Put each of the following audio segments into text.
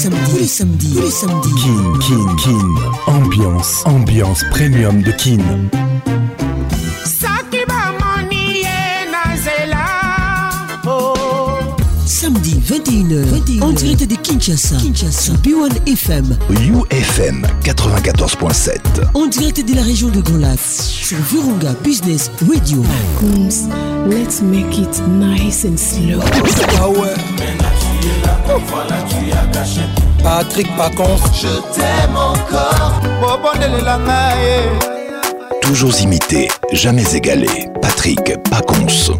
samedis, tous les samedis, tous les samedis. Kin, Kin, Kin. Ambiance, ambiance premium de Kin. Samedi 21h, 21h, en direct de Kinshasa, Kinshasa, B1 FM, UFM 94.7. en direct de la région de Grand Lac, sur Virunga Business Radio. Let's make it nice and slow. voilà tu as caché Patrick Pacons Je t'aime encore. Toujours imité, jamais égalé. Patrick Pacons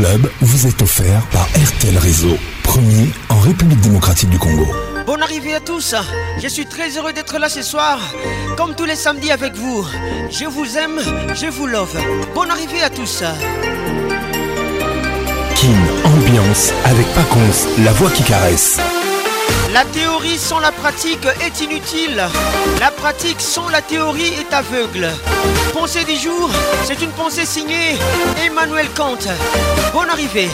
Club vous est offert par RTL Réseau, premier en République démocratique du Congo. Bonne arrivée à tous. Je suis très heureux d'être là ce soir, comme tous les samedis avec vous. Je vous aime, je vous love. Bonne arrivée à tous. Kin Ambiance avec Pacons, la voix qui caresse. La théorie sans la pratique est inutile. La pratique sans la théorie est aveugle. Pensée du jour, c'est une pensée signée Emmanuel Kant. Bonne arrivée.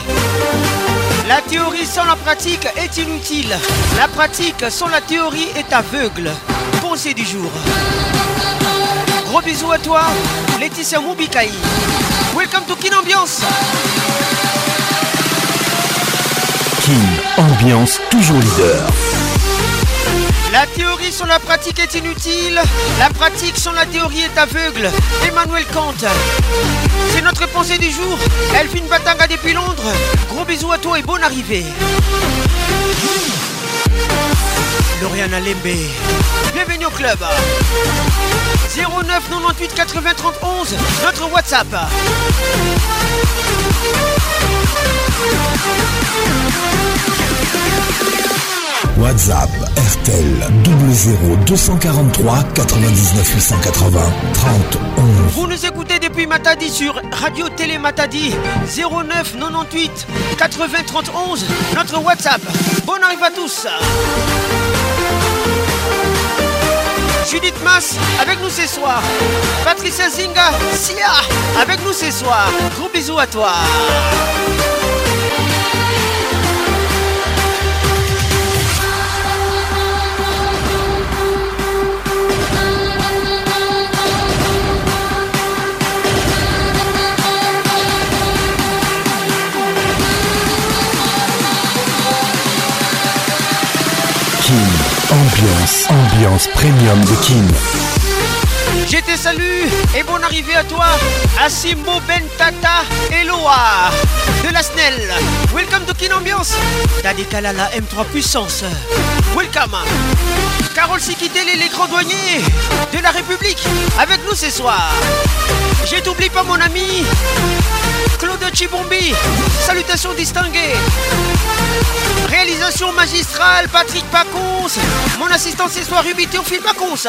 La théorie sans la pratique est inutile. La pratique sans la théorie est aveugle. Pensée du jour. Gros bisous à toi, Laetitia Moubikaï. Welcome to Kin Ambiance. Ambiance toujours leader. La théorie sans la pratique est inutile. La pratique sans la théorie est aveugle. Emmanuel Kant. C'est notre pensée du jour. Elphine Batanga depuis Londres. Gros bisous à toi et bonne arrivée. Lauriana Lembe. Bienvenue au club. 09 98 80 30 11. Notre WhatsApp. WhatsApp RTL 00 243 99 880 30 11. Vous nous écoutez depuis Matadi sur Radio Télé Matadi 09 98 80 30 11 notre WhatsApp. Bonne arrive à tous. Judith Mass avec nous ce soir. Patricia Zinga, Sia avec nous ce soir. Gros bisous à toi. Ambiance, ambiance premium de Kin. Je te salue et bonne arrivée à toi, Asimbo Bentata Eloa de la Snell. Welcome to Kin Ambiance. Daddy Kalala M3 Puissance. Welcome. Carole Sikitele, les grands douaniers de la République, avec nous ce soir. Je t'oublie pas mon ami Claude Chibombi. Salutations distinguées. Réalisation magistrale, Patrick Pacons. Mon assistant ce soir, Ruby Théophile Pacons.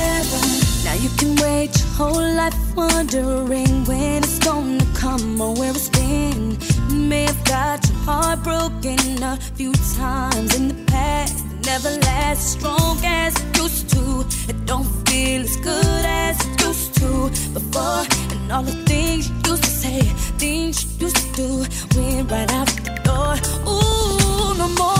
From heaven. Now you can wait your whole life wondering when it's gonna come or where it's been. You may have got your heart broken a few times in the past. Never lasts as strong as it used to. It don't feel as good as it used to before. And all the things you used to say, things you used to do, went right out the door. Ooh, no more.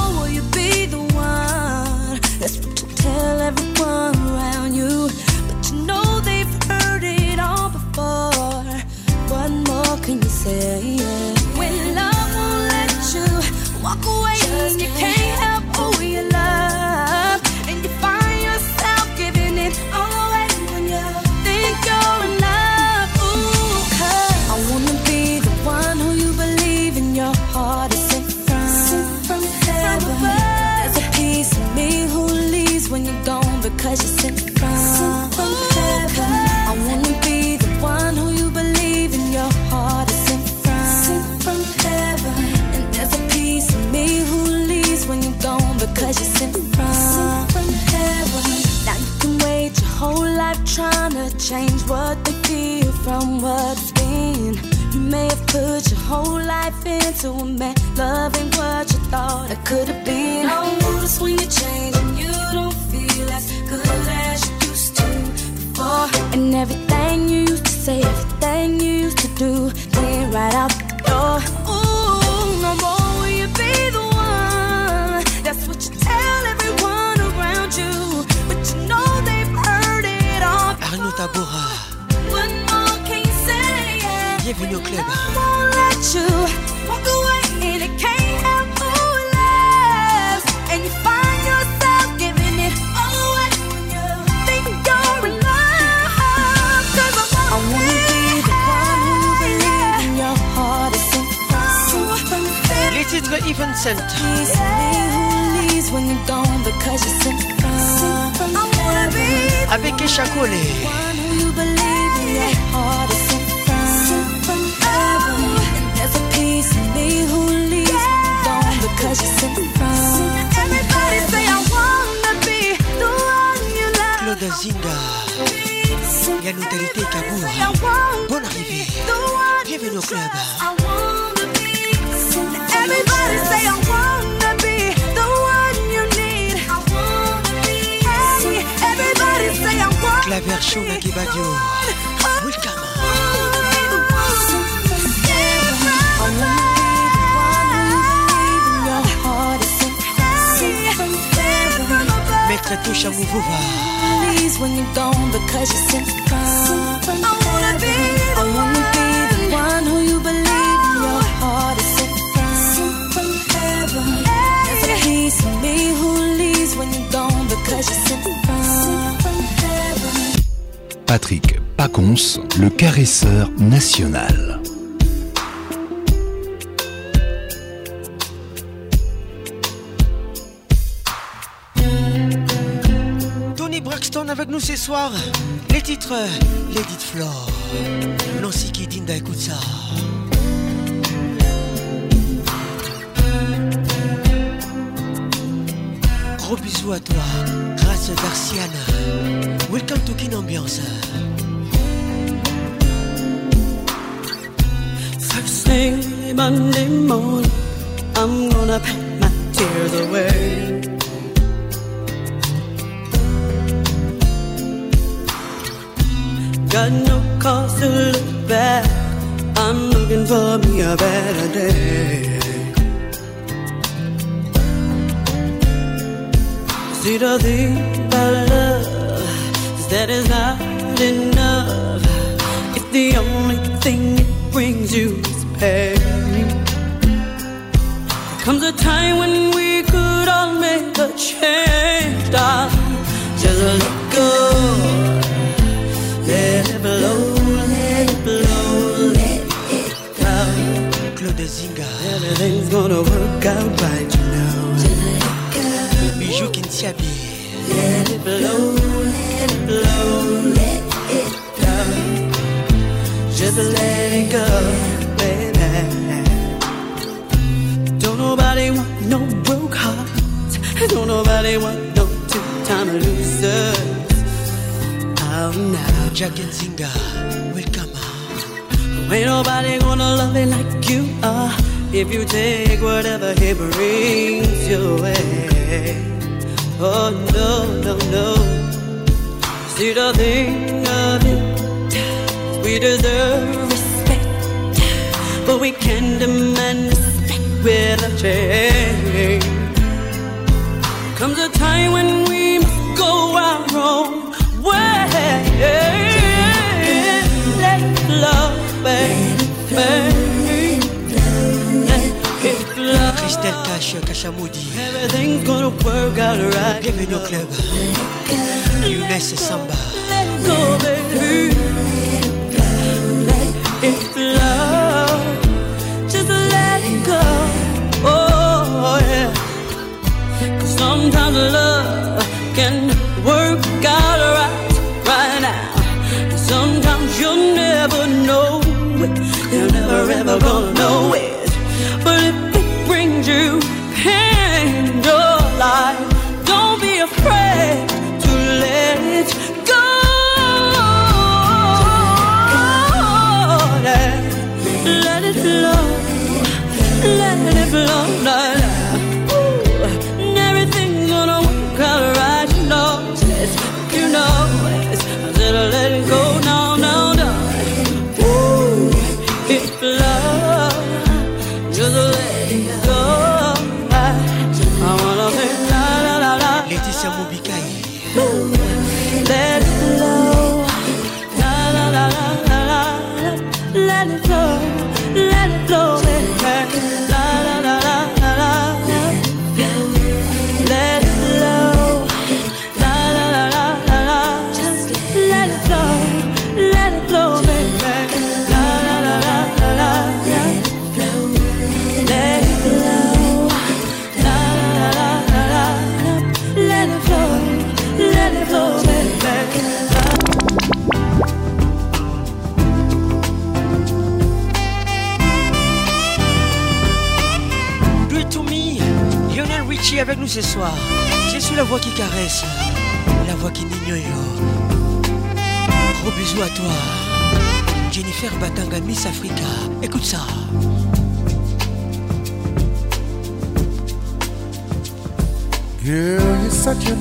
say yeah.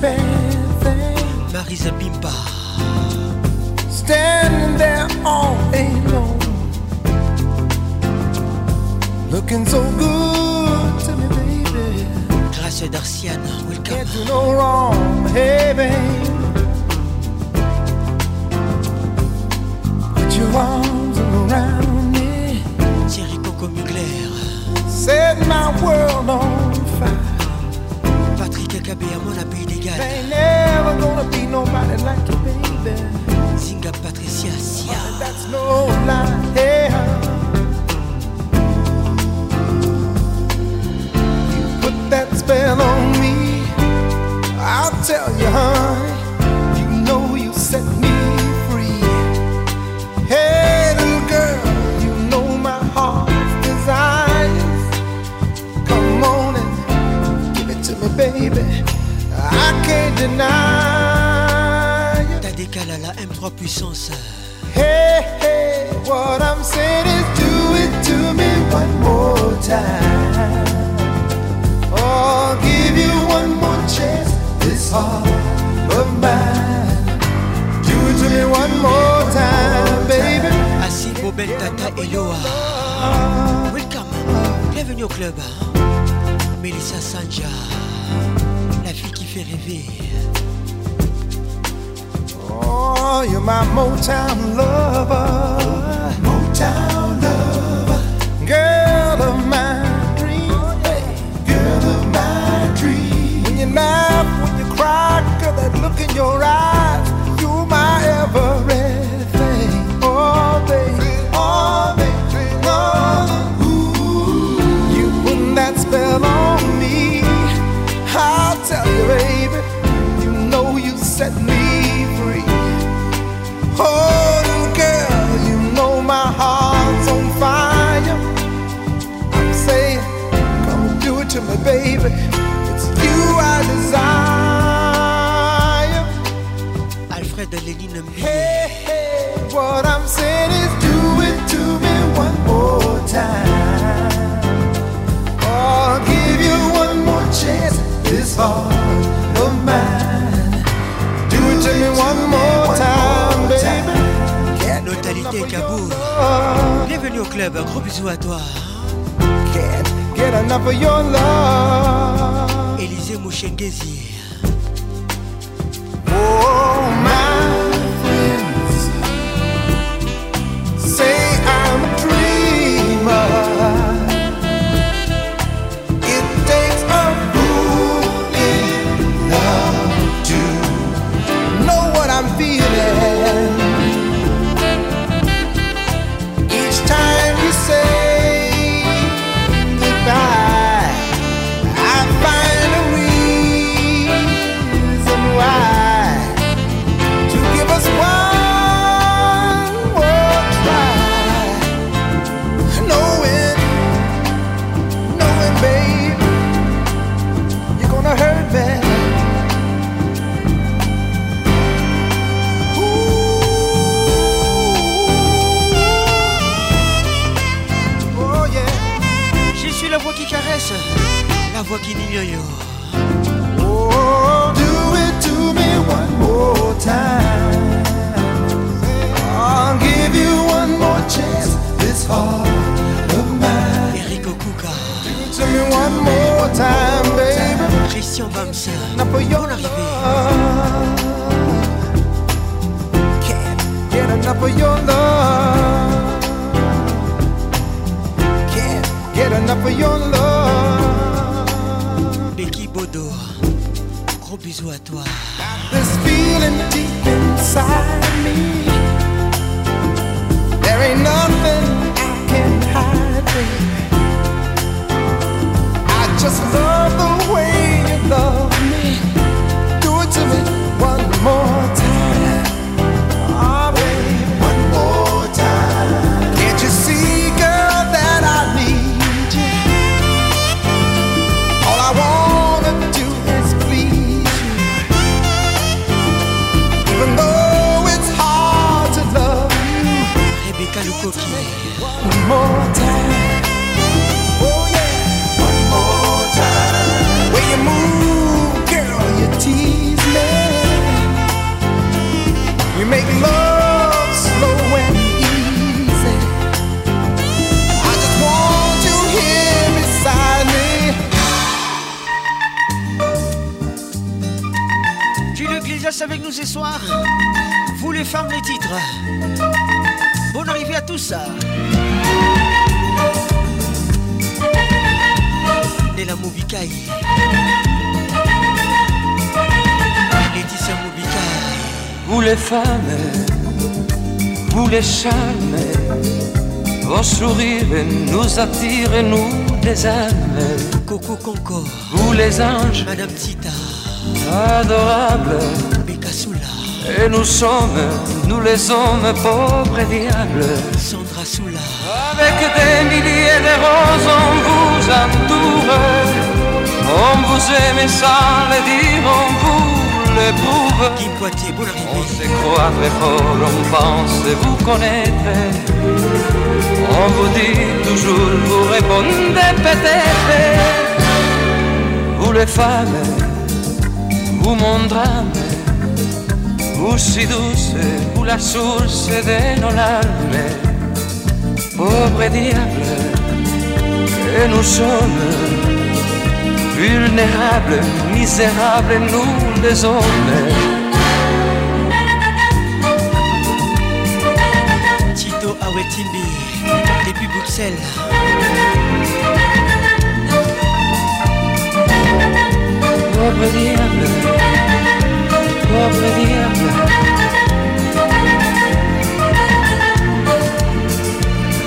baby. Les charmes, vos sourires nous attirent, nous âmes. Coco Concord. Vous les anges, Madame Tita. adorables, Bekassoula. et nous sommes, nous les hommes pauvres et diables. Sandra Soula. Avec des milliers de roses, on vous entoure. On vous aime sans le dire, on vous l'éprouve. Kim Poitier, bonne On se croit très fort, on pense vous connaître. On vous dit toujours, vous répondez peut-être. Vous les femmes, vous mon drame, vous si douce, vous la source de nos larmes. Pauvre diable, que nous sommes vulnérables, misérables, nous les hommes. Tito Awetimbi. Depuis Bruxelles. Pauvre diable, pauvre diable.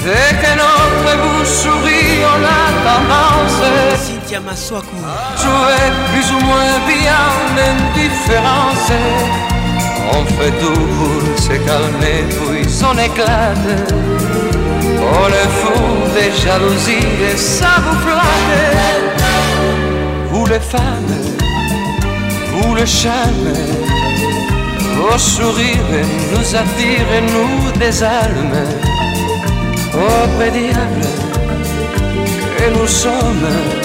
Dès que notre bouche sourit, on a tendance À jouer plus ou moins bien l'indifférence. On fait tout pour se calmer, puis on éclate. Oh le fou des jalousies et ça vous flatte. Vous les femmes, vous le charme, vos sourires nous attirent, nous des almes. Pauvre diable, que nous sommes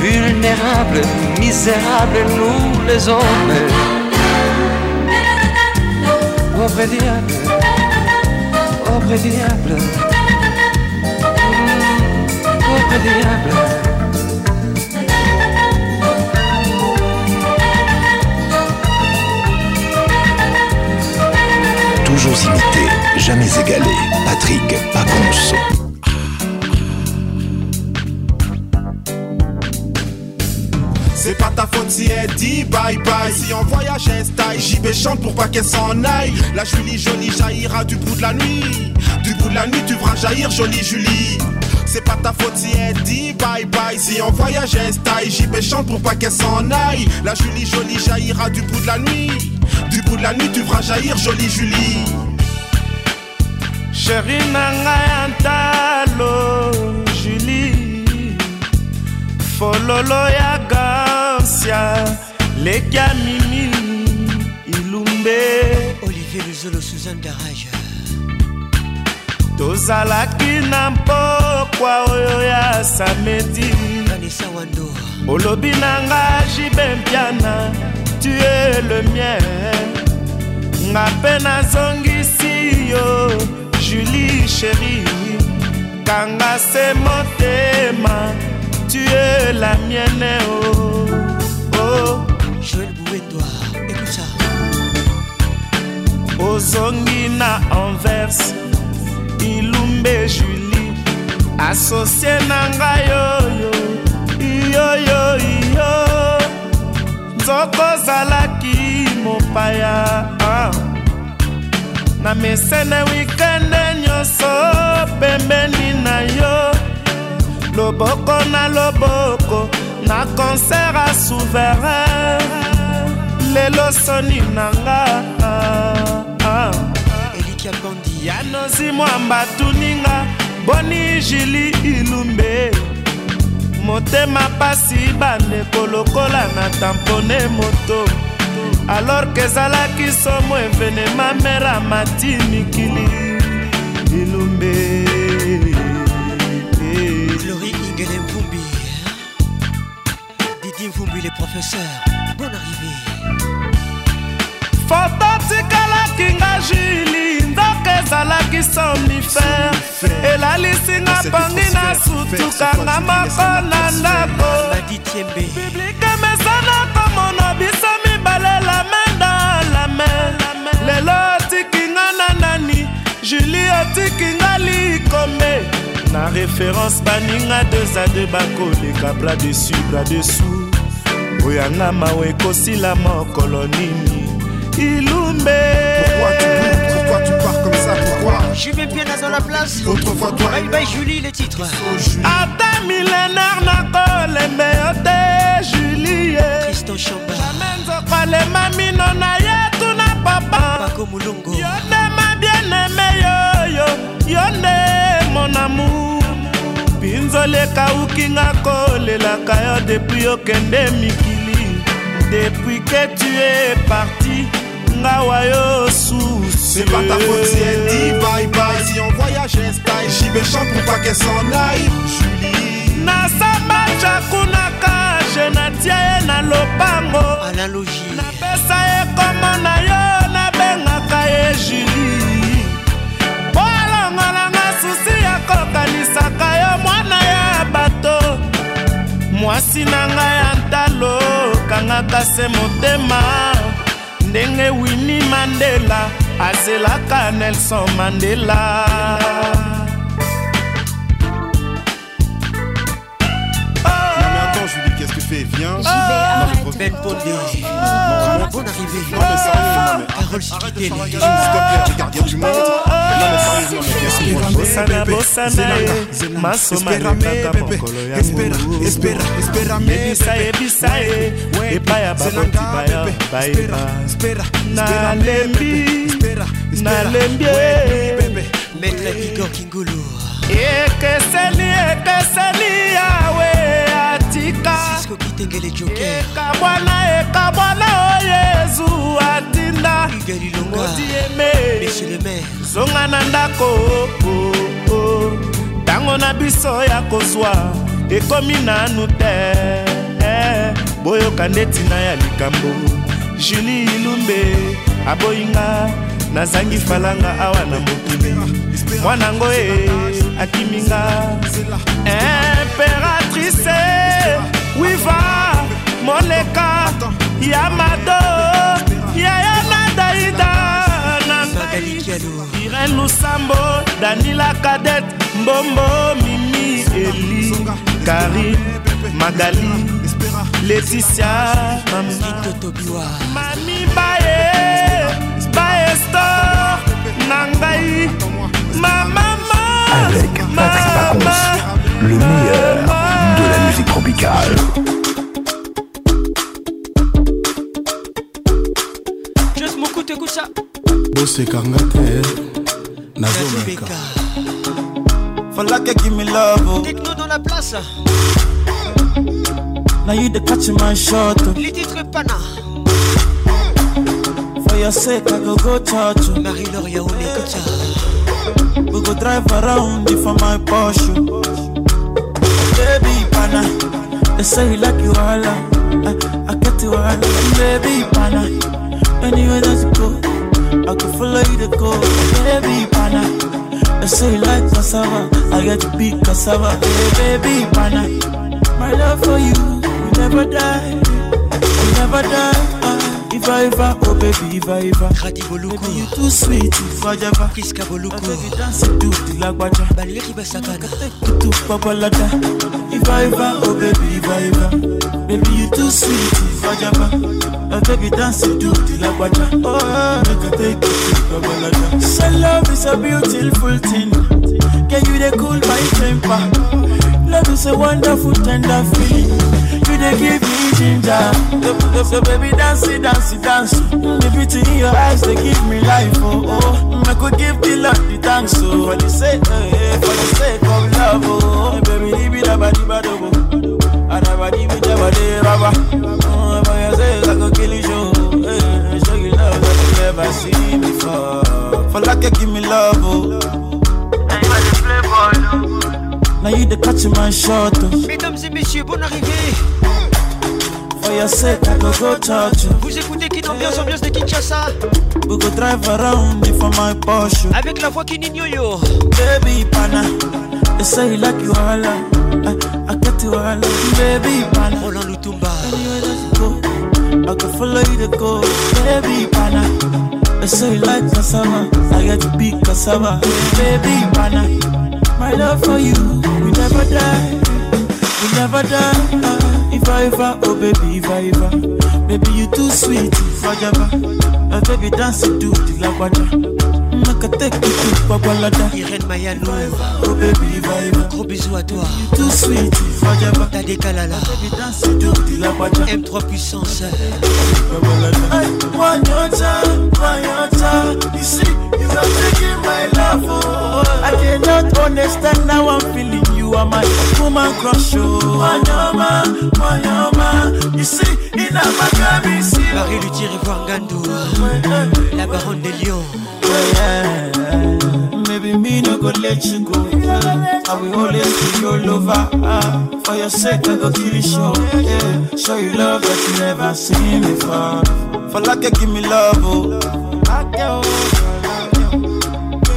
vulnérables, misérables, nous les hommes. Pauvre diable, pauvre diable, pauvre diable. Toujours imité, jamais égalé. Patrick Pacons. C'est pas ta faute si elle dit bye bye. Si en voyage elle style JB chante pour pas qu'elle s'en aille. La Julie jolie jaillira du bout de la nuit. Du bout de la nuit tu verras jaillir jolie Julie. C'est pas ta faute si elle dit bye bye. Si en voyage elle style JB chante pour pas qu'elle s'en aille. La Julie jolie jaillira du bout de la nuit. Du bout de la nuit tu verras jaillir jolie Julie. Sheri na ngai ya ntalo julie. Fololo ya gansia leki ya mimi ilumbe. Olivier Luzolo, Suzanne Garage. tozalaki na mpokwa oyo ya samedi. Vanessa Wando. olobi na nga jibe mpiana tu es le mien. Nga mpe nazongisi yo julie sheri kanga se motema tu es la mienne o nazongi na anvers ilumbe julie asosie na ngai oyo iyoyo iyo nzoko ozalaki mopaya ah. na mesene wikende nyonso pembeni na yo. Loboko na loboko na konser a souverain lelo soni na nga nozi mwamba tuninga boni jili ilumbe. Motema pasi bandeko lokola na tampone moto. Alors ke ezalaki somo evenema mera mati mikili. Ilumbe. Flori Ingele Mvumbi Didi Mvumbi les professeurs Bonne arrivée foto tikalaki nga jili ezalaki somnifere. Elalisinga pongi na sutukanga moko na ndako. biblike mesana komona biso mibale lamenda lame lelo otikinga na nani juli otikinga likome. Na référence baninga deux a deux bakoleka bras dessus bras dessous. Oyanga mawe ekosila mokolo nini ilumbe. Pourquoi tu pars comme ça? Pourquoi? Je vais bien dans la place Autrefois toi Bye bye Julie les titres ata millénaire nakolembe yo te julie. Tristan Chamba. Jamai nzokolema mino na ye tuna papa. Paco Mulongo. Yo nde mabieneme yoyo yo nde mon amour. Mpinzoli ekaukinga kolelaka yo depuis okende mikili. Depuis que tu es parti ngawa yo C'est pas ta faute si elle dit bye bye Si on voyage un style J'y vais chante pour pas qu'elle s'en aille. Julie. Nasamba cakunaka je natia ye na lopango. Analogie. Napesa ye kombo na yo nabengaka ye juli po alongolanga susi ya kokanisaka yo mwana ya bato. Mwasi na ngai ya ntalo kangaka se motema ndenge wini mandela azelaka nelson mandela fais Viens mais Ben Pondé Bonne arrivée Non mais sérieux, Carole S'il te plaît, y a du monde Non mais mais ekeseni ekeseni yawe atika Cisco Kitengele Joker? Ekabwana o yezu atinda. Hugues Lilonga oti eme. Monsieur le maire zonga na ndako oh, oh, oh. ntango na biso ya kozwa ekomi nanu te. Boyoka nde ntina ya likambo. Juli ilumbe aboyinga nazangi falanga awa na mokili. Mwanango e akiminga. Imperatrice wiva moleka ya mado yaya na daida na Kialo irene lusambo danila kadet mbombo mimi eli karine magali leticia mami baye baye stor na ngai mamama Avec Patrick Pacons, le meilleur musique tropicale. Just Moku t'écoutes ça bosekanga te nazomeka falake give me love oh. Techno dans la place now you the catch my shot oh. Les titres Pana for your sake i go go church oh. Marie-Laure Yaoné écoute ça we go drive around you for my Porsche oh. baby pana they say you like you all I, I get you all. Baby pana anywhere that you go I could follow you to go. Baby pana they say you like cassava I get to be cassava. Hey, baby pana my love for you will never die will never die uh, if Iva Iva, oh baby Iva Iva Radi Boluku Baby you too sweet, Iva Java Priska Boluku I baby dance to the lagwaja. Baleri Basakana Tutu Babalada Iva Iva, oh baby Iva Iva Baby you too sweet, Iva Java I baby dance to the lagwaja. Oh, make I take you to Babalada So love is a beautiful thing. Can you they cool my temper? Love is a wonderful tender feeling. You they give me ginger. So, baby dance it, dance it, dance The beauty in your eyes they give me life oh oh. I could give the Lord the thanks oh. For the sake, eh, eh, for the sake of love oh. Baby leave it up, di ba do And I di me jabba de rubber Oh, for your sake I go kill you show. Eh, Show you love that you never seen before. For like you give me love oh. The now you the catch my shot. Oh. Mesdames et messieurs, bonne arrivée. For your sake, I go go touch you. Vous écoutez Kin Ambiance, ambiance de Kinshasa. We go drive around you for my Porsche. Avec la voix qui yo. Baby pana, they say you like you all. I, I get you all. Baby pana. Roland Lutumba. Anywhere that you go, I can follow you to go. Baby pana. They say you like cassava, I get to be cassava. Baby pana. My love for you, we never die, we never die. Uh, oh baby, ever, baby you too sweet, if I ever, uh, baby dance to the lagwaja. Make a take you to Babalada. Irène Mayano, oh baby, ever, gros bisous à toi. You too sweet, if I ever, t'as des kalala. Baby dance to the lagwaja. M3 puissance. Wanyota, wanyota, you see, you are taking my love, oh. I cannot understand how I'm feeling. You are my woman crush, oh. Wanyoma, wanyoma, you see, in a Maccabi, see. Marie Luthier Ivoire Ngandou, la baronne des lions. Yeah, maybe me no go let you go. I will always be your lover. Ah, for your sake, I go kill you show. Yeah, show you love that you never seen before. For like you give me love, oh.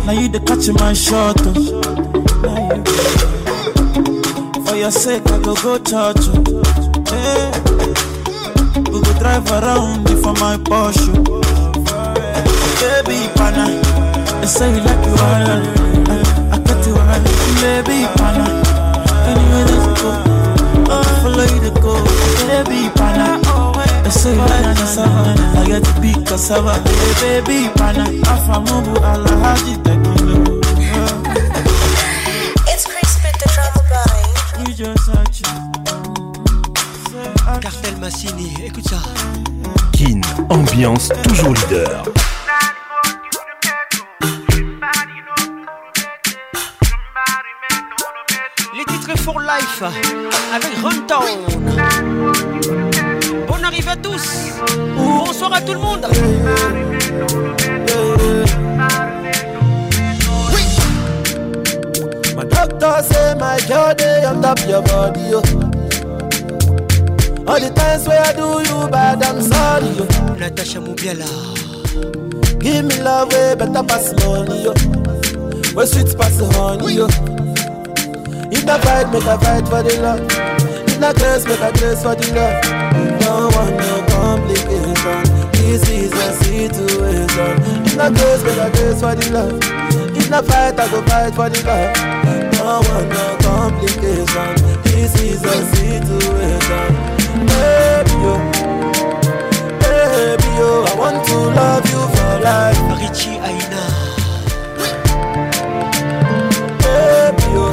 Now you the catch my shot, oh. Your sake, I go go church, oh. Eh, yeah. We go drive around you for my Porsche. Baby, pana, they say you like you all. I, I got you all. Baby, pana, anywhere you go, I follow you to go. Baby, pana. They say you like cassava, I get to be cassava. Hey, baby, pana, I from afamubu alahaji tekilo. It's Massini, écoute ça. Kin, ambiance toujours leader. Les titres for life avec Runtown. Bonne arrivée à tous. Bonsoir à tout le monde. My doctor say my girl day on top your body, yo. All the times where I do you bad, I'm sorry, yo. Natasha Moubiala. Give me love way better pass money, yo. Where sweet pass honey, yo. If I fight, make a fight for the love. If I grace, make a grace for the love. Don't want no complication. This is a situation. If I grace, make a grace for the love. If I fight, I go fight for the love. Don't want no complication. This is a situation. Baby, yo. Baby, yo. I want to love you for life. Richie Aina. Baby, yo.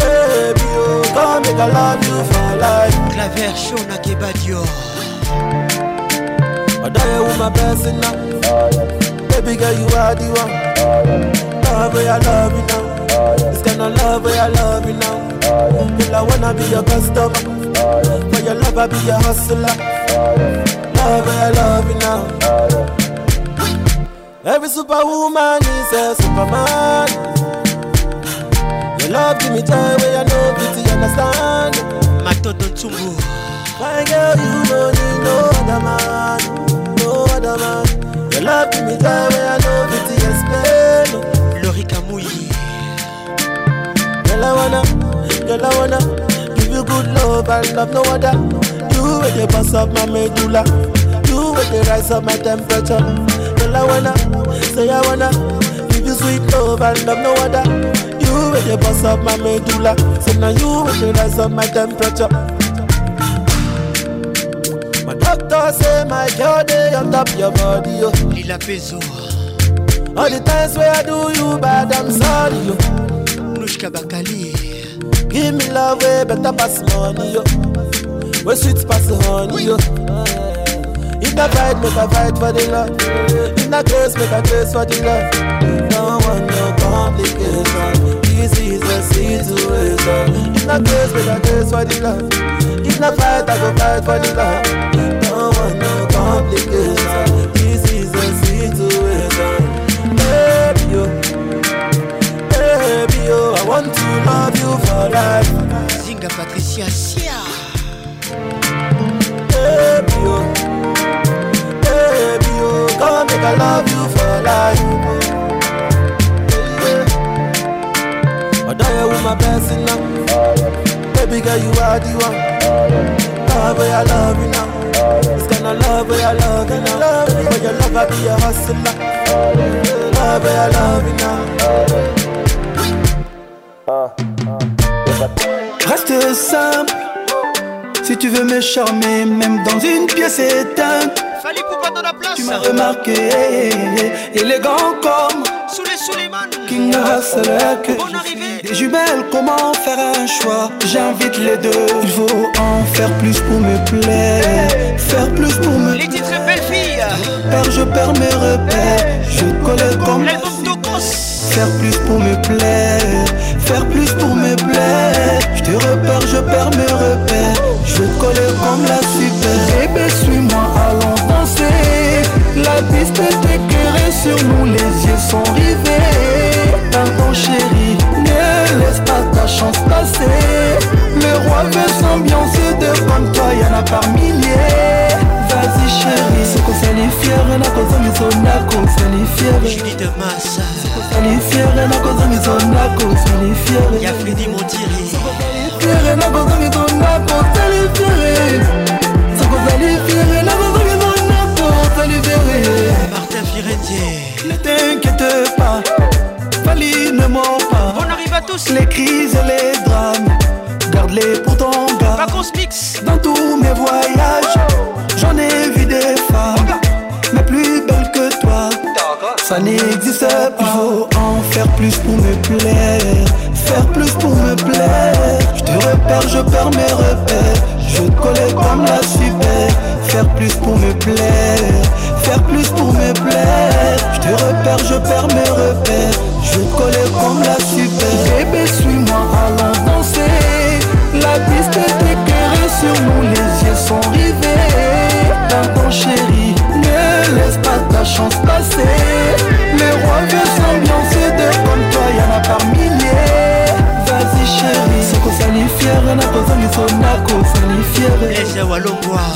Baby, yo. Come make I love you for life. Claver Shona Kebadio. I die with my blessing now. Baby girl, you are the one. Love where I love you now. This kind of love where I love you now. Girl, I wanna be your customer. For your love, I be your hustler. Love I love you now. Every superwoman is a superman. Your love give me joy where I know beauty understand. Matodo Tsumbu. My girl, you don't need no other man, no other man. Your love give me joy where I know beauty explain. Lori Kamui. Girl, I wanna, girl, I wanna you good love and love no other. You where you bust up my medulla. You with the rise of my temperature. Girl, I wanna, say I wanna. Give you sweet love and love no other. You with the boss of my medulla. Say now you with the rise of my temperature. My doctor say my girl day on top your body, yo. Lila. All the times where I do you bad, I'm sorry, yo. Nushka Bakali. Give me love way better pass money, yo. Where sweet pass honey, yo. In the fight, make a fight for the love. In the case, make a case for the love. No one, no complication. This is a situation. In the case, make a case for the love. In the fight, I go fight for the love. No one, no complication. Love you for life. Zinga Patricia Sia. Baby, yo. Baby, yo. Come make I love you for life. You with my best in now. Baby girl, you are the one. Love where I love you now. Kind of love where I love you now. For your love, I be a hustler. Love where I love you now. Reste simple. Si tu veux me charmer, même dans une pièce éteinte. Fallait pas dans la place. Tu m'as remarqué, élégant comme Sous les Suleiman. King Hasselek. Des jumelles, comment faire un choix? J'invite les deux. Il faut en faire plus pour me plaire. Faire plus pour me Les titres belles filles. Car je perds mes repères. Je colle comme L'album. Faire plus pour me plaire, faire plus pour me plaire. Je te repère, je perds mes repères. Je coller comme la super. Bébé, suis-moi, allons danser. La piste est éclairée sur nous, les yeux sont rivés. Pardon, chérie, ne laisse pas ta chance passer. Le roi veut s'ambiancer de comme toi, y'en a par milliers. kasi sheri sokosali fiere nakozongisa ndako osali fieresali fiere nakozongisa ndako osali fieresokosali fiere nakozongisa ndako osali fiere sokozali fiere ça n'existe pas. Faut en faire plus pour me plaire. Faire plus pour me plaire. Je te repère, je perds mes repères. Je collais comme la super. Faire plus pour me plaire. Faire plus pour me plaire. Je te repère, je perds mes repères. Je collais comme la super. Bébé, suis-moi, allons danser. La piste est éclairée sur nous, les yeux sont rivés. Pardon, chérie, ne laisse ta chance passer Les rois veulent s'ambiancer de comme toi y'en a par milliers. Vas-y chérie, sokosali fiere nakozongiso nakosali fiere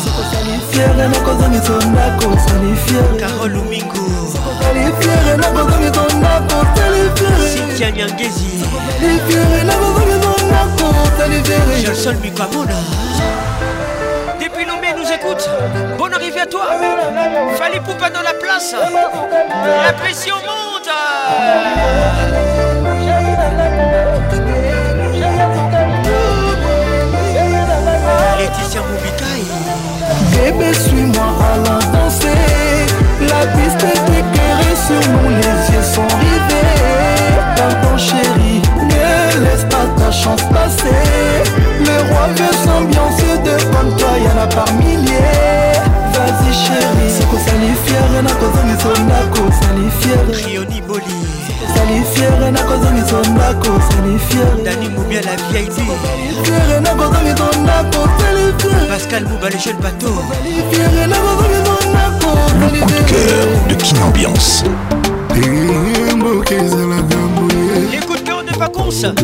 sokosali fiere nakozongiso nakosali fierekosali fiere nakozongiso nakosali fierefiere nakozongiso nakosali fiere Jason Mikwamona Écoute. Bonne arrivée à toi. Fallait Poupa dans la place. La pression monte. Laetitia Moubikai. Bébé, suis-moi, allons danser. La piste est éclairée sur nous, les yeux sont rivés. Pardon, chérie, laisse pas ta chance passer. Le roi veut s'ambiancer devant toi, y'en a par milliers. Vas-y chérie, sikosali fiere nakozongiso ndako sali fiere rioni boli. Sali fiere nakozongiso ndako sali fiere dani mobia la vieille fiere nakozongiso ndako sali fiere pascal bouba le jeune bateau. Sali fiere nakozongiso ndako le coup de cœur de Kin Ambiance. Mboka ezalaka boye. confiance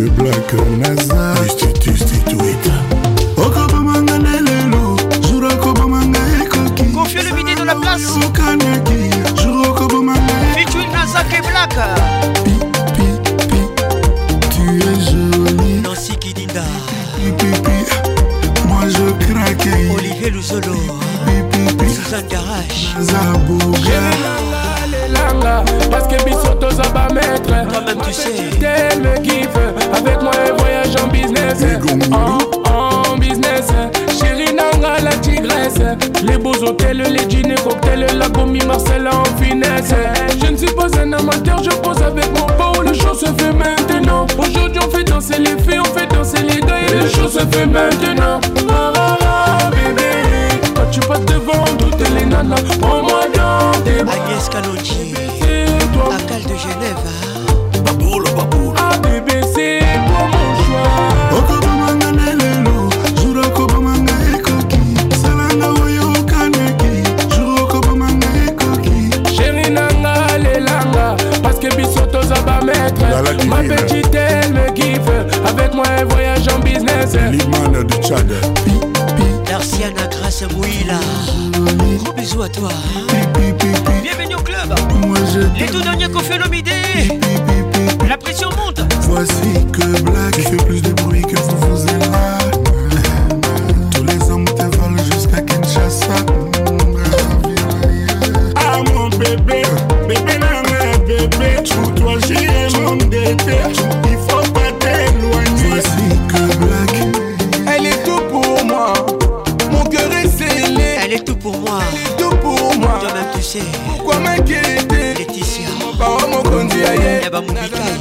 okobamanga na lelo jour okobamanga ekoki. Confie le midi de la place. Okanaki. Jour okobamanga between nazak et black. Tu es jolie nancy kidinda. Moi je craque. Olivier luzolo. Suzanne garage naza boga parce que biso toza bamaître toi-même tu sais. tel me kiffe avec moi un voyage en business. En, en business. Chéri nanga la tigresse. Les beaux hôtels les dîners cocktails la commis Marcella en finesse. Je ne suis pas un amateur je pose avec mon beau le show se fait maintenant. Aujourd'hui on fait danser les filles on fait danser les gars et le show se fait maintenant. ah, ah, ah, bébé. Quand tu passes devant toutes les nanas prends-moi dans tes bras. Agnès de Genève Baboule, baboule bébé c'est pour mon choix okobomanga na lelo jour okobomanga ekoki. Salanga oyo okaneki jour okobomanga ekoki. Chéri nanga lelanga parce que biso toza bamaître ma petite elle me kiffe. Avec moi un voyage en business. Liman du Tchad. Darciana Grace Mouila. Gros bisous à toi Bienvenue au club. Les tout derniers qu'on fait l'omidé La pression monte. Voici que Black fait plus de bruit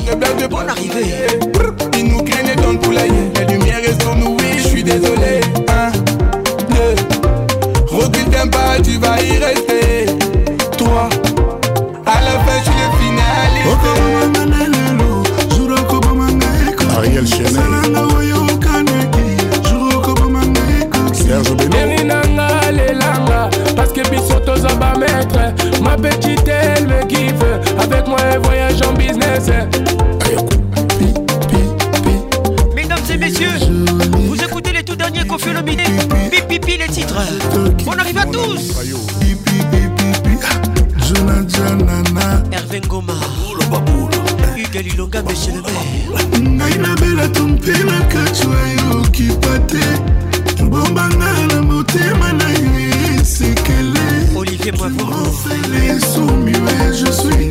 Moubikaï blague de Bonne arrivée. Il nous craignait dans le poulailler. La lumière est sur nous, oui, je suis désolé. Un, deux. Recule d'un pas, tu vas y rester. Trois. À la fin, je suis le finaliste Ariel Chenet Serge Parce que biso toza bamaître Ma petite elle me kiffe. Avec moi voyage en business Pipi pipi les titres On arrive à tous. Jonajanana Hervé Ngoma. Hugues Lilonga monsieur le maire. Ngai nabelaka mpe nakatwa yoki te bombanga na motema na yo esekele Olivier Moivoro lesumiwe je suis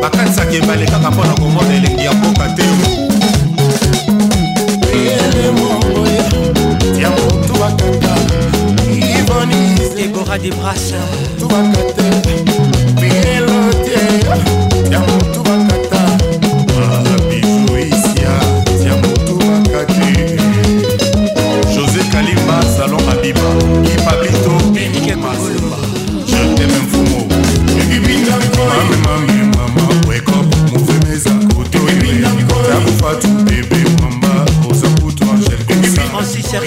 bakatisaka ebale kaka mpo na komona elengi ya mboka te. Débora Desbrasses.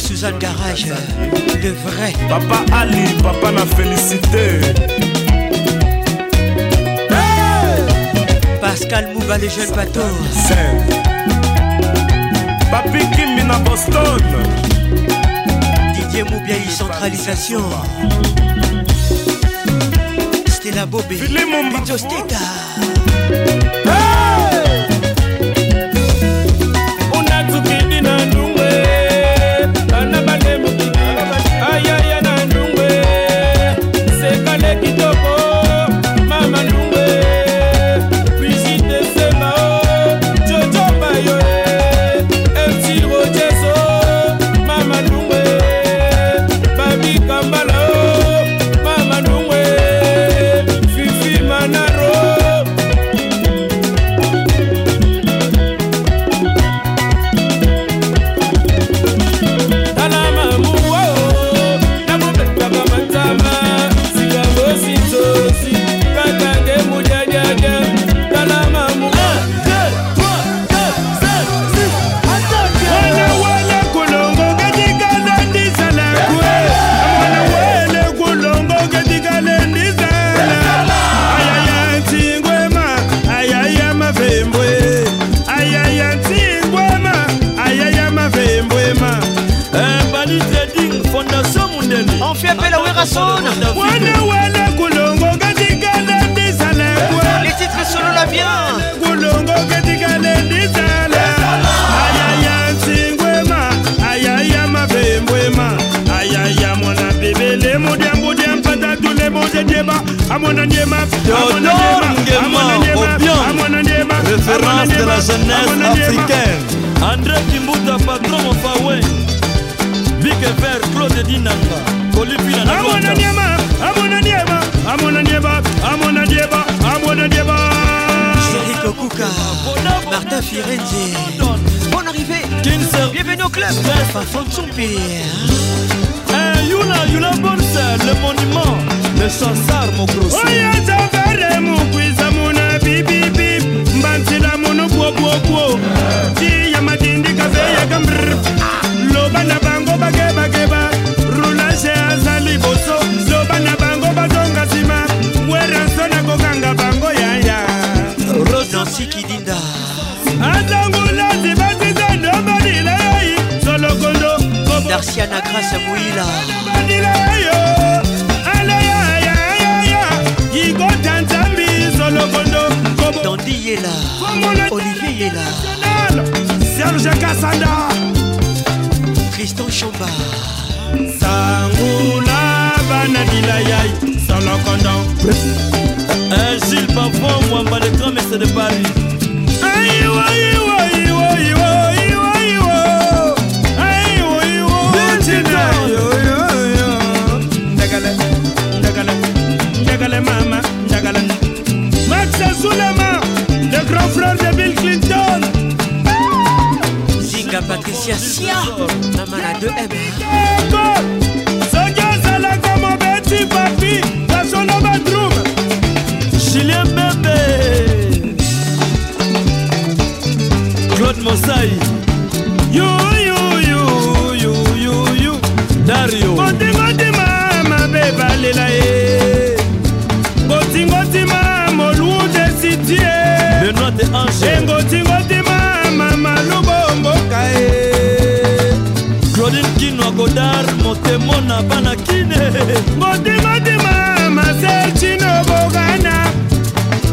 Suzanne Garage, le vrai. Papa Ali, papa na félicité. Pascal Mouba, le jeune bateau. Papi Kimbi na Boston. Didier Moubiaï, centralisation. Stella Bobé. Bijo Steta. Théodore Obiang, référence de la jeunesse africaine. André Kimbuta, patron Mofawe. Big Vert, Claude Dinanga. Nagota. ndiema amona ndiema amona ndieba amona ndieba amona ndieba Chéri Kokuka. Martin Firenze. Bonne arrivée. Bienvenue au club. Eh, Yula, Yula le monument, le chansar mokrosi oyezavere mukwiza muna bibibi mbansila munu bwobwobwo tiya madindi kaveyaka mbr ah. loba na bango bakebakeba rulage aza liboso loba na bango bazonga nsima werenso nakokanga bango yaya rosansi kidinda azangula zibasiza ndobalilai solokondo darsiana grâce moila Dandy Yela. Olivier Yela. serge kasanda Tristan Chamba. sangula bana dilayai solokondo Eh, Gilles Pavon, Mwamba, le grand maître de Paris. aiwo iwo tina yo yo yo ndagale ndagale ndagale mama ndagale max Zulema le grand frère de Bill Clinton Zinga Patricia Sia. Maman à 2M. soki ozalaka mobeti papi nasono badrum Julien Bembe. Claude Mosai. yu yu yu yu yu yu Dario. De Angers. engotingotima mama lubomboka ye Claudine Kinwa Godard, motemo na bana kine. ngotingotima maselchino bogana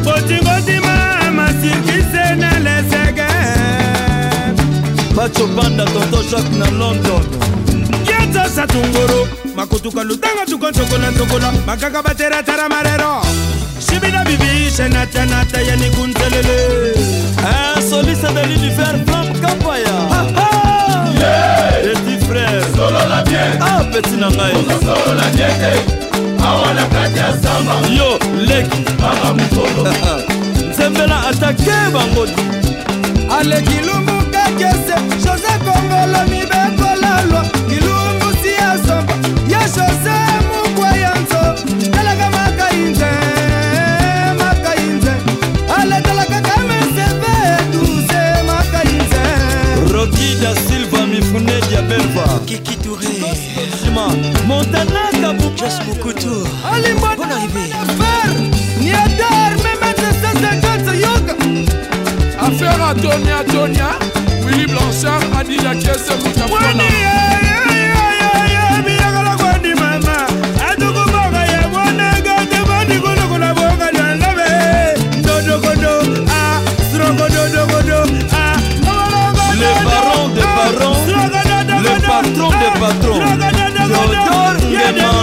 ngotingotima masirkise na lesege Pacho Banda, Tonton Jacques na London. yatosa tunguru makutuka lutanga tukoncokola ntokola makaka bateratara marero Shibina bibi, shenata nata yani kuntelele. Un soliste de l'univers, Flamme Kapaya ha, ha. Yeah. Petit frère, solo la bien Ah petit nangai, solo la bien Awa na kati ya samba Yo, leki Mama mukolo Nzembela atake bango. Aleki lumu kakese Jose Kongolo mibe. mifune diabelva kiki touré. Sima montana kabujas mokoto. Bon arrivé niadar memete 150 yoga affaire atonia atonia willi blanchard adila kiese motafuana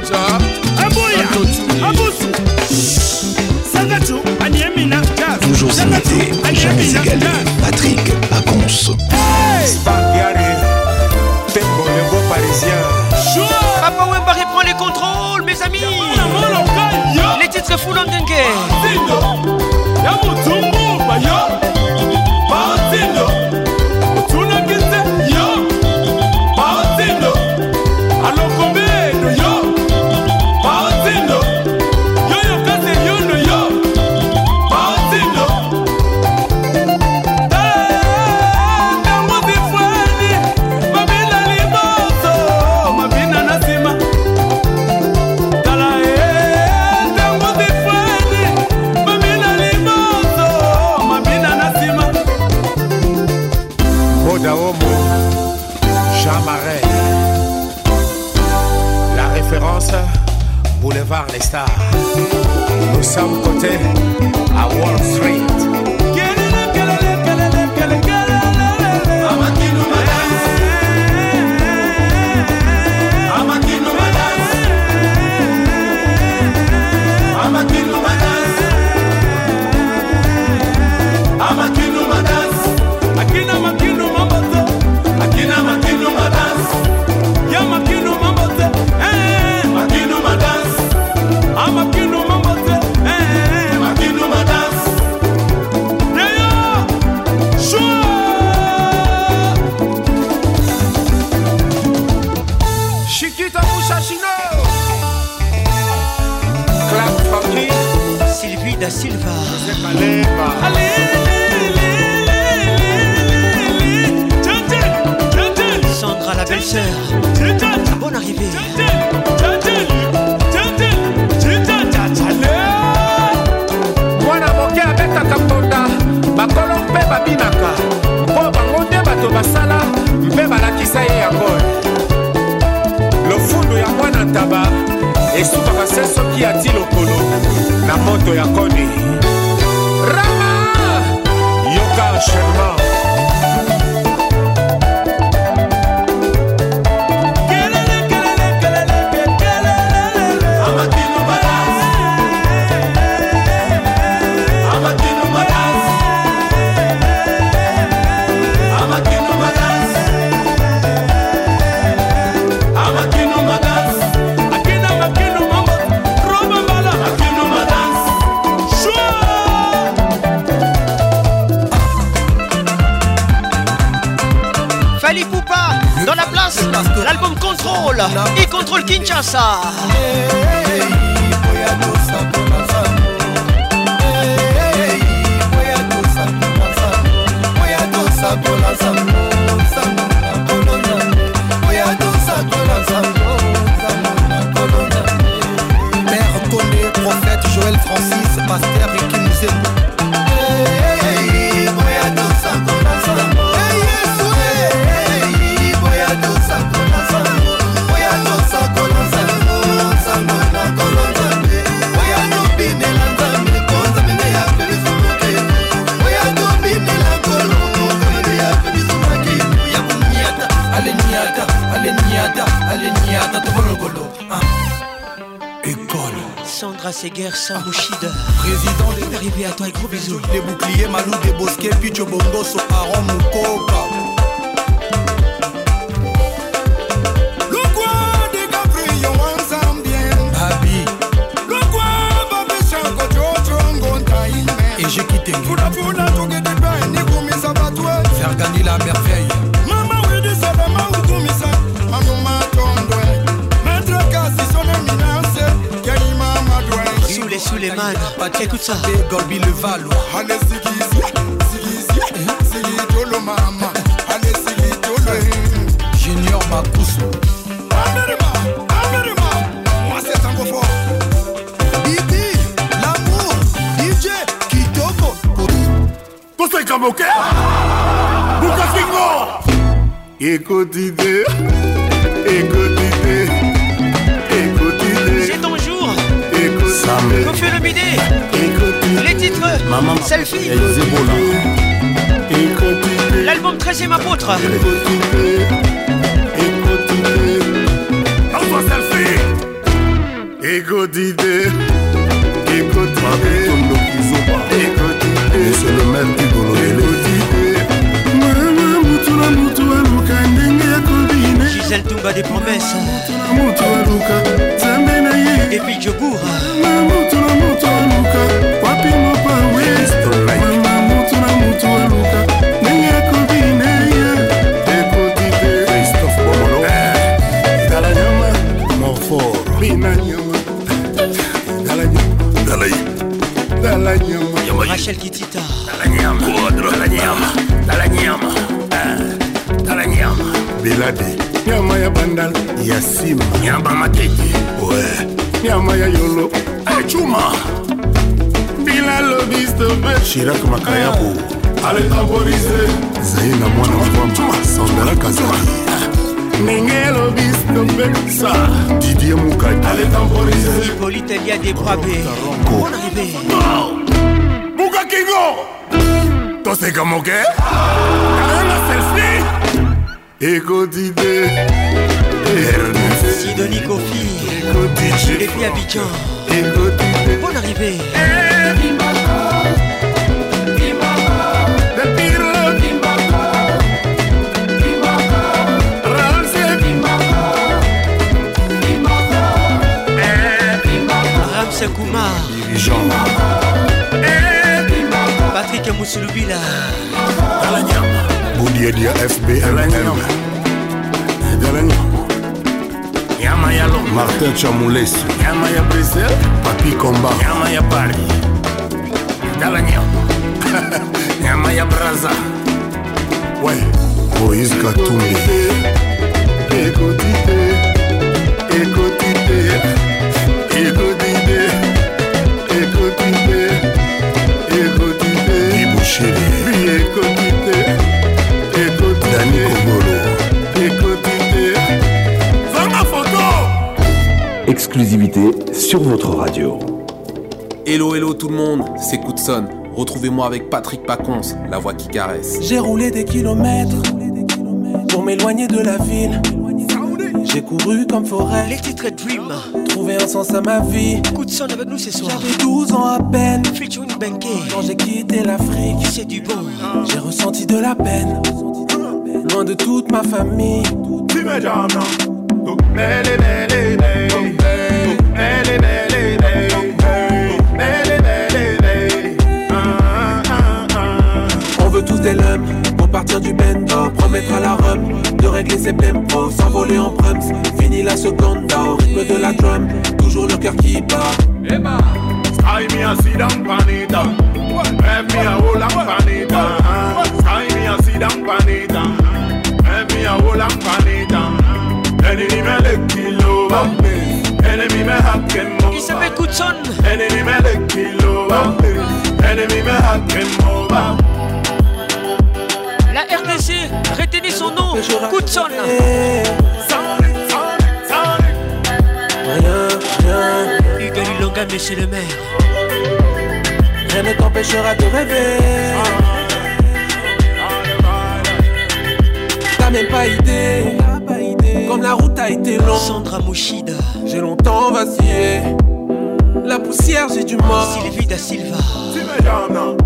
manja aboya abusu sangatu aniemina toujours imité jamais égalé Patrick Pacons hey Spandiari Tembo le beau parisien Papa Wemba reprend les contrôles mes amis Les titres full en dingue Yamutumbu Bayo Ces guerres sans bouchies d'heure. Président, des péripéties à toi et gros bisous. Des boucliers, malou, des bosquets, puis de bonbons, aux parents, mon copain. Le quoi, des gars, frillons, bien, zambien. Le quoi, va me changer, je suis un taille. Et j'ai quitté. Les man Écoute ça Golbi le valo Allez sigisi Sigisi Sigi tolo mama Allez sigi tolo Junior Makusu Amerima Amerima Moi c'est tango fort Bibi L'amour DJ Kitoko Écoutez Écoutez Écoutez Le bidé Les titres. Maman. Selfie. L'album 13ème apôtre. Alpha selfie. Écoutez Écoutez Écoutez C'est le même Igolo Mama Marcel Tumba des promesses. Et puis Jobour Rachel Kitita. Dala nyama. Dala nyama. Dala nyama. Eh, dala nyama. belade. Nyama ya bandal. Ya nsima nyamba matete we nyama ya yolo. Ah, Ecuma bilalobistobe shirak makayabo. Ah. Alekaborise zai na mwana wabama sandalaka zai ndenge elobi topekisa didie mukatipolitelia debrabebukakingo toseka moke ah. kaanga selfie ernest. Sidonie Kofi ekotije Depuis Abidjan. Ekotide Bonne arrivée. Ramsey Koumar Patrick Moussoulubila budiedia fbmm nyama ya lo martin chamulesi nyama ya brisel papi komba. Nyama ya pari dala nyama nyama ya braza we moïse katumbi. Ekotite Exclusivité sur votre radio. Hello, hello tout le monde, c'est Coudson. Retrouvez-moi avec Patrick Pacons, la voix qui caresse. J'ai roulé des kilomètres pour m'éloigner de la ville. J'ai couru comme forêt. Les titres Dream. Trouver un sens à ma vie. Coup de son avec nous ce soir. J'avais 12 ans à peine. Featuring Benke. Quand j'ai quitté l'Afrique, c'est du bon. J'ai ressenti de la peine. Loin de toute ma famille. Tu tous des lumps pour partir du bendo, promettre à la rhum de régler ses tempos, s'envoler en prums. Fini la seconde au rythme de la drum, toujours le cœur qui bat. Sky me a sit down panita. Have me a hold on panita. Sky me a sit down panita. Have me a hold on panita. Enemy me le kilo. Enemy me hakken mo. Il s'appelle Koutson. Enemy me le kilo. Enemy me hakken mo. La RDC, retenez son nom. Koutson. Hugo Lilonga, monsieur le maire. Rien ne t'empêchera de rêver. T'as même pas idée. Comme la route a été longue. Sandra Mouchida. J'ai longtemps vacillé. La poussière, j'ai du mort. Sylvie da Silva. Tu me jambes, non?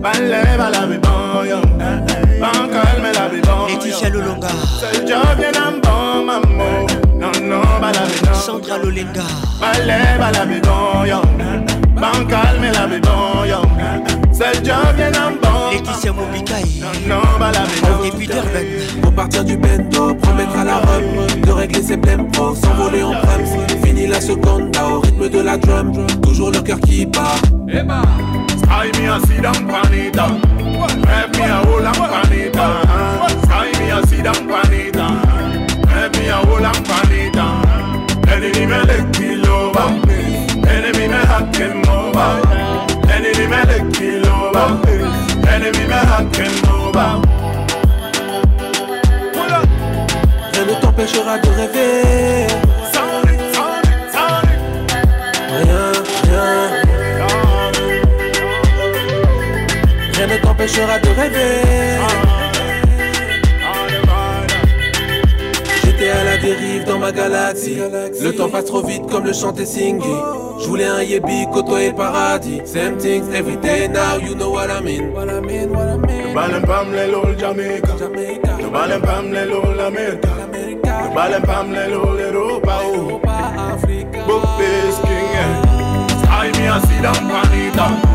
Balle, balle, me bon, Ban calme, la be bon. Laetitia Lolonga. Seul job, bien un bon, maman. Non, non, non. Sandra Lolenga. Me bon, yo. Ban calme, la be bon, yo. Seul job, bien un bon. Patricia Mobikai Et puis Durban Pour partir du bento, promettre à la rhum De régler ses pour s'envoler en prime Fini la seconde, au rythme de la drum Toujours le cœur qui bat Sky me a sit down panita Grab me a me a me a. Enemy me. Enemy me. Enemy me. Enemy me. Rien ne t'empêchera de rêver T'empêchera de rêver. J'étais à la dérive dans ma galaxie. Le temps passe trop vite comme le chantait Singy Je voulais un yébi côtoyer le paradis. Same things every day now you know what I mean. Balem pam le lol Jamaica. Le balem pam le lol America. Le balem pam le lol Europa oh. Book this king yeah Sky me a sit down panita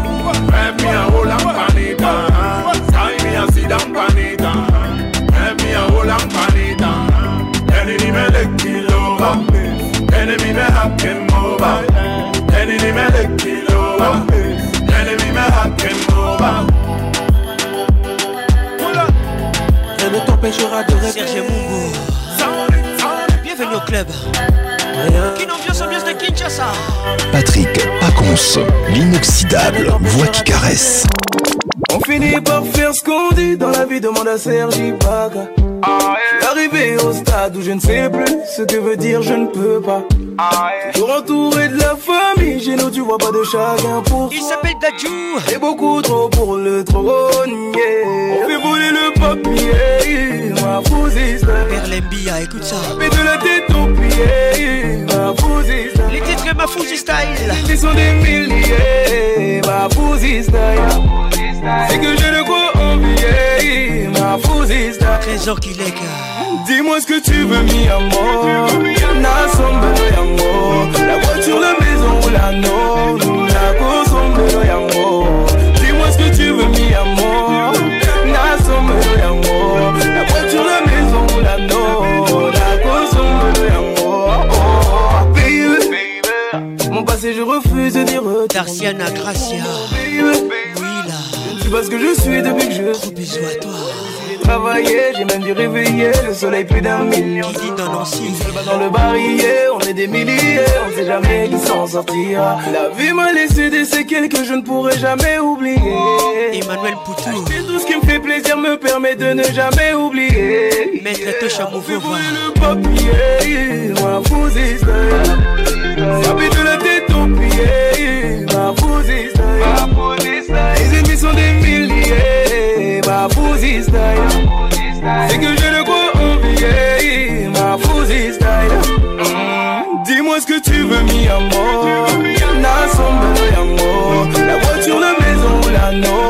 Have me a hold on panita Sky me a sit down panita Have me a hold on panita Enemy me le kilo Enemy me hacking over Enemy me le kilo Enemy me hacking over Rien ne t'empêchera de rêver. Serge Mungo Bienvenue au club Patrick Pacons, l'inoxydable voix qui caresse. On finit par faire ce qu'on dit dans la vie, demande à Sergi Baga. Arrivé au stade où je ne sais plus ce que veut dire je ne peux pas. Toujours entouré de la famille, chez nous tu vois pas de chacun pour Il s'appelle Dadjou Et beaucoup trop pour le trône, yeah. On fait voler le papier, ma fousiste. Berlembia, écoute ça Et de la tête aux pieds. Les titres ma fouzi style Ils sont des milliers, ma fousiste. C'est que j'ai de quoi envier, ma fousiste. Trésor qui lègue Dis-moi ce que tu veux, mi yango. La voiture, la maison ou la non. La kosombe yango. Dis-moi ce que tu veux, mi amor. Passé, je refuse de dire retour. Darciana Gracia Oui, là. Je ne suis pas ce que je suis depuis que je suis. bisous à toi. J'ai travaillé, j'ai même dû réveiller le soleil plus d'un million. Qui dit dans Nancy Dans le barillet, on est des milliers, on sait jamais qui s'en sortira. La vie m'a laissé des séquelles que je ne pourrai jamais oublier. Emmanuel Poutou Et tout ce qui me fait plaisir me permet de ne jamais oublier. Maître Tosha Mouvova le papier, ma fousiste. Sapi de la ma fousiste. Les ennemis sont des milliers, ma fousiste. C'est que j'ai de quoi envier, ma fousiste. Dis-moi ce que tu veux, mi amor. Nasombe yango. La voiture, la maison, la non.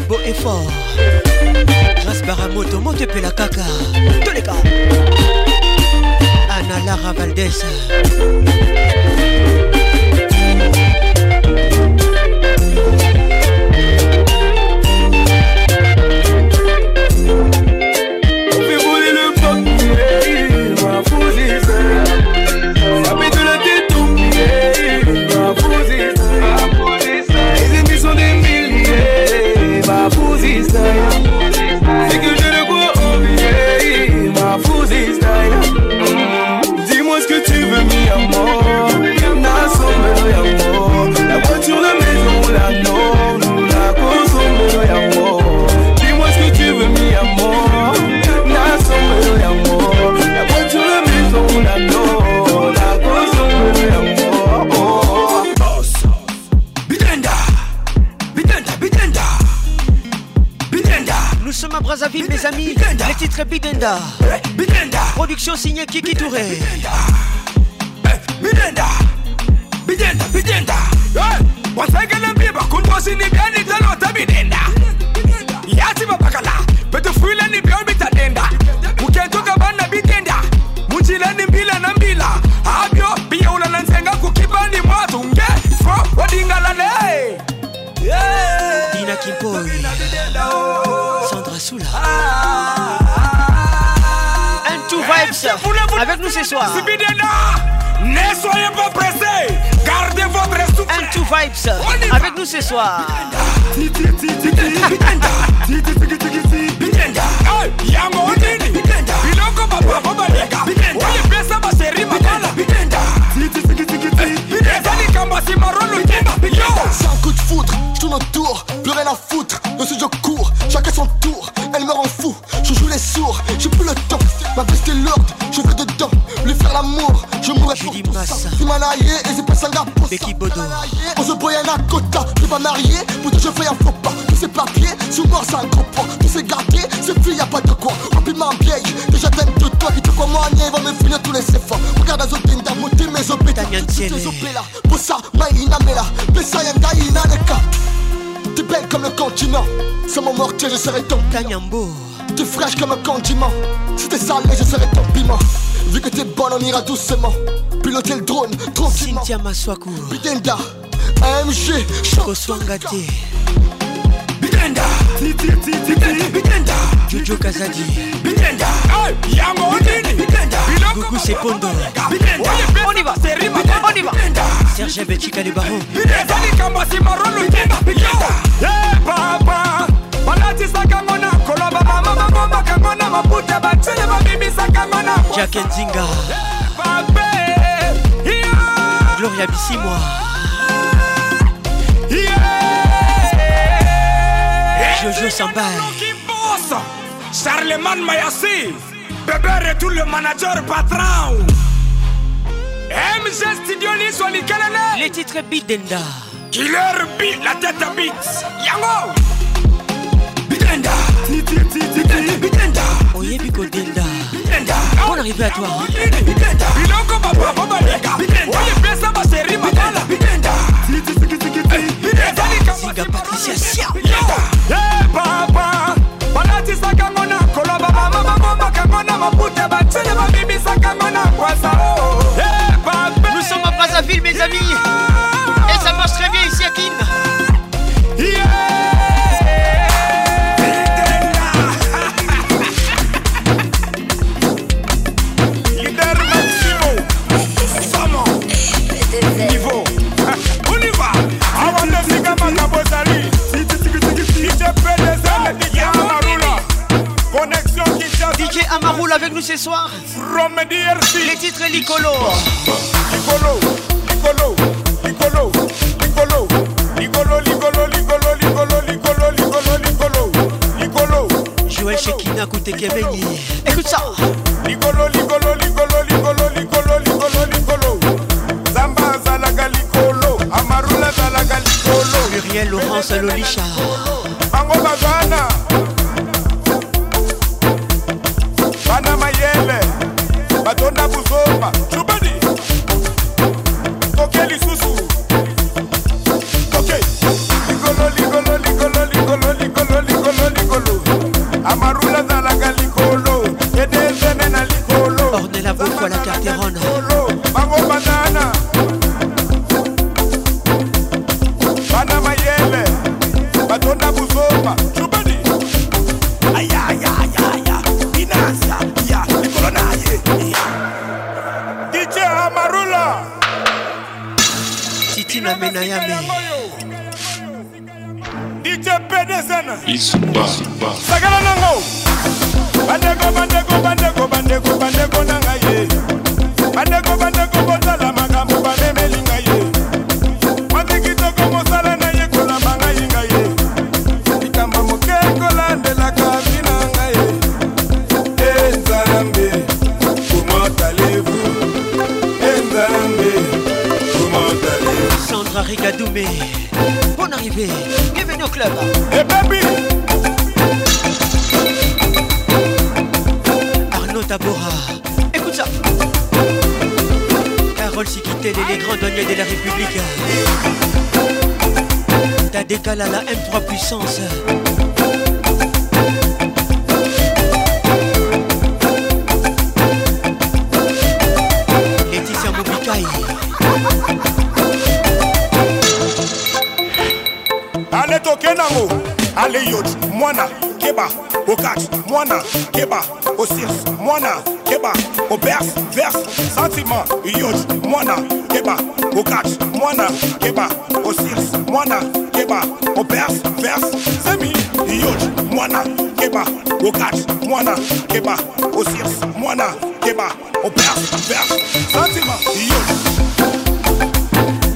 est beau et fort. Grâce baramoto motepela kaka toleka analara valdez. titre Bidenda. Eh, bidenda. Production signée Kiki Touré. Eh, eh, bidenda. Bidenda. Bidenda. wasengele mbiba kuntosi ni bya ni dalo ta bidenda yati babakala betu fuile ni bya Avec nous ce soir. Ne soyez pas pressés. Gardez votre souffle. Un two vibes. Avec nous ce soir je serai ton Tanyambo. T'es fraîche comme un condiment, si t'es salé, je serai ton piment. Vu que t'es bonne, on ira doucement. Piloter le drone, tranquillement. Cynthia Maswaku. Bidenda, AMG, Koswangate. Bidenda, Bidenda, Jojo Kazadi. Bidenda, yango nini Gugu Sepondo. On y va, c'est rima, on y va. Serge Betchika le baron. eza likambo simarolo papa balatisaka ngo na koloba mama babomaka ngo na maputa batile babibisaka ngo na Jack Nzinga. Gloria. Jojo Sambai. Charlemagne Mayassi, bébé retour le manager patron. MG Studio Nice. Les titres Bidenda. Killer beat, la tête à beat. Yango. Bidenda. Bidenda. Oyebi Kodenda. Bidenda. Bonne arrivée à toi. Biloko baba baba lega. Oye pesa baseri makala. Bidenda. Zinga Patricia Sia. Hey papa. balatisaka ngo na koloba mama babomaka ngo na maputa batile babibisaka ngo na kwasa papa. Nous sommes à Brazzaville, mes amis. Nous ce soir. From DRC. Les titres Licolo. Licolo. Licolo. Licolo. Licolo. Licolo, Licolo, Licolo, Licolo, Licolo, Licolo, Licolo. Licolo. Joël Shekina Koutekemeni. Écoute ça. Licolo, Licolo, Licolo, Licolo, Licolo, Licolo, Licolo. Zamba Zalaga Licolo. Amarula Zalaga Licolo. Muriel Laurence Lolisha. Bango Bazana. À la M3 puissance. Laetitia Mobikai. ale toke nango. Ale yot mwana keba. Okat. Mwana keba. Osirs mwana keba. Obers vers. Sentiment yot mwana keba. Okat. Mwana keba. Osirs mwana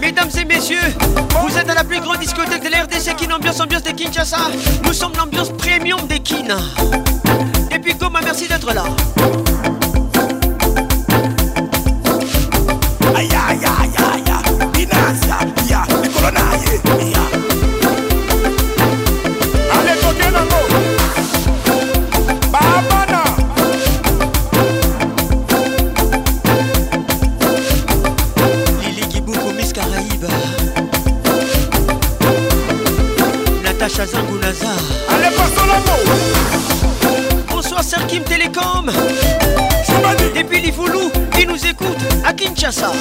Mesdames et messieurs, vous êtes à la plus grande discothèque de la RDC Kin Ambiance, ambiance de Kinshasa. Nous sommes l'ambiance premium des Kin. Et puis Goma, merci d'être là. Natacha Zangunaza. Ale Pasolamo Bonsoir Serkim Télécom. Depuis Livoulou, ils nous écoutent à Kinshasa.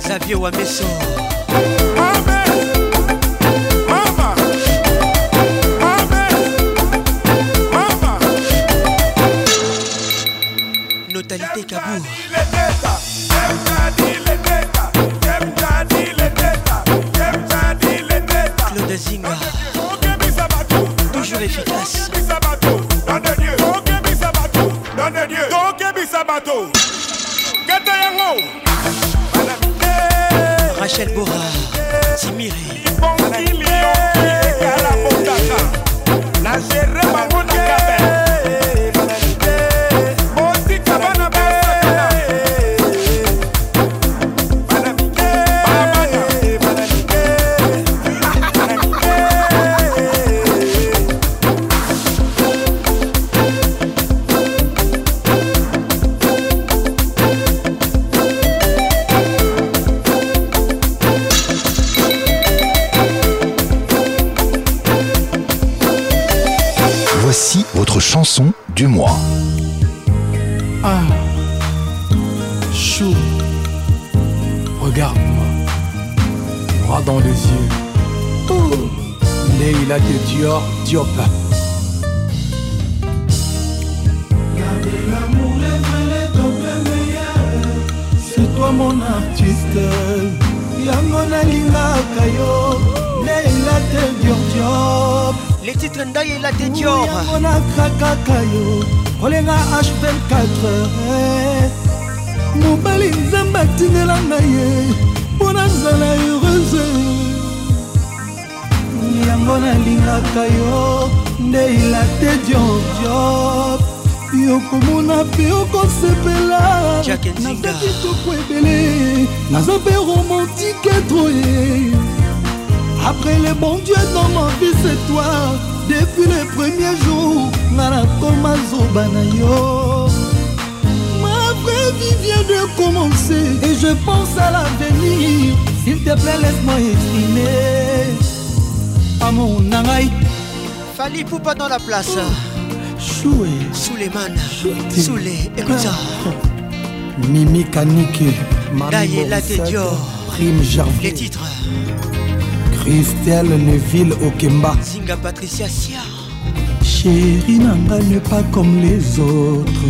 Xavier Wameso. Notalité Kabou. Michel Bora, Samiri. Du mois. Ah, chou, regarde-moi, droit dans les yeux. Oh, Leila de Dior Diop. Les titres Ndaye et la Dior. yango nakrakaka yo kolenga h24. Mobali nzambe atindela ngai ye mpo nazala heureuse yango nalingaka yo ndeila te diordiop yokomona mpe okosepela. Naza kitoko ebele naza mpe romantike troye après le bon dieu dans ma vie c'est toi depuis le premier jour nga nakoma zoba na yo ma vraie vie vient de commencer et je pense à l'avenir s'il te plaît laisse-moi exprimer amour na ngai Fali Poupa dans la place. choué Suleiman. Soulé, écoute ça. mimi et la Dior. prime Les gervais titres. christelle neville okemba Zinga Patricia Sia. Chéri nanga n'est pas comme les autres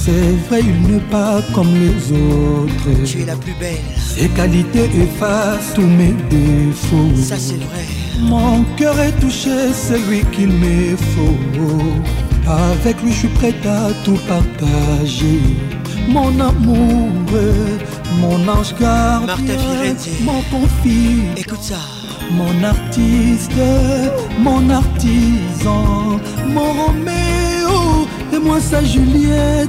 c'est vrai il n'est pas comme les autres Tu es la plus belle. ses qualités effacent tous mes défauts Ça c'est vrai. Mon cœur est touché, c'est lui qu'il me faut. Avec lui, je suis prêt à tout partager. Mon amour, mon ange gardien, Firenze. mon confit, Écoute ça. Mon artiste, mon artisan, mon Roméo et moi sa Juliette.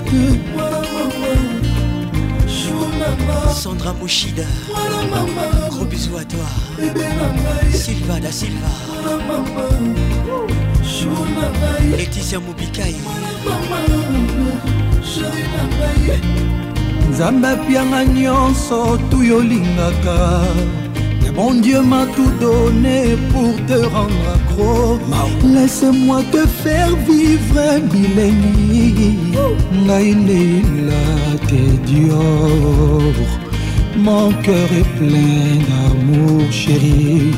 Sandra Mouchida. Gros bisous à toi. Silva da Silva. Laetitia Moubikaï nzambe apianga nyonso olingaka Mon Dieu m'a tout donné pour te rendre accro. Laisse-moi te faire vivre bilengi. Naïnela te Dior. Mon cœur est plein d'amour, chérie.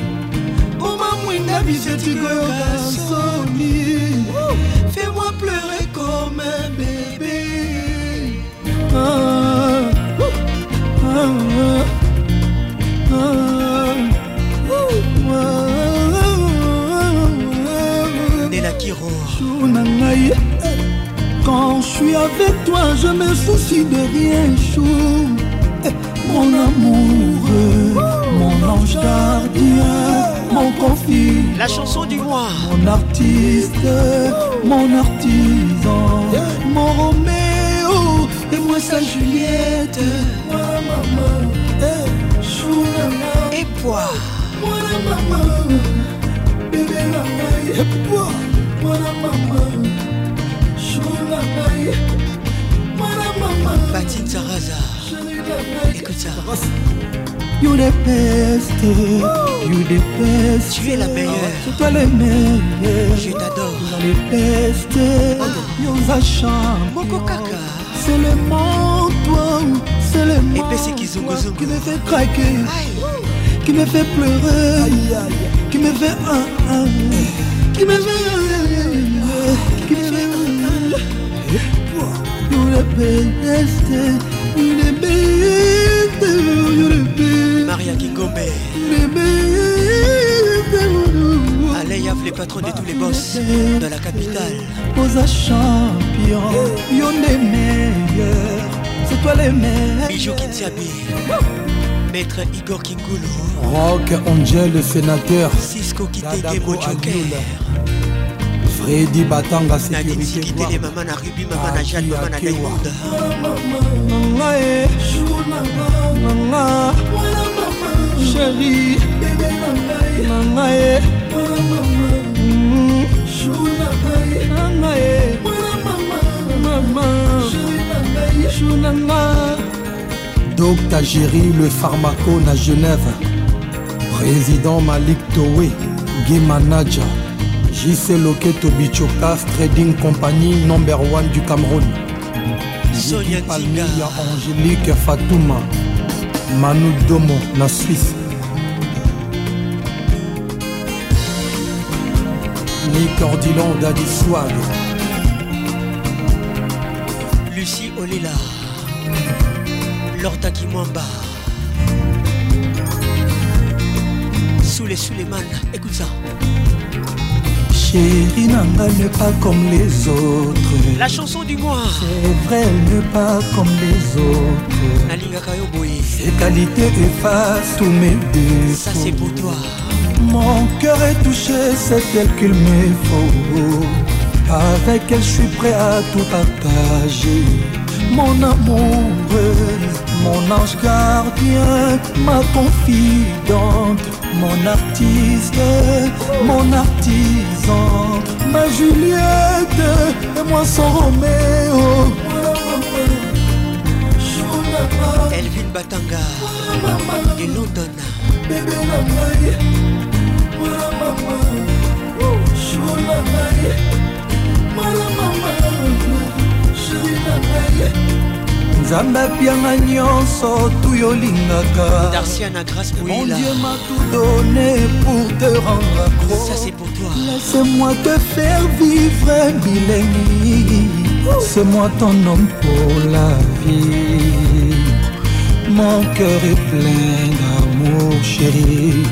Quand je suis avec toi, je me soucie de rien, chou. Mon amoureux, mon ange gardien, mon conflit. La chanson du mois. Mon artiste, mon artisan, mon Roméo et moi sa Juliette. chou, Et quoi? maman, bébé, maman, et? Écoute ça. You the best You the best Tu es la meilleure. C'est toi le meilleur Je t'adore. You the best You the champ Moko Kaka. C'est le monde toi C'est le monde Et Qui me fait craquer Qui me fait pleurer Qui me fait un un Qui me fait Maria Kingombe Allez, Yaf, les patrons de tous les boss de la capitale. Posa champion, yo les meilleurs, c'est toi les meilleurs. Bijou Kintiabi, Maître Igor Kingulu, Rock Angel, le sénateur. Cisco Kitege Mojoker. Freddy Batanga Sikitele mama na Ruby mama na Jeanne mama na Diamond Chérie Nanga e Nanga e Mama Nanga Docteur Géry le pharmaco na Genève. Président Malik Towe Game Manager JC Loketo Bichokas Trading Company number one du Cameroun. Sonia Palmia Angélique Fatouma. Manu Domo na Suisse. Nick Ordilon Daddy Swag. Lucie Olela. Lorta Kimwamba. Soule Suleiman Écoute ça Chérie Nanga n'est pas comme les autres. La chanson du mois. C'est vrai, elle n'est pas comme les autres. Ses qualités effacent tous mes défauts. Ça c'est pour toi. Mon cœur est touché, c'est elle qu'il me faut. Avec elle, je suis prêt à tout partager. Mon amoureuse, mon ange gardien, ma confidente, mon artiste, mon artisan, ma Juliette et moi son Roméo. Elvin Batanga de London. Bébé ye nzambe apianga nyonso tuy olingaka mondie matout donné pour te rendre acrolaisse-moi te faire vivre bilengi c'est-moi ton homme pour la vie. Mon cœur est plein d'amour chérie.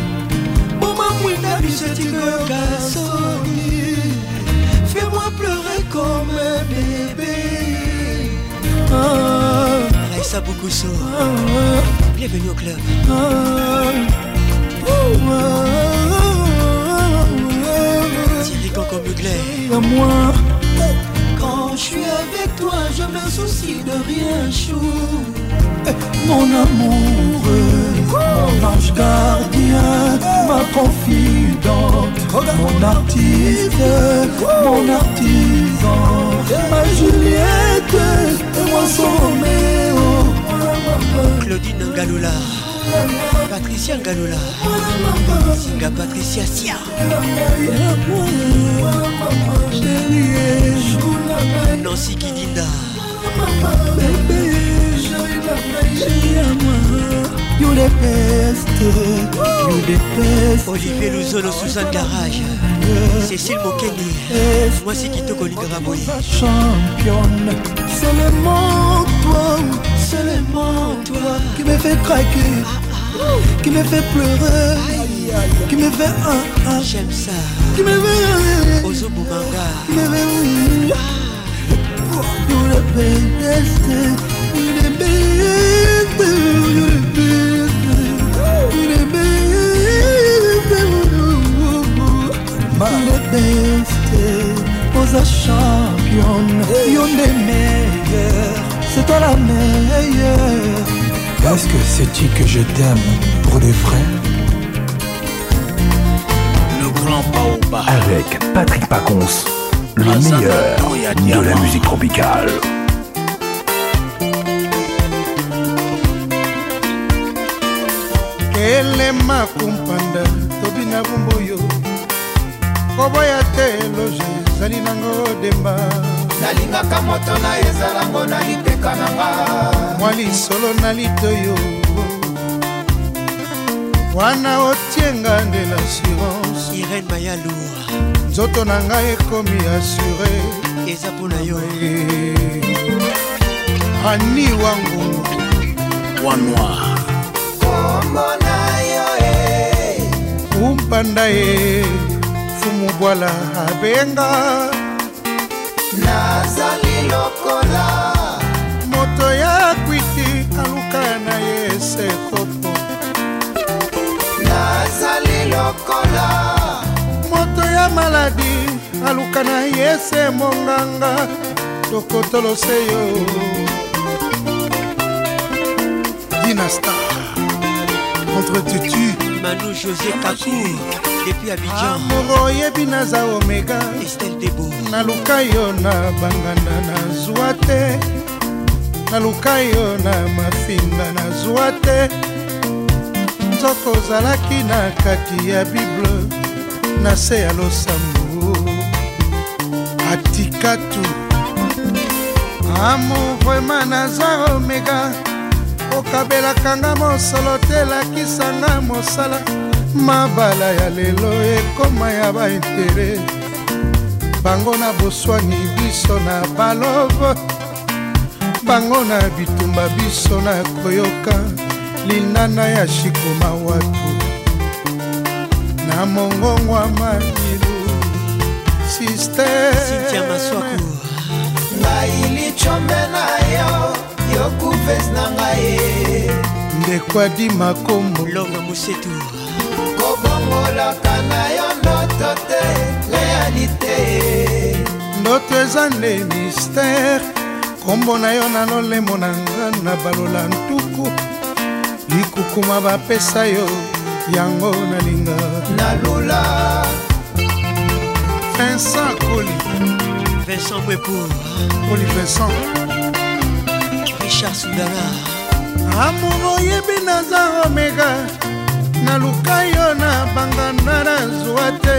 Ah, Raissa Boukousso ah, Bienvenue au club. Thierry Canco Mugler à moi Quand je suis avec toi je me soucie de rien chou. Mon amoureux, mon ange gardien, ma confidente Mon artiste, mon artisan Ma Juliette Roméo Claudine Ngalola Patricia Ngalola Singa Patricia Sia. Nancy Kidinda You the best, you the best Olivier Luzolo, Suzanne Garage Cécile Mokeni. Moi c'est Kitoko Lingaraboy Championne? Seulement toi, seulement toi Qui me fait craquer Qui me fait pleurer Qui me fait un, un. J'aime ça. Qui me fait Ozo Boumanga Qui me fait You the best, best. Oza championne, you the meilleure, c'est toi la meilleure. Est-ce que sais-tu que je t'aime pour des vrais Le grand Baoba. Avec Patrick Pacons, le meilleur de la musique tropicale. kelema kumpanda tobina bomboyo koboya te loge ezali nango demba. Nalingaka moto na ezalango na lipeka na nga. Mwa lisolo na litoyo. Wana otienga nde l'assurance irene mayalu nzoto na ngai ekomi assure eza mpo na yo. Ani wangu wanoir kombo na yo e umpanda ye fumu bwala abenga. Nazali lokola. Moto ya kwiti aluka na ye sekopo. Nazali lokola. Moto ya maladi aluka na ye se monganga tokotolose yo dinasta contre tutu. Manu José Kakou depuis Abidjan. Oyebi naza omega. Naluka yo na banganda nazwa te. Naluka yo na mafinga nazwa te. Nzoko ozalaki na kati ya bible na se ya losambo. Atikatu amour vraimen naza omega. Okabelaka nga mosolo te lakisanga mosala mabala ya lelo ekoma ya baintere. Bango na boswani biso na balove bango na bitumba biso na koyoka. Linana ya shikoma watu na mongongwa mamilu Maswaku. Ngai lichombe na yo yokuves na ngai. Ndekwadi makombo longa mosetu kobongolaka na yo ndoto te realite ndoto eza nde mistere kombo na yo na lolemo na nga na balola ntuku. Likukuma bapesa yo yango nalinga. Nalula. Vincent koli. Vincent Mwepour koli vincent. Richard Sundara amour oyebi naza omega naluka yo na banganda nazwa te.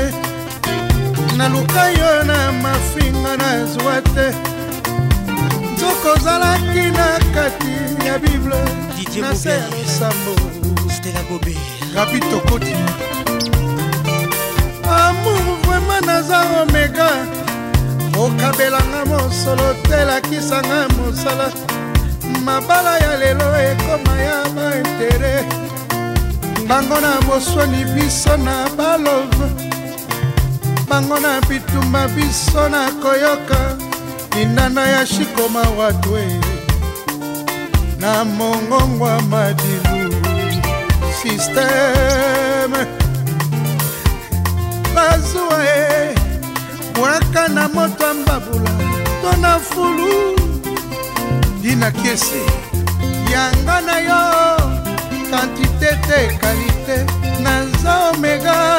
Naluka yo na mafinga nazwa te. Nzoko ozalaki na kati ya bible. Na se ya losambo rapi tokoti. Amour vraimen naza omega. Okabelanga mosolo te lakisanga mosala. Mabala ya lelo ekoma ya baintere bango na boswani biso na balove. Bango na bitumba biso na koyoka. Linana ya shikoma watwe na mongongwa madilu. Sisteme. Bazwa e. Mwaka na moto ya mbabula. To na fulu. Dina kiese yanga na yo kantite te kalite naza omega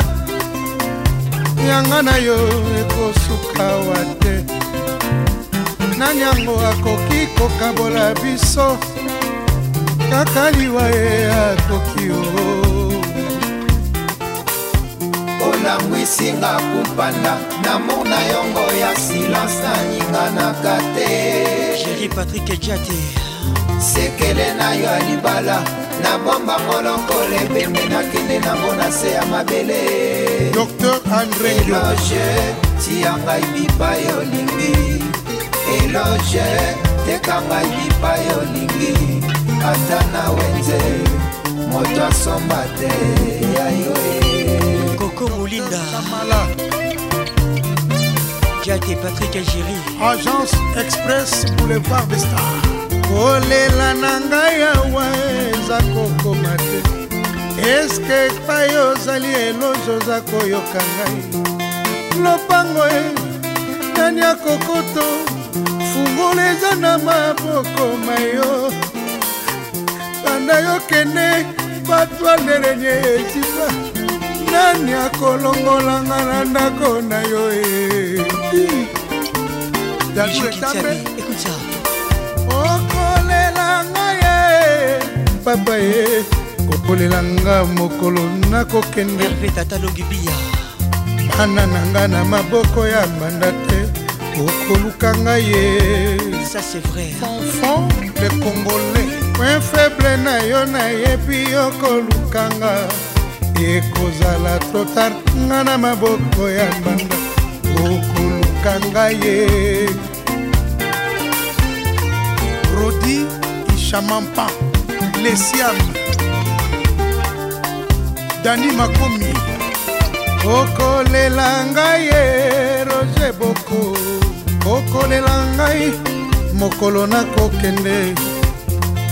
yanga na yo ekosuka wa te. Nani yango akoki kokabola biso? Kaka liwa ye akoki o olangwisinga kumpanda namona yongo ya silence naninganaka te. Chéri patrik ejate sekele na yo ya libala nabomba molokolo ebembe nakende nango na se ya mabele. Dr andré eloge tia ngai bipai olingi eloge teka ngai bipai olingi ata na wenze moto asomba te ya yo koko molinda. Jate patrik agiri. Agence express boulevard de star kolela na ngai awa eza kokoma te. Eske epai ozali eloge oza koyoka ngai? Lopango e nani akokoto? Fungola eza na maboko mayo. Banda yokende bato anderenye eziba nani akolongolanga na ndako na yo e? Écoute ça. Papa ye kokolela nga mokolo nakokende herve tata longibiya bana na nga na maboko ya mbanda te okoluka ngai ye enfant le congolais point faible na yo nayebi okolukanga ekozala trotar nga na maboko ya mbanda okoluka ngai ye rodi ishamampa lesiam dani makomi. Okolela ngai ye roge boko. Okolela ngai mokolo nakokende.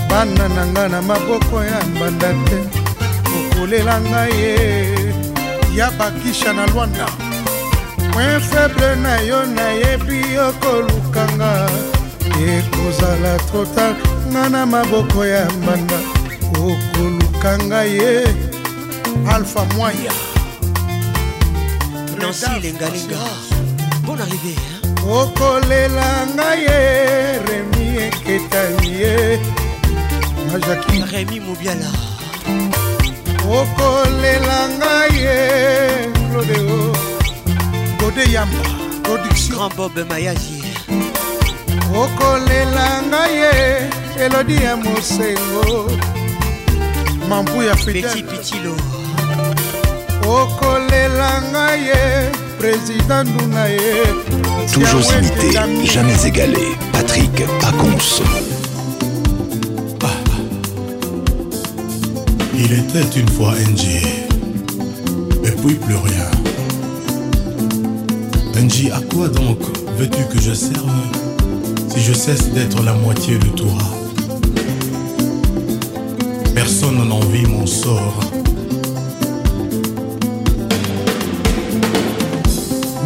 Bana na nga na maboko ya mbanda te. Okolela ngai ye ya bakisha na lwanda. Point faible na yo nayebi okolukanga ekozala trotar nga na maboko ya mbanda okoluka ngai ye alpha mwaya. Nancy lengalenga bon arrivé okolela ngai ye remi eketani ye majaki remi mobiala. Okolela ngai ye claudeo gode yamba production. Grand bob mayazi okolela ngai ye elodi ya mosengo mambu ya petit pitilo okolela ngai ye président nduna ye Toujours imité, jamais égalé. Patrick Pacons. Il était une fois NG, et puis plus rien. NG, à quoi donc veux-tu que je serve? Je cesse d'être la moitié de toi Personne n'envie mon sort.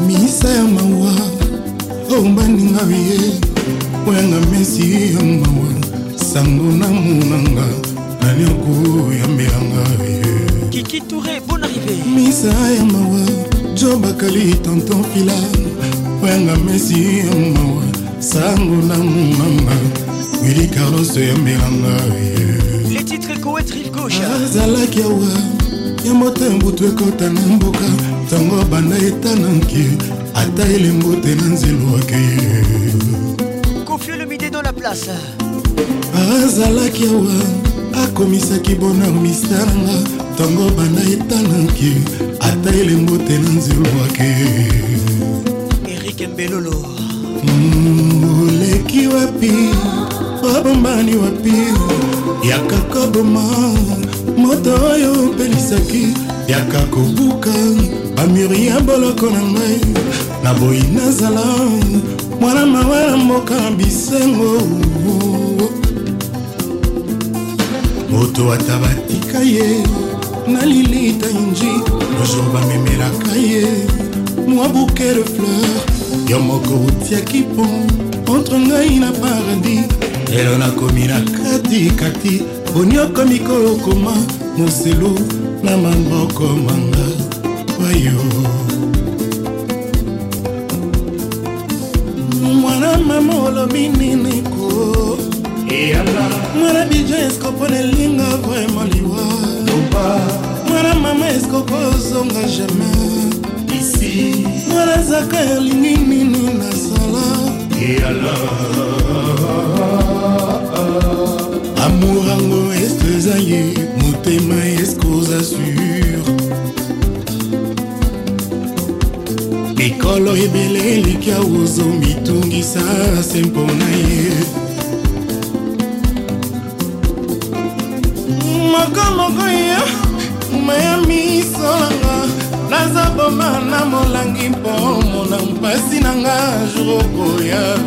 misa ya mawa ombaninga ye oyanga mesi ya mawa. Sango nani kiki touré bon arrivé misa ya mawa jo bakali tonton fila oyanga mesi ya mawa sango na mongamba wili carlos yamelanga azalaki awa ya motema butu ekota na mboka. Ntango banda etananki ata elengo te na nzelo ake azalaki awa akomisaki bona mistananga ntango banda etananki ata elengo te na nzelo ake erik mbelolo. Oleki wapi? Obombani wapi? Yaka koboma. Moto oyo opelisaki yaka kobuka. Bamuri ya boloko na ngai na boyi nazala. Mwana mawa na mboka bisengo. Moto ata batika ye na lilita inji lojour bamemelaka ye mwa bouquet de fleur yo moko otiaki mpo kontre ngai na paradis. Lelo nakomi na katikati poni okomi kokoma moselu na maboko manga. Wayo. Mwana mama olobi nini ko? Mwana bijo eskopona elinga vraimen liwa. Mwana mama eskokozonga jamais. Mwana zaka elingi nini nasala amour yango eske eza ye motema eske oza sur ekolo ebele eleki awozomitungisa se mpona ye mokomoko ya maya misolanga naza boma na molangi mpo mona mpasi na nga jurokoya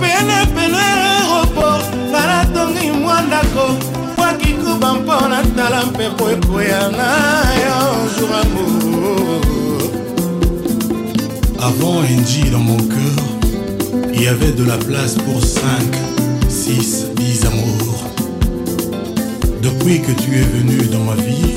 penepene aéroport nga natongi mwa ndako mwa kikuba mpo natala mpepo ekoya na yo jour amour Avant NG dans mon cœur, il y avait de la place pour 5, 6, 10 amours. Depuis que tu es venu dans ma vie,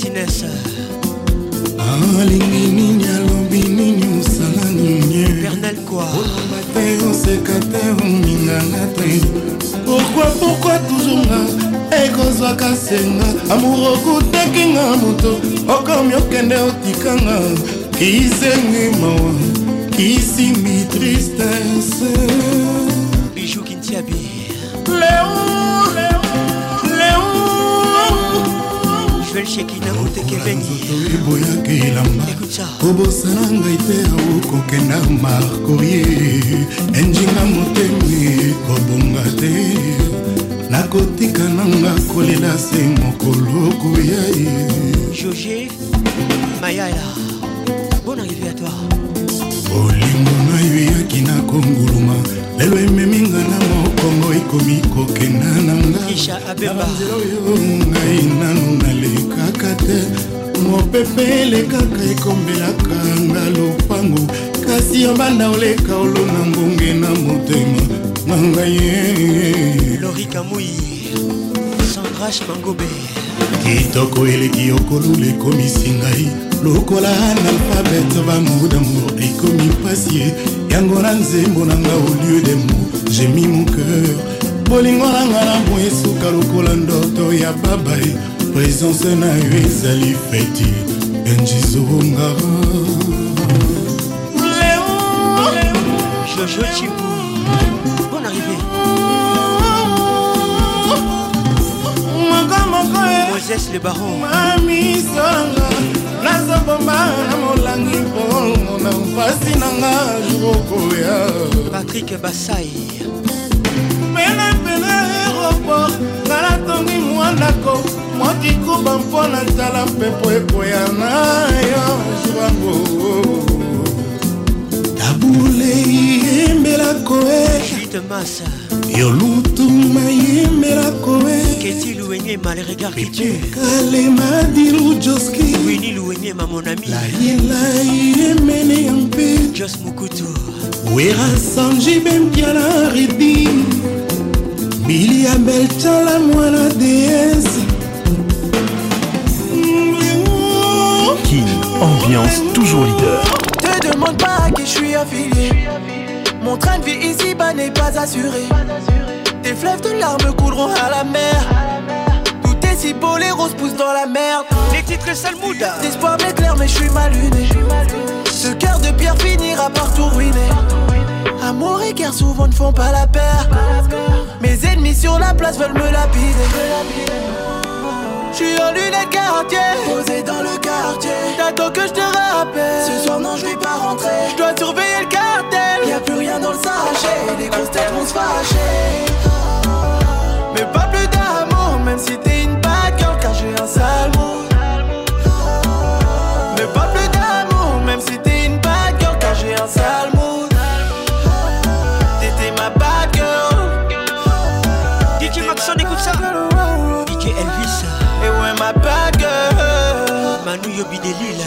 martinez. Alingi nini alobi nini osala nini? Bernal kwa te oseka te oninganga te. Pourkui pourkui toujours nga ekozwaka senga amour okutakinga moto. Okomi okende otikanga kisengi mawa. Kisimbi tristesse eboyaka elamba kobosana ngai te okokenda markorie. Enjinga motemi kobonga te. Nakotika nanga kolela se mokolo koya ye Jogé Mayala Bonne arrivée à toi. Bolingo na yo eyaki na konguluma lelo ememinga na mokongo ekomi kokenda na Abemba nganzela oyo ngai nanu nalekaka te. Mopepe elekaka ekombelaka nga lopango. Kasi yobanda oleka olona mbonge na motema. Na ngai ye. Lori Kamui Sandrash Mangobe kitoko eleki okolula ekomisi ngai. Lokola analphabete bamodamour ekomi mpasi ye yango na nzembo na nga au lieu de mo j'ai mis mon cœur. Bolingo na nga na mo esuka lokola ndoto ya babai présence na yo ezali feti enjizonga jojo cibu bon arrivé moses le baron. Mamisanga nazobomba na molangi mpomona mpasi nanga jokoya patrik basai pene pene aéroport. Ngala tongi mwa ndako likoba mpo na tala mpepo ekoya na yo zubango tabulei eyembelako e yolutu mayembelako ekalema diru joski. Lailai emene ya mpe werasanji bembiala redi miliabel tala mwana deese ambiance toujours leader. Te demande pas à qui je suis affilié. Mon train de vie ici-bas n'est pas assuré. Tes fleuves de larmes couleront à la mer. Tout est si beau, les roses poussent dans la merde. Les titres Salmouda L'espoir m'éclaire, mais je suis mal luné. Ce cœur de pierre finira par tout ruiner. Amour et guerre souvent ne font pas la paire. Mes ennemis sur la place veulent me lapider. Je suis en lunettes quartier, posé dans le quartier. T'attends que je te rappelle. Ce soir, non, je vais pas rentrer. Je dois surveiller le cartel. Y a plus rien dans le sachet. Les grosses têtes vont se fâcher. Mais pas plus d'amour, même si t'es une bad girl, car j'ai un sale mood. Yobidelil.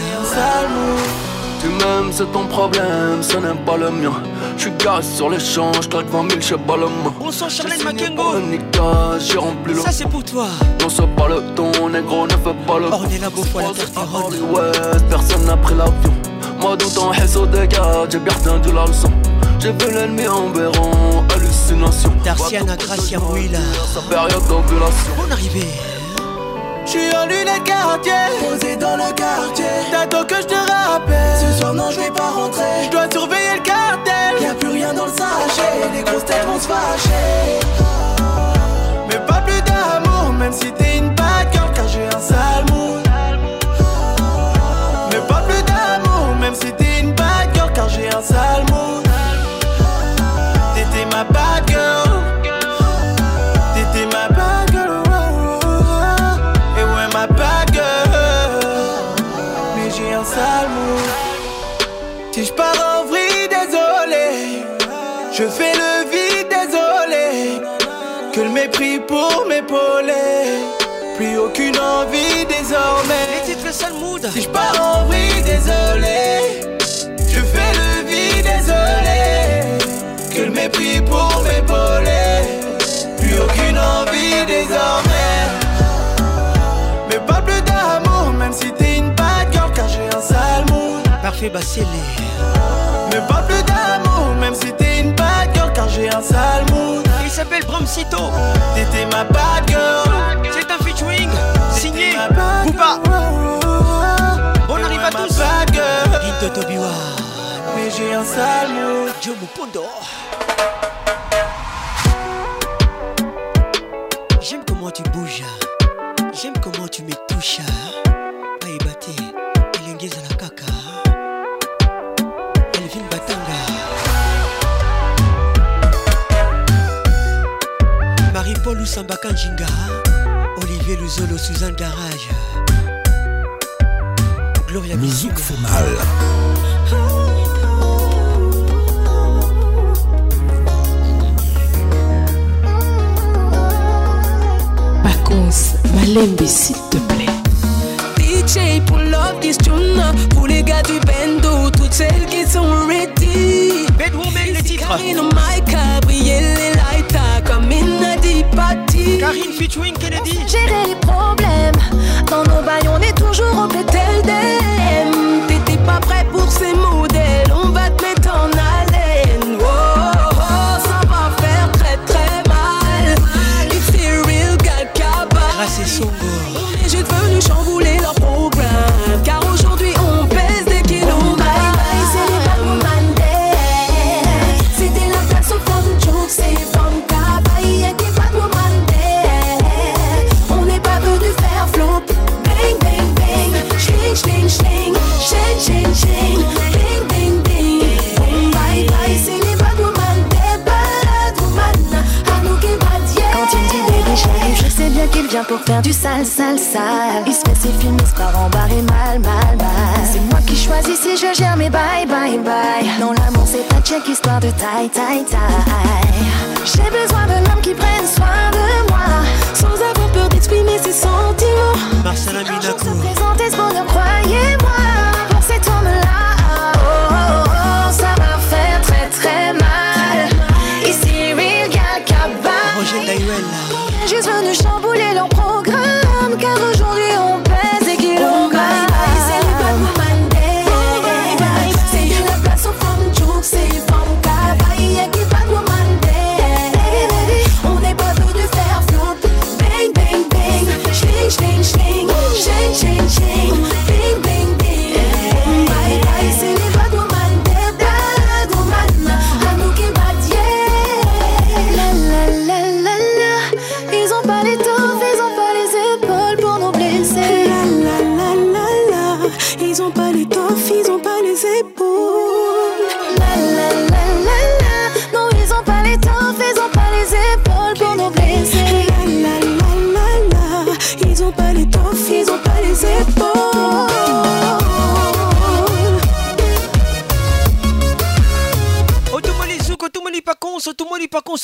Tu m'aimes, c'est ton problème, ce n'est pas le mien. J'suis garé sur l'échange, claque 20 000 chez Baloma. Bonsoir Charlène Makengo. j'ai rempli le. Ça c'est pour toi. Non, c'est pas le ton, négro, ne fais pas le. Ornella Beaufoy, la Terre Ouais, personne n'a pris l'avion. Moi, dans ton réseau de gars, j'ai bien retenu la leçon. J'ai vu l'ennemi en béron, hallucination. Darciana Gracia Mouila. Sa période d'ovulation. Bonne arrivée. J'suis en lunettes quartier, posé dans le quartier. T'attends que je te rappelle. Ce soir, non, je vais pas rentrer. Je dois surveiller le cartel. Y'a plus rien dans le sachet, les grosses têtes vont se fâcher. Mais pas plus d'amour, même si t'es une mood. Si je pars en vrille, désolé. Je fais le vide, désolé. Que le mépris pour m'épauler. Plus aucune envie désormais. Mais pas plus d'amour, même si t'es une bad girl, car j'ai un sale mood. Parfait Bassélé. Mais pas plus d'amour, même si t'es une bad girl, car j'ai un sale mood. Il s'appelle Bramsito. T'étais ma bad girl. C'est un featuring signé Booba. Tobiwa. Mais j'ai un mood. Joe Mupondo. J'aime comment tu bouges. J'aime comment tu me touches. Aïbate. Elengeza la kaka. Elvin Batanga. Marie-Paul Oussambaka Njinga. Olivier Luzolo, Suzanne Garage. Gloria Musique fait mal. Vacances, Malembe, s'il te plaît. DJ pull up this tune Pour les gars du bendo Toutes celles qui sont ready Lights Comme une party Karine featuring Kennedy. Gérer les problèmes? Dans nos bails on est toujours au PTLDM T'étais pas prêt pour ces modèles On va te mettre en haleine. Oh, oh, oh, Ça va faire très très mal. It's a real Grâce et Songo on est juste venu chambouler leur qu'il vient pour faire du sale, sale, sale. Il se fait ses films, il se part en barre et mal, mal, mal. C'est moi qui choisis si je gère mes bye, bye, bye. Non, l'amour c'est pas check, histoire de taille, taille, taille. J'ai besoin d'un homme qui prenne soin de moi, sans avoir peur d'exprimer ses sentiments. Marcela Un jour Minakou se présenter ce bonheur, croyez-moi.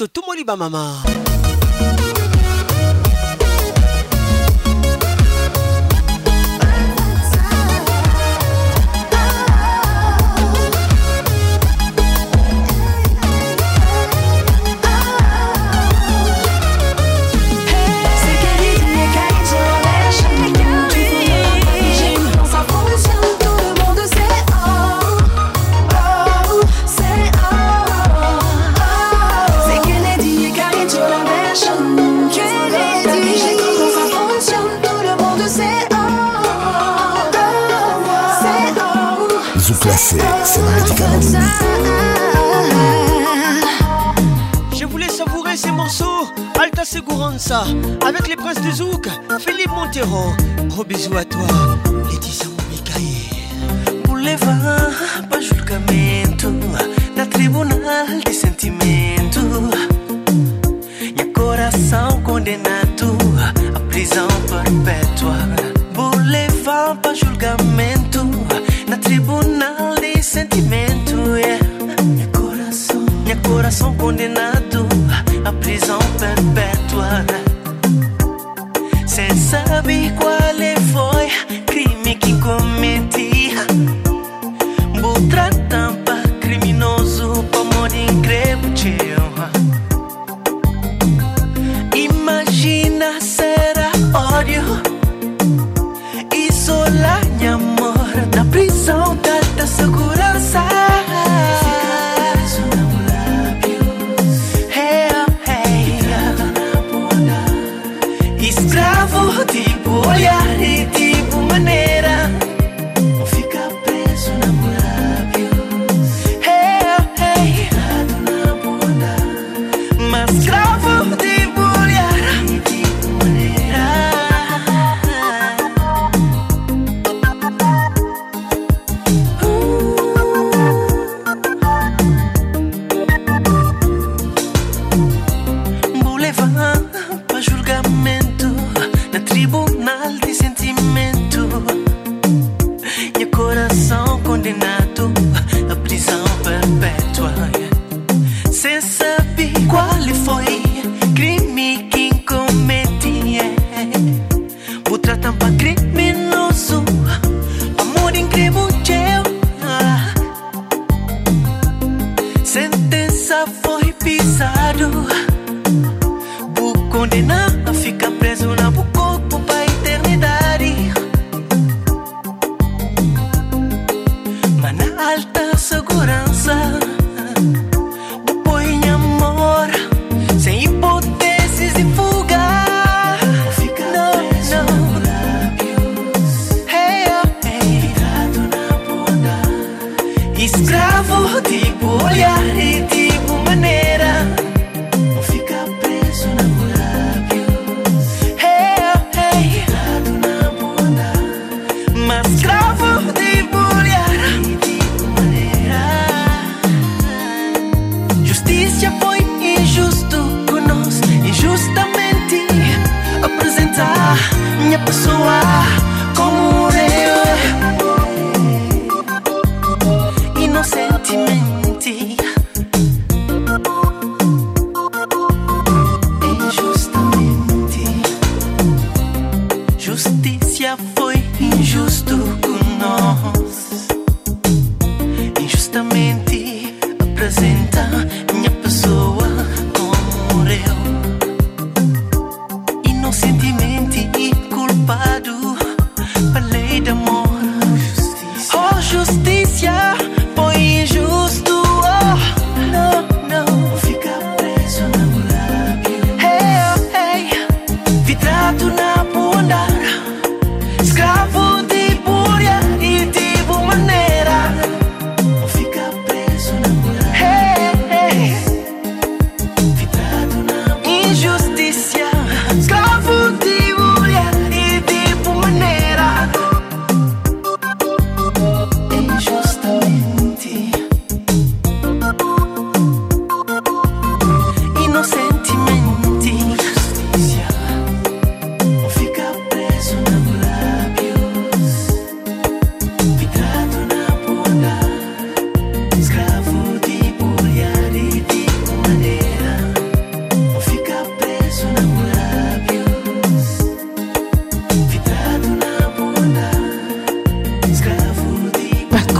tomoli bamama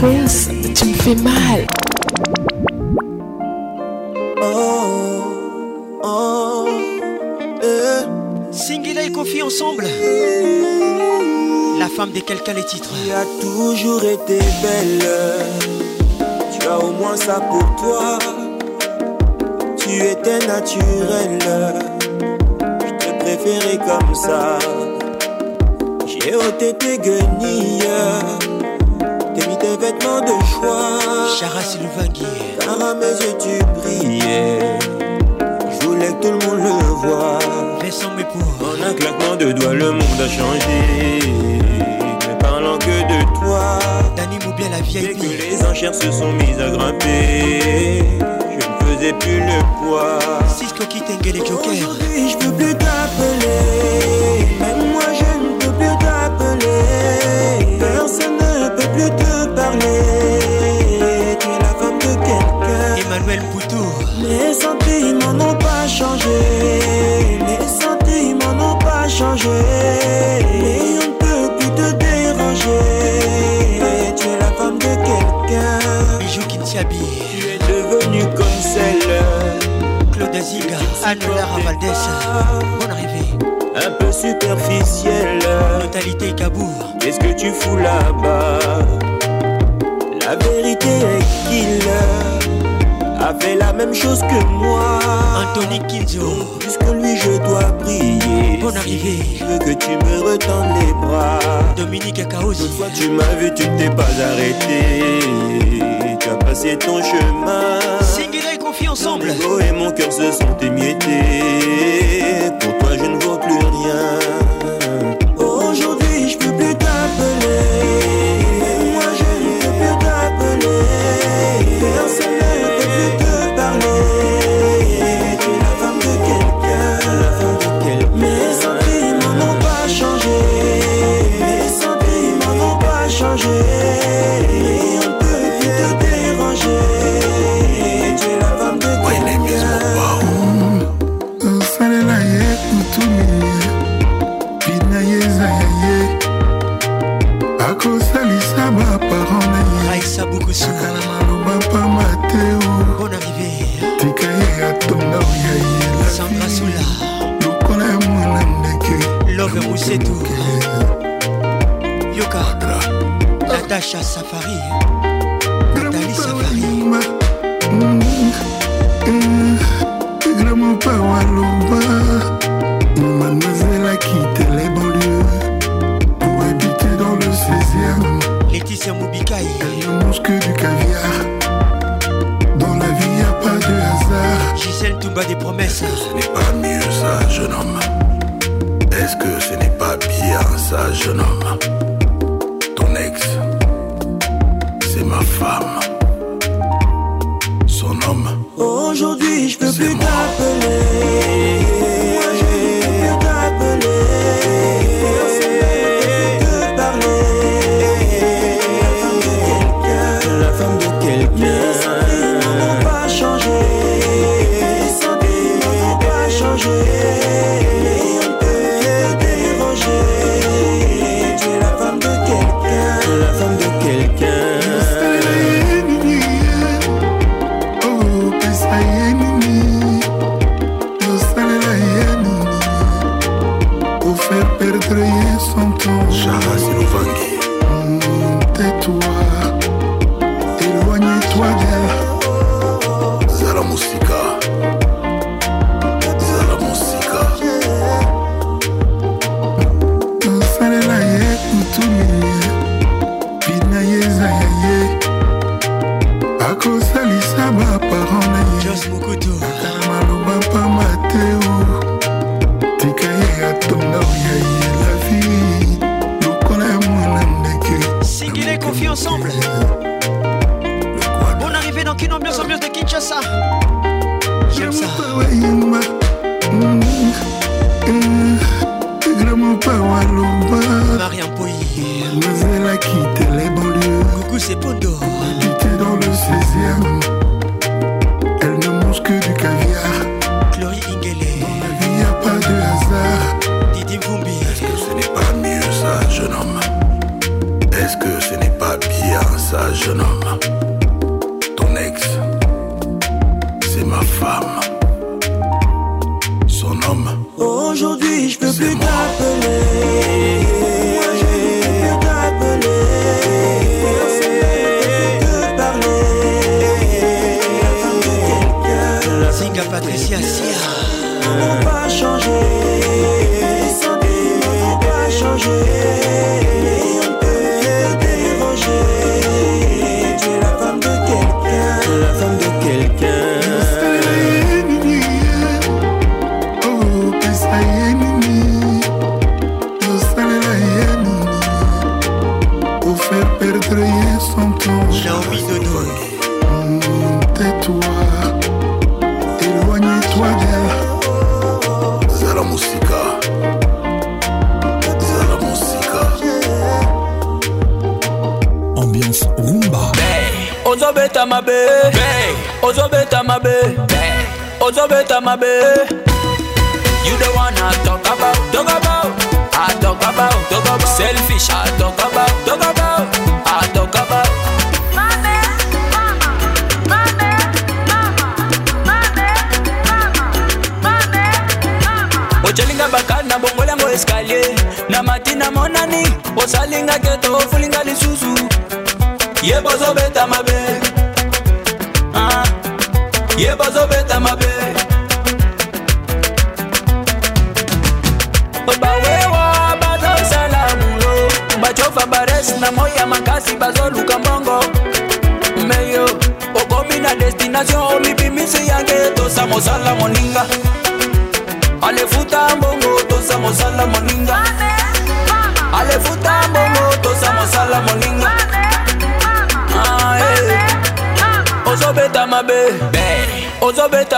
Tu me fais mal. Oh, oh, euh, et Kofi ensemble. La femme de quelqu'un les titres. Tu as toujours été belle. Tu as au moins ça pour toi. Tu étais naturelle. Je te préférais comme ça. J'ai ôté tes guenilles vêtements de choix. Chara Silvangui. Car à mes yeux tu brillais. Je voulais que tout le monde le voie. En un claquement de doigts, le monde a changé. Ne parlant que de toi. Dani bien la vieille. Dès que les enchères se sont mises à grimper, je ne faisais plus le poids. Cisco qui les jokers. Aujourd'hui, je peux plus t'appeler. Plus te parler. Tu es la femme de quelqu'un. Emmanuel Poutou. Les sentiments n'ont pas changé. Les sentiments n'ont pas changé. Et on ne peut plus te déranger. Tu es la femme de quelqu'un. Bijou Kintiabi. Tu es devenue comme celle. Claude Aziga. Anne Lara Valdez. Bonne arrivée. Superficielle. Totalité Cabourg. Qu'est-ce que tu fous là-bas? La vérité est qu'il a fait la même chose que moi. Anthony. Plus que lui, je dois prier. Bonne arrivée. Je veux que tu me retendes les bras. Dominique. Une fois tu m'as vu, tu t'es pas arrêté. Tu as passé ton chemin. Singulier et. Mon cœur se sont émiettés. Pour toi, je ne vaux plus rien. Yoka. Natacha Safari. Nathalie Safari. Vraiment pas Waloba Mademoiselle a quitté les banlieues Pour habiter dans le 16e Laetitia Moubikaï Elle ne mange que du caviar Dans la vie y a pas de hasard Gisèle Toumba des promesses Ce n'est pas mieux ça, jeune homme. Est-ce que ce n'est bien ça, jeune homme Ton ex, c'est ma femme. Son homme, Aujourd'hui, je peux plus t'appeler. tá ma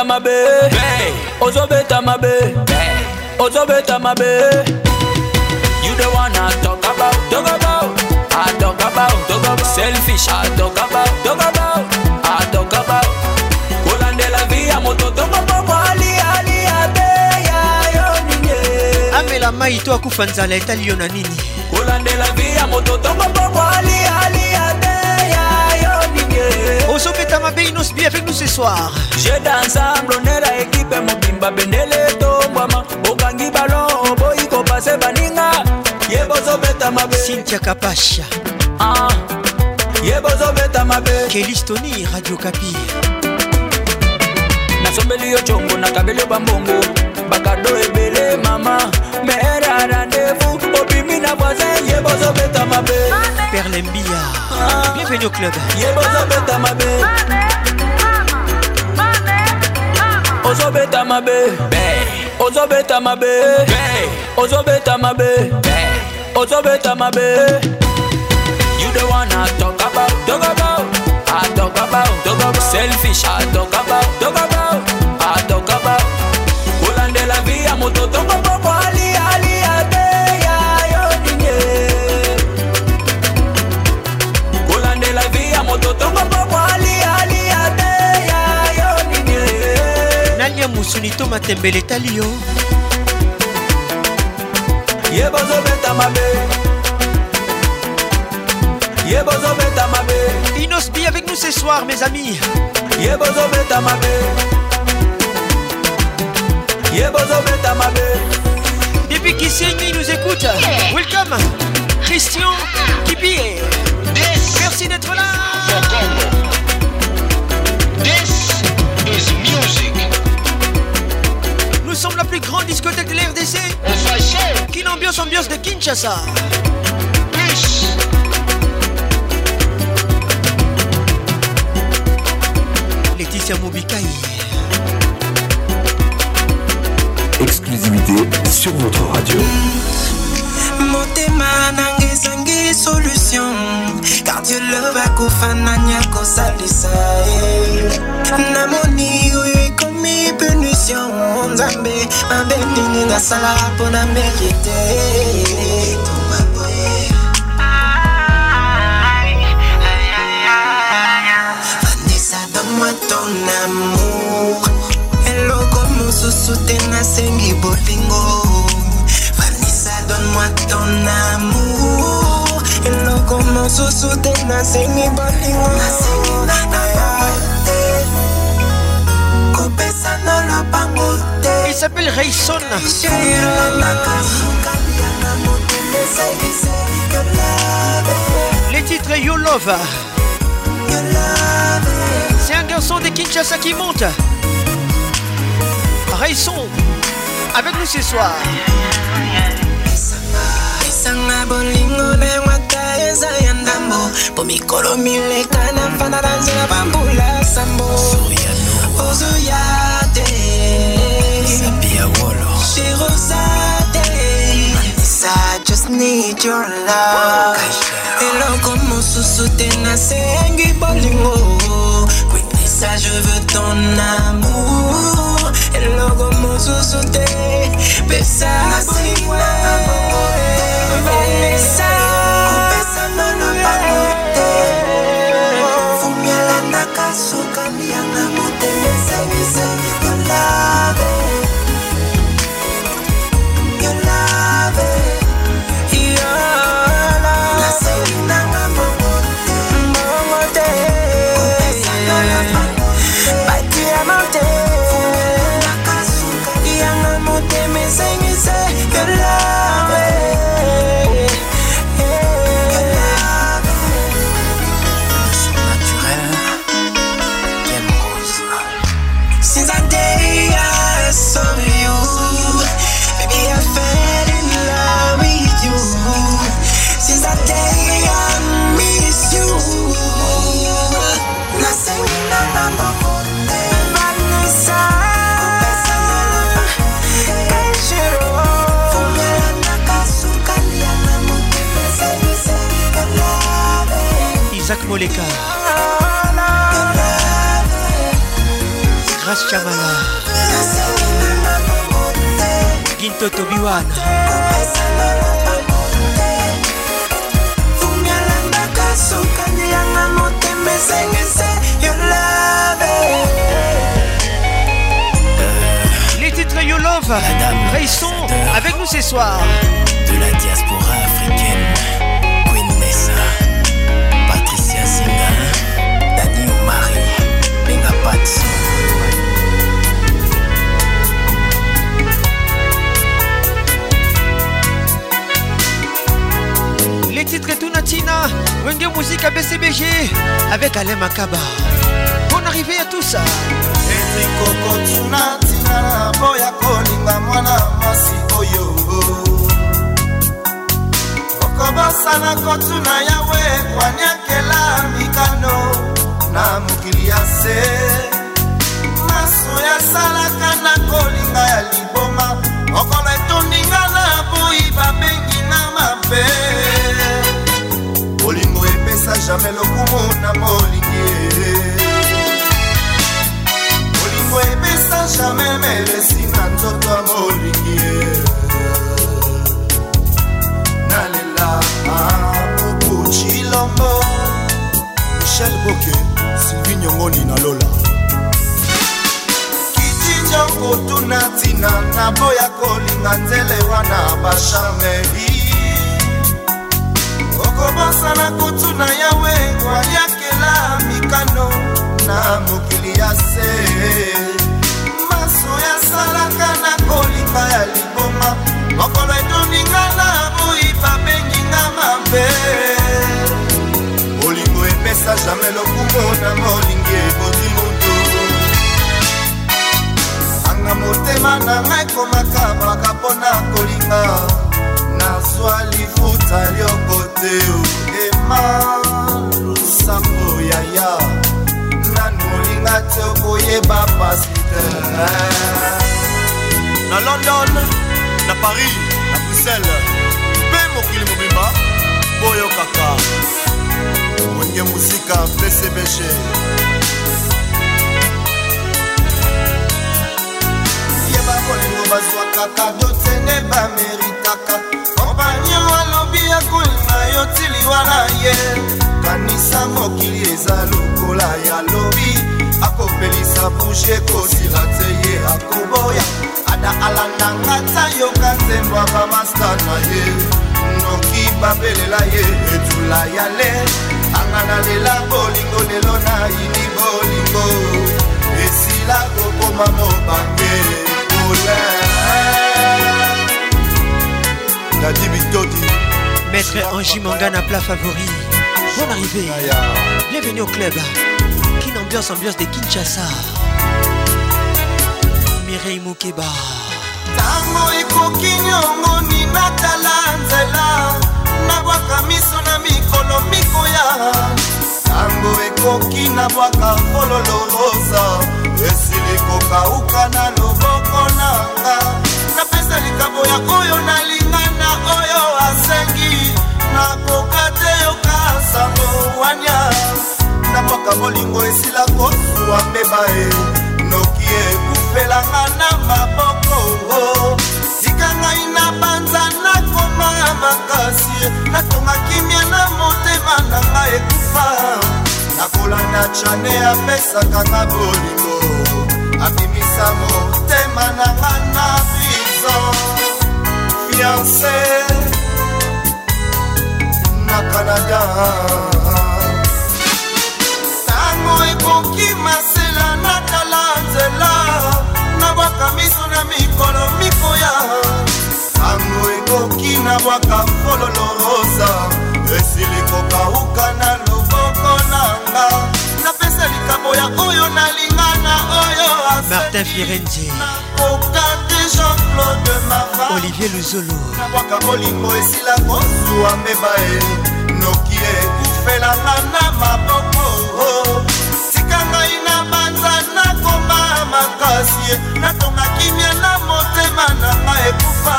ozobeta mabe ozobeta mabe. Ozobeta mabe. You the one i talk about talk about. I talk about talk about. Selfish i talk about talk about. I talk about. Kolandela vi ya moto tokopoko alialia te ya yo ninye. Amela mai to akufa nzala etali yo na nini? Kolandela vi ya moto tokopoko alialia te ya yo ninye Madame Abeinos, bien avec nous ce soir. Je danse ensemble, on est la équipe, mobimba bendele tombama. Okangi ballon, boy, ko passe baninga. Yebozo beta mabe. Cynthia Kapasha. Ah. Yebozo beta mabe. Kelistoni, Radio Kapi. Nasombeli yo chongo, nakabeli yo bambongo. Bakado ebele mama, mera rendez-vous. Obimi na voisin, yebozo beta mabe. Perlembia. Bienvenue au club. Ye bozobeta mabe. Ozobeta mabe. Ozobeta mabe. Ozobeta mabe. Ozobeta mabe. You the one i talk about talk about. I talk about talk about. Selfish i talk about talk about. I talk about. Kolandela vi ya nalia musuni to matembele etali yo ye bozobeta mabe. Ye bozobeta mabe. Inos bien avec nous ce soir mes amis. Ye bozobeta mabe. Ye bozobeta mabe. Depuis Kisenyi nous écoute. Welcome. Christian merci d'être là plus grande discothèque de l'RDC Kin ambiance ambiance de Kinshasa. Laetitia Mobikai Exclusivité sur votre radio. motema nanga ezangi solution. Car dieu love akofanani akosalisa ye. Namoni oyo ekomi punition. Nzambe mabe nini nasala mpo na ton amour. Te nasengi bolingo. Vanisa donne-moi ton amour. Eloko mosusu te nasengi bolingo Il s'appelle Rayson. Les titres You Love. C'est un garçon de Kinshasa qui monte. Rayson Avec nous ce soir. Esanga bolingo nengwata eza ya ndambo. Mpo mikolo mileka na mfana na nzela bambula sambo I just need your love. Hello, como sengi bolingo. Witness, je veux ton amour. Hello, como susuten. Pesa, bolingo. Vanessa. Isaac Moleka Grace Chamala Ginto Tobiwan sokani yanga motema esengese yolabe Les titres You Love Ray sont avec nous ce soir. de la diaspora africaine Les titres Tunatina Wenge Musique à BCBG avec Alain Makaba. Bonne arrivée à tous. Etrikoko tuna ntina na boya kolinga mwana mwasi oyo. Okobosana kotuna yawe kwaniakela mikano na mokili ya se. Maso yasalaka na kolinga ya epesa jamai lokumu na molingi bolingo epesa jamai melesi na nzoto ya molingi nalela pupu chilombo michel boke sylvie nyongoni na lola. Kitinjo kotuna ntina na boya kolinga nzele wana bashameri okobosana kotuna yawe waliakela mikano na mokili ya se. Maso yasalaka na kolinga ya liboma mokolo etoninga na boyi babenginga mabe. Bolingo epesa jamai lokumu na molingi eboti moto anga motema na ngai komakabaka mpo na kolinga nazwa lifuta lioko te ema lusambo yaya nanu olinga te okoyeba pasi te na london na paris na bruxelles. Mpe mokili mobimba boyo kaka. Wenge muzika pcbg yeba kolingo bazwaka kado tene bameritaka kompanio alobi akolinga yo tiliwa na ye. Kanisa mokili eza lokola ya lobi. Akopelisa bushe kosila te ye akoboya. Ada alandanga ta yoka nzembo ya bamasta na ye. Noki babelela ye etula ya le anga nalela bolingo lelo nayini bolingo. Esila kokoma mobange pole dadi bitoti Maître Angie Mangana, plat favori. Bonne arrivée. Bienvenue au club. Kin ambiance, ambiance de Kinshasa. Mireille Moukeba. ntango ekoki nyongoni natala nzela nabwaka miso na mikolo mikoya ntango ekoki nabwaka fololo rosa esili kokauka na loboko nanga napesa likambo ya oyo asengi nakoka te yoka sango wania nabwaka bolingo esila kosuwa mbeba e. Noki ekufa ekofelanga na maboko tika ngai na banza nakoma makasi. Natonga kimia na motema na ngai ekufa. Nakolanda chane apesaka nga bolingo. Abimisa motema na nga na prison. Fiance na canada ntango ekoki masela natala nzela nabwaka miso na mikolo mikoya. Ntango ekoki nabwaka fololo rosa esili kokauka na loboko nanga napesa likambo ya oyo nalinga na oyo martin firenze. Okate jean-claude mava olivier luzolo. Nabwaka bolingo esila kozwa mbeba e noki ekufelanga na maboko. Tika ngai na banza nakoma makasi natonga kimia na motema na ngai ekufa.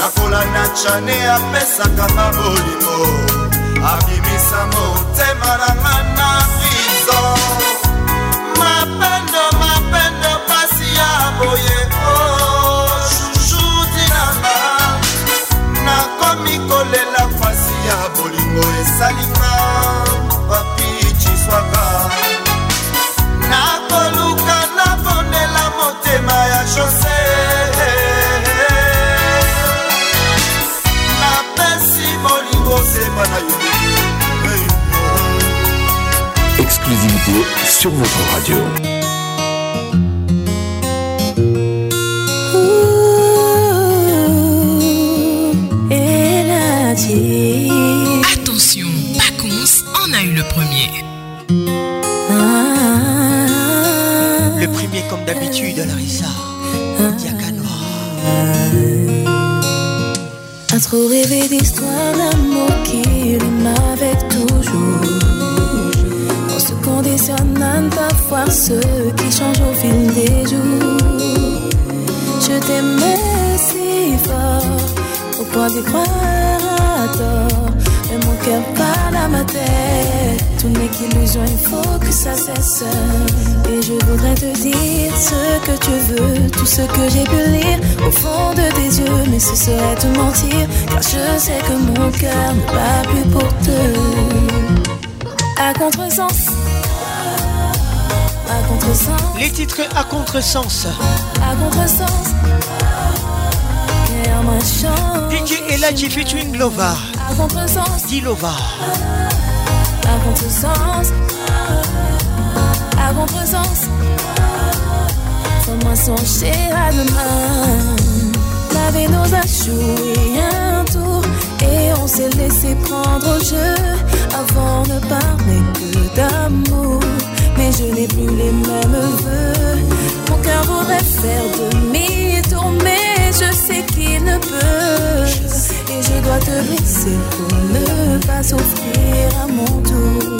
Nakolanda chane apesaka nga bolingo abimisa motema na nga na prison mapendo mapendo pasi ya boye. O sur votre radio. Attention, Pacons en a eu le premier. Le premier comme d'habitude, Larissa. Diakano. À trop rêver d'histoires d'amour qui riment pas voir ce qui change au fil des jours. Je t'aimais si fort, au point d'y croire à tort. Mais mon cœur parle à ma tête. Tout n'est qu'illusion, il faut que ça cesse. Et je voudrais te dire ce que tu veux, tout ce que j'ai pu lire au fond de tes yeux. Mais ce serait te mentir, car je sais que mon cœur ne bat plus pour te. À contresens. Les titres à contresens. À contresens. DJ Eladji featuring Glova. À contresens. Dilova. À contresens. À contresens. Fais-moi songer à demain. La vie nous a joué un tour et on s'est laissé prendre au jeu. Avant ne parler que d'amour, mais je n'ai plus les mêmes vœux. Mon cœur voudrait faire demi-tour, mais je sais qu'il ne peut. Et je dois te laisser pour ne pas souffrir à mon tour.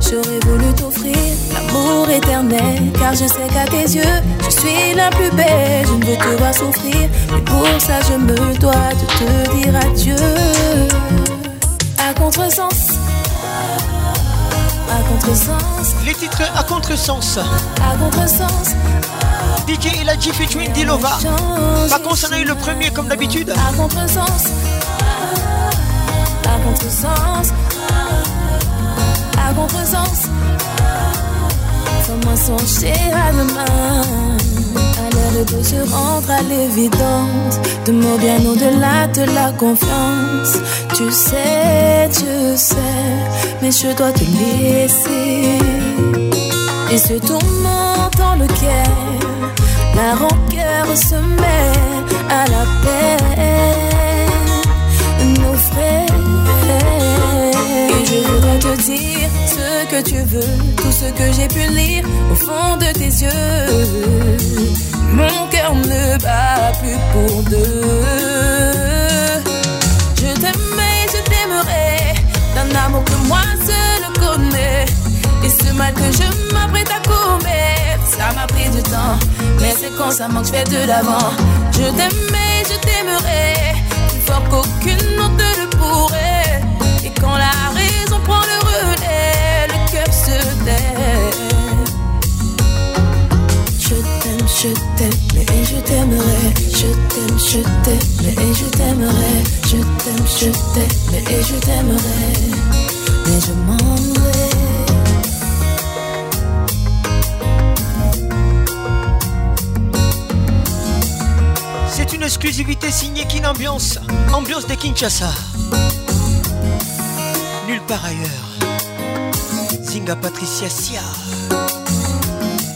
J'aurais voulu t'offrir l'amour éternel Car je sais qu'à tes yeux Je suis la plus belle Je ne veux te voir souffrir Mais pour ça je me dois de te dire adieu À contresens contresens. Les titres à contresens. À contresens. DJ Eladji featuring Dilova. Par contre on a eu le premier comme d'habitude. À contresens. À contresens. À contresens. Fais-moi songer à demain. L'heure de se rendre à l'évidence. De mots bien au-delà de la confiance. Tu sais, tu sais, mais je dois te laisser. Et ce tourment dans lequel la rancœur se met à la paix. Nos frères. Et je voudrais te dire ce que tu veux, tout ce que j'ai pu lire au fond de tes yeux. Mon cœur ne bat plus pour deux. Je t'aimais, je t'aimerai, d'un amour que moi seul connais. Et ce mal que je m'apprête à commettre, ça m'a pris du temps. Mais c'est quand ça manque, je fais de l'avant. Je t'aimais, je t'aimerai, plus fort qu'aucune autre ne pourrait. Et quand la raison prend le relais, le cœur se tait. Je t'aime et je t'aimerai. Je t'aime, je t'aime, et je t'aimerai. Je t'aime, je t'aime, et je t'aimerai. Mais je m'en vais. C'est une exclusivité signée Kin Ambiance, ambiance de Kinshasa. Nulle part ailleurs. Zinga Patricia Sia,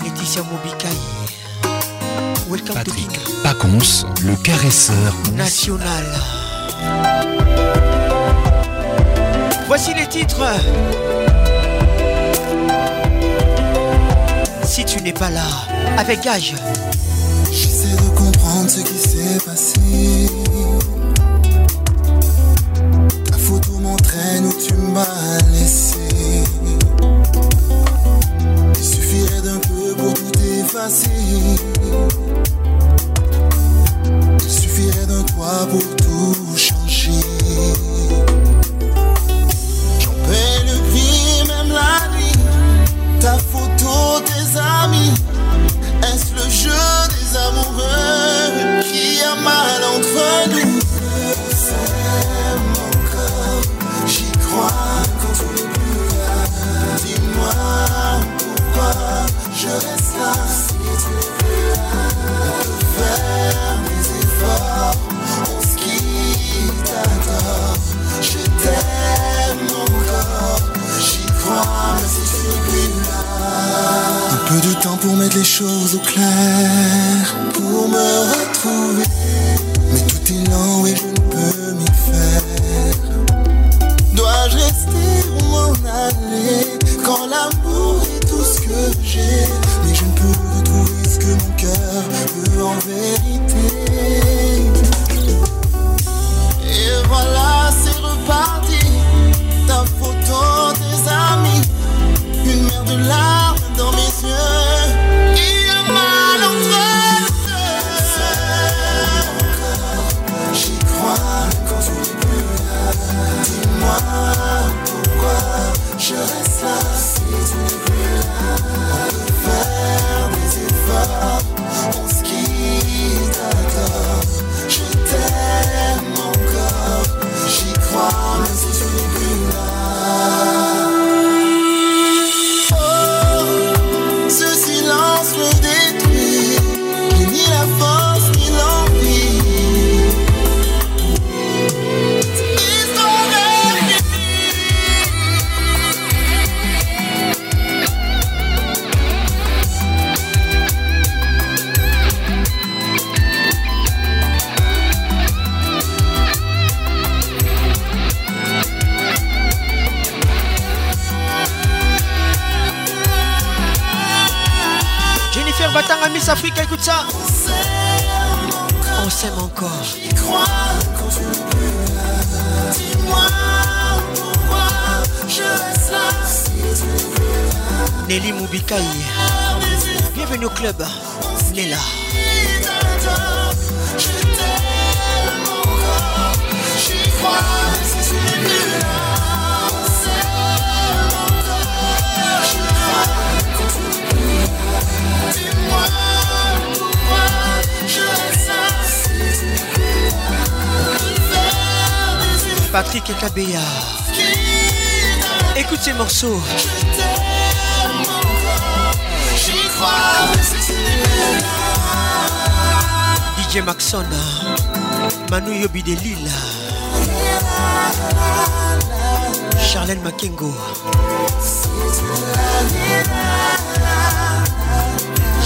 Laetitia Mobikai. Welcome Patrick Pacons, le caresseur National. Voici les titres. Si tu n'es pas là, avec gage. J'essaie de comprendre ce qui s'est peu de temps pour mettre les choses au clair, pour me retrouver. Mais tout est lent et je ne peux m'y faire. Dois-je rester ou m'en aller quand l'amour est tout ce que j'ai? Mais je ne peux retrouver ce que mon cœur veut en vérité. Écoute ça. On s'aime encore. J'y crois quand tu. Dis-moi pourquoi je reste là si tu là. Nelly Moubikai. Bienvenue au club. Nella. Je t'aime encore, j'y crois Patrick Kabea. Écoute ces morceaux. DJ Maxon. Manu Yobi de Lille. Charlène Makengo.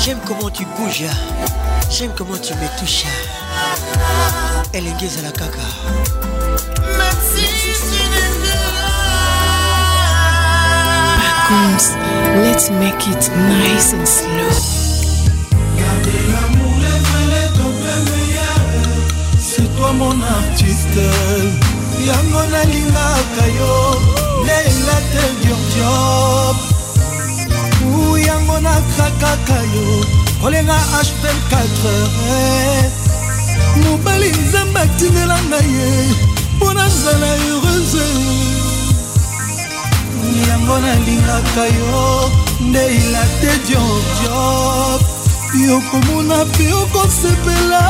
J'aime comment tu bouges. J'aime comment tu me touches. Elle à la caca. Backooms, let's make it nice and slow. Garder l'amour, révéler ton plein meilleur. C'est toi mon artiste. Yango nalingaka yo, lela te diordiop. Ou yango nakrakaka yo, kolenga HP 4 heures. mobali nzambe atinelanga ye mpo nazala heureuse yango nalingaka yo ndeila te diordiop mpe okomona mpe okosepela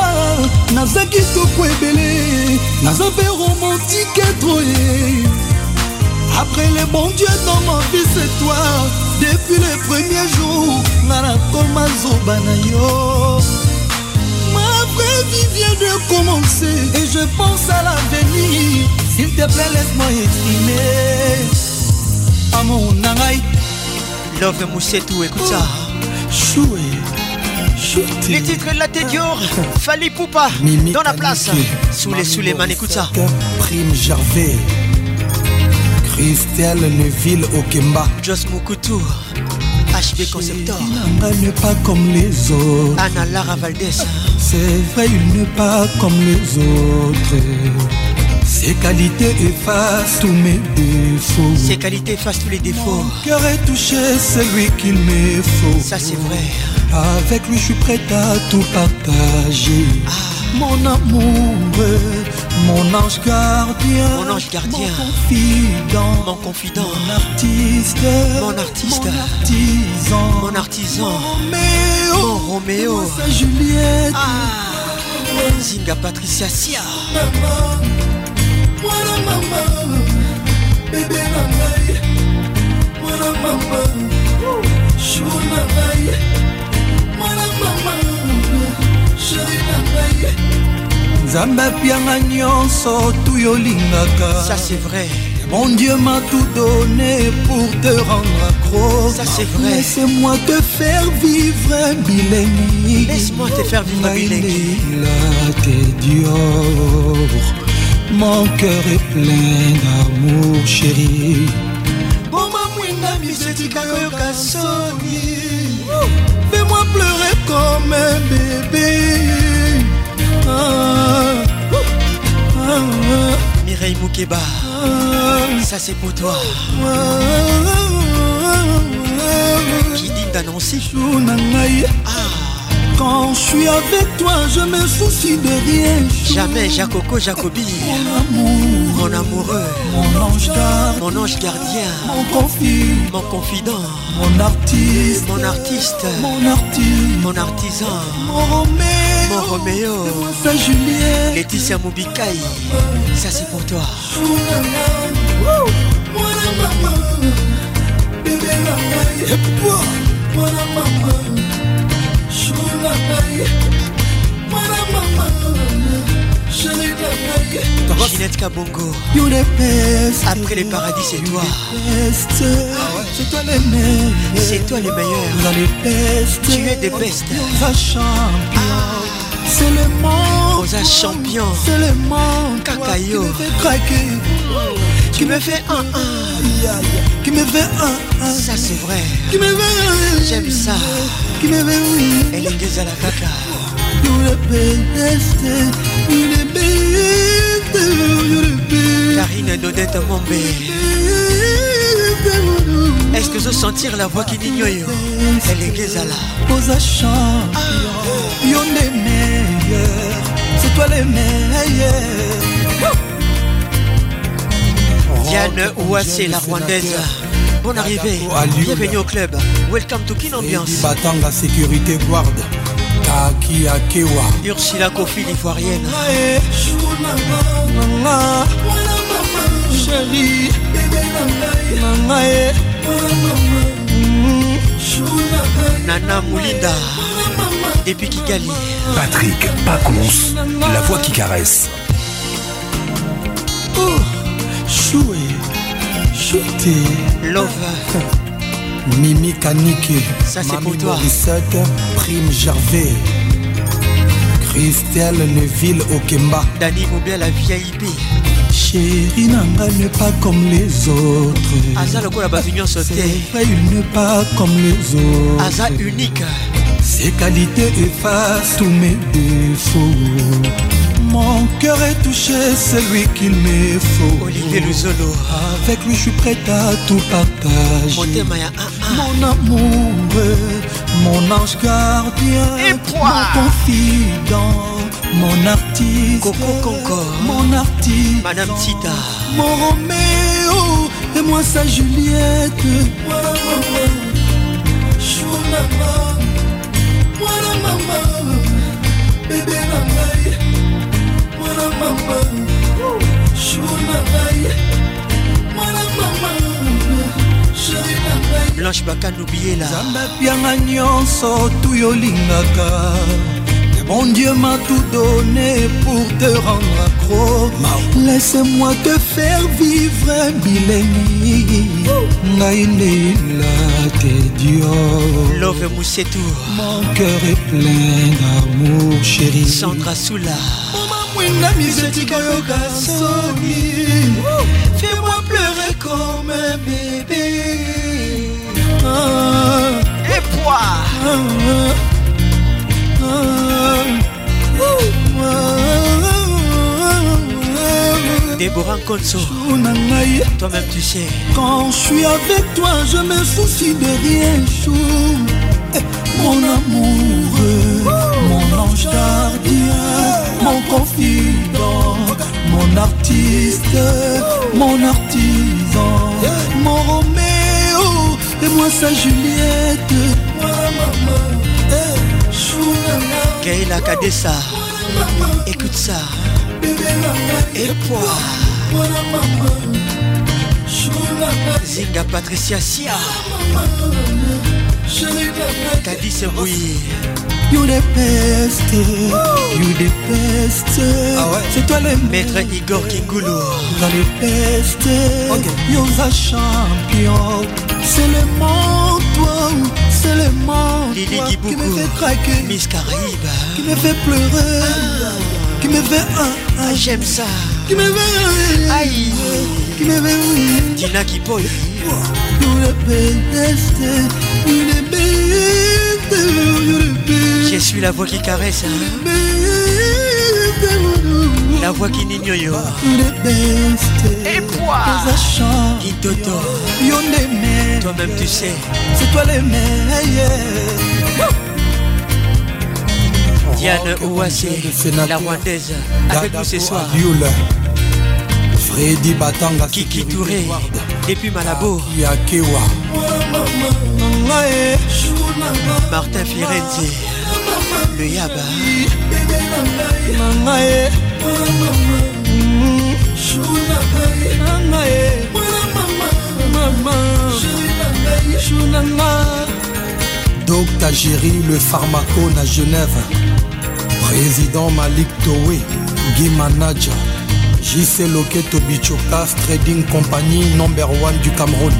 naza kitoko ebele naza mpe romantike troye. Après le bon dieu dans ma vie c'est toi depuis le premier jour nga nakoma zoba na yo vient de commencer et je pense à l'avenir s'il te plaît laisse-moi exprimer amour na ngai Love Moussetou, écoute ça. Choué. Les titres de la tête Dior, Fali Poupa, dans la place. Sous les sous les mains, écoute ça. Prime Gervais. Christelle Neville Okemba. Joss Moukoutou. HB Conceptor. Il n'est pas comme les autres. Anna Lara Valdez. C'est vrai, il n'est pas comme les autres. Ses qualités effacent tous mes défauts. Ses qualités effacent tous les défauts. Mon cœur est touché, c'est lui qu'il me faut. Ça c'est vrai. Avec lui, je suis prêt à tout partager. Ah. Mon amour, mon ange gardien. Mon ange gardien. Mon confident. Mon confident. Mon artiste. Mon artiste. Mon artisan. Mon artisan. Mon Roméo. Juliette. Ah. Zinga Patricia Sia. mwana mama bebe na ngai mwana mama shu na ngai mwana mama sheri na ngai nzambe apianga nyonso tu yolingaka Ça c'est vrai. Mon Dieu m'a tout donné pour te rendre accro. Ça c'est vrai. Laisse-moi te faire vivre un bilengi. Laisse-moi te faire vivre un Dior. Mon cœur est plein d'amour, chérie. Fais-moi pleurer comme un bébé. Ah, ah, ah. Mireille Moukeba. Ça c'est pour toi. Qui dit d'annoncer? Quand je suis avec toi, je me soucie de rien. Jamais Jacoco Jacobi. Mon amour, Mon amoureux. mon ange gardien, Mon ange gardien. mon confident, Mon confident. mon artiste, Mon artiste. mon artiste, Mon artisan. mon Roméo, Mon Roméo. sa Juliette. Laetitia Moubikaï. Ça c'est pour toi. Mwana mama, bébé na ngai, mwana mama, chou na ngai, Ginette Kabongo. You the best. Après les paradis, c'est toi. Best. C'est toi le meilleur. C'est toi le meilleur. Vous allez best. Tu es des bestes. Rosa champion. C'est le monde. Rosa champion. C'est le monde. Kakayo. Qui me fait un un. Qui me fait un un. Ça c'est vrai. Qui me fait J'aime ça. Qui me fait Elengeza la best. Karine Dodette Mombe. Est-ce que je sentir la voix qui n'ignore Elengeza la. Rosa champion. You're le meilleur. C'est toi le meilleur. Diane Ouassé, la rwandaise. Bonne arrivée. Bienvenue au club. Welcome to Kin Ambiance. Batanga sécurité guard. Kaki Akewa. Ursula Kofi, l'ivoirienne. Chérie. Nanga. Nana. Depuis Kigali. Patrick Pacons, la voix qui caresse. Oh, choué, chouté. Love. Mimi Kanike. Ça, c'est Mami pour toi. Morissette, Prime Gervais. Christelle Neville Okemba. Dani Moubia, la VIP. Chérie Nanga n'est pas comme les autres. Aza lokola bavignon sauté. il n'est pas comme les autres. Aza unique. Ses qualités effacent tous mes défauts. Mon cœur est touché, c'est lui qu'il me faut. Olivier Luzolo. Avec lui, je suis prêt à tout partager. Mon amour, mon ange gardien, Et mon confident, mon artiste, Coco Conco. mon artiste, Madame Tita. mon Roméo, et moi sa Juliette. Voilà maman, chou maman, voilà mama bebe na ngai mwana mama shu na ngai mwana mama sheri na ngai blanche bakanubiela nzambe apianga nyonso tu olingaka Mon Dieu m'a tout donné pour te rendre accro. Laisse-moi te faire vivre bilengi. Naïnela te Dieu. Love Moussetou. Mon cœur est plein d'amour, chérie. Sandra Soula. Mwinga misetika yoka soni. Fais-moi pleurer comme un bébé. Ah. Et poids. Ah. Déborah Konso Toi-même tu sais Quand je suis avec toi je me soucie de rien chou eh, Mon amoureux Mon ange gardien Mon confident Mon artiste Mon artisan Mon Roméo Et moi sa Juliette. Gaïla Kadessa Écoute ça. Et poids Zinga Patricia Sia Kadis Bouye You the best. You the best. Ah ouais. C'est toi le Maître Igor Kingulu Dans le best. Okay. You're a champion. C'est le monde toi C'est le monde Lily toi, Diboukou Qui me fait craquer. Miss Caraïbe. Qui me fait pleurer. Ah. Qui me fait ah, ah. J'aime ça. Qui me fait Aïe. Qui me fait Dina Kipoy Je suis la voix qui caresse hein? La voix qui n'ignore Et poids Kintoto Toi-même tu sais. C'est toi le meilleur Diane Ouassé La Rwandaise. Avec nous ce soir. Freddy Batanga Kiki Touré Depuis Malabo. Yakewa Martin Firenze. Le Yaba. Docteur Géry, le pharmacone à Genève. Président Malik Towe, Guy Manaja, JC Loketo Bichokas Trading Company number one du Cameroun.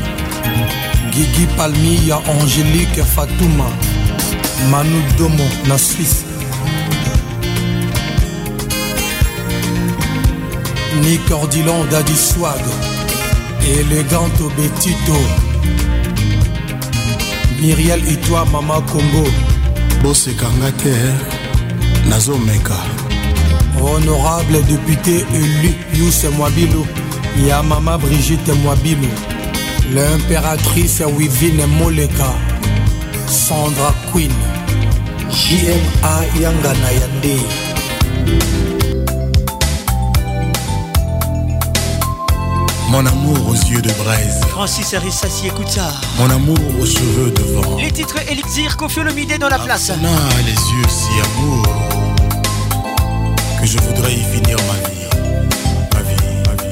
Guigui Palmi, ya Angélique Fatouma, Manu Domo, na Suisse. Nick Ordilon, Daddy Swag, Eleganto Betito, Myriel Itoi, Mama Congo. bosekanga te nazomeka Honorable député élu Yousse Mwabilo, ya Mama Brigitte Mwabilo, l'impératrice Wivine Moleka, Sandra Queen, JMA Yangana Yande. Mon amour aux yeux de braise. Francis Arissassi, écoute ça. Mon amour aux cheveux de vent. Les titres Elixir, Kofi Olomide dans la place. On a les yeux si amour que je voudrais y finir ma vie. Ma vie, ma vie.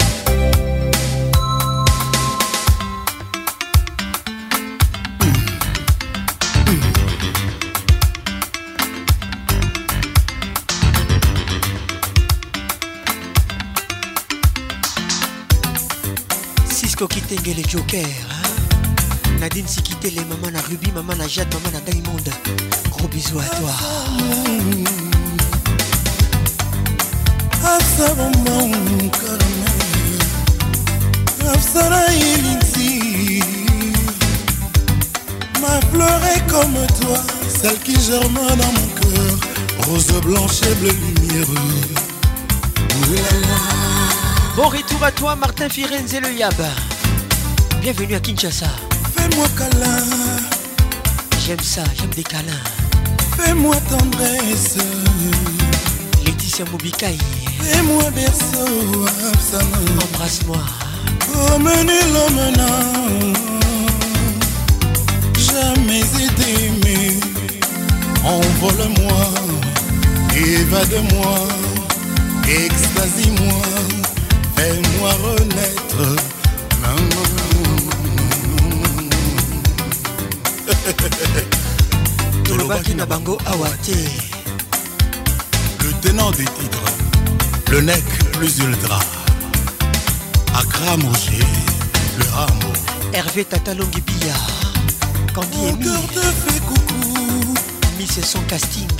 Cisco Kitenge les Joker. Hein? Nadine Sikite les maman na Ruby, maman na Jade, maman na Diamond. Gros bisous à toi. Ma fleur est comme toi, celle qui germe dans mon cœur, rose blanche et bleue lumière. Bon retour à toi, Martin Firenze le Yab. Bienvenue à Kinshasa. Fais-moi câlin, J'aime ça, j'aime des câlins. fais-moi tendresse, Laetitia Mobikaï, fais-moi berceau, Absalom. embrasse-moi. N'a jamais été aimé. Envole-moi, évade-moi, extasie-moi, fais-moi renaître. tolobaki na bango awa te le tenant des titres le nec plus ultra akra moger le ramo hervé tatalongi bia kandi Mon cœur te fait coucou miss son casting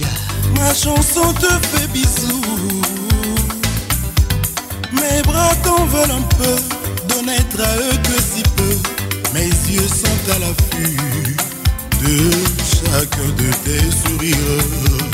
Ma chanson te fait bisous. Mes bras t'en veulent un peu, de n'être à eux que si peu. Mes yeux sont à l'affût de chacun de tes sourires.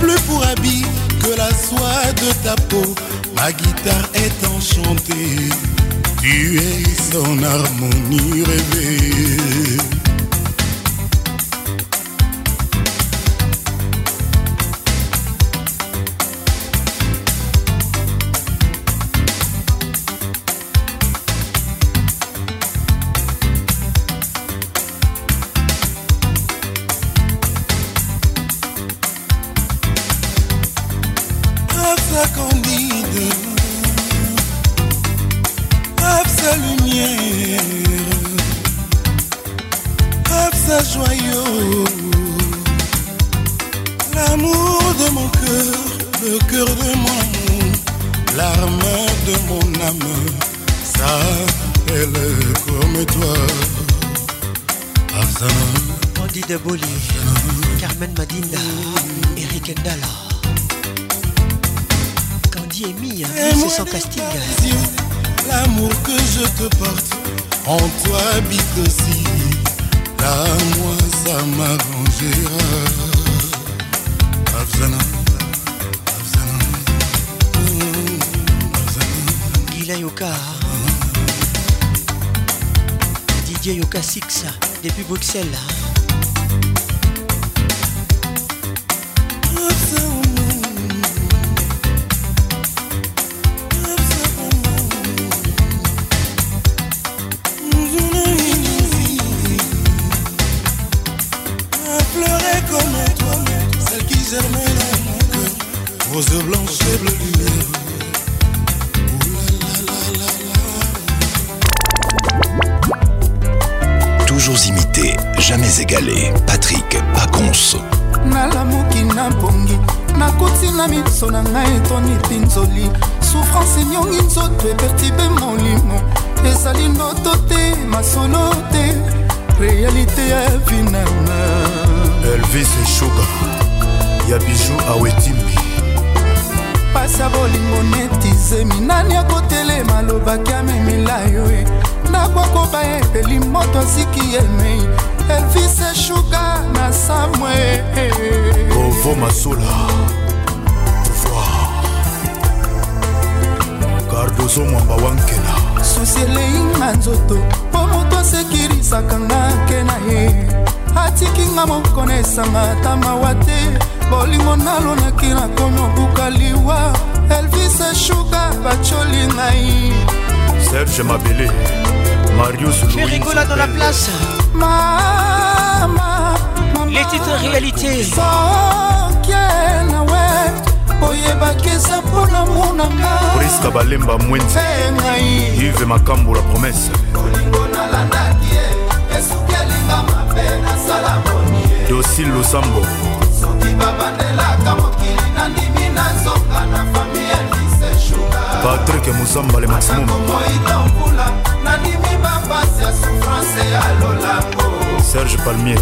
Plus pour habit que la soie de ta peau. Ma guitare est enchantée, tu es son harmonie rêvée. Cardozo mwamba wankela susi eleinga nzoto mpo moto asekirisaka nga ke na ye. Atikinga moko na esanga ata mawa te. Bolingo nalonaki nakomi obuka liwa elvis eshuka bacoli ngai. Serge mabele marius Rigola dans la place. mama Les titres réalité. soki nawe oyebaki eza mpona monanga. Priska balemba mwenzi ngai. Ive makambo la promesse. Nalandaki ye esuki elinga mabe nasala boni ye. Dosil losambo. Soki babandelaka mokili nandimi nazonga na fami elise shuga patrik musamba le maximum. Moito mbula nandimi bapasi ya souffrance ya lolango Serge Palmier.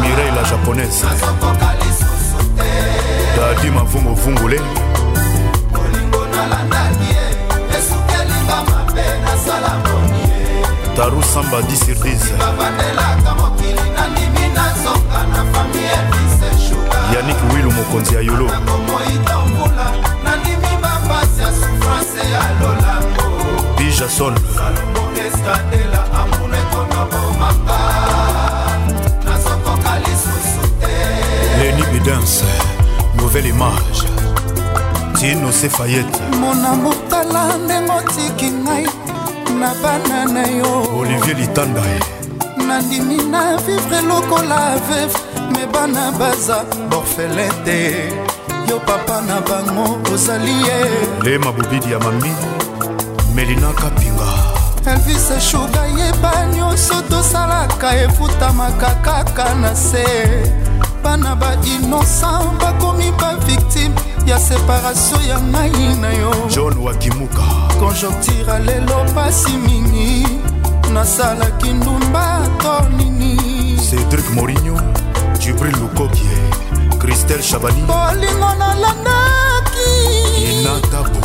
Mireille la japonaise. Dadi mavungu vungule Taru Samba 10 sur 10 Yannick Wilu mokonzi ya Yolo Nandimi mapasi ya souffrance ya Lola. jason. Leni bidance nouvelle image. Tino sefayete mona motala ndenge otiki ngai na bana na yo. Olivier litanda nandimi na vivre lokola veve me bana baza borfele te yo papa na bango ozali ye. Le mabobidi ya mami. Melina kapinga. Elvis shuga yeba nyonso tosalaka efutamaka kaka na se. Bana bainosan bakomi bavictime ya separatio ya ngai na yo. John wakimuka conjonctira lelo pasi mingi nasalaki ndumba to nini. Cédrik morinho jibril lukokie christel chabani. Bolingo nalandaki. Inatabo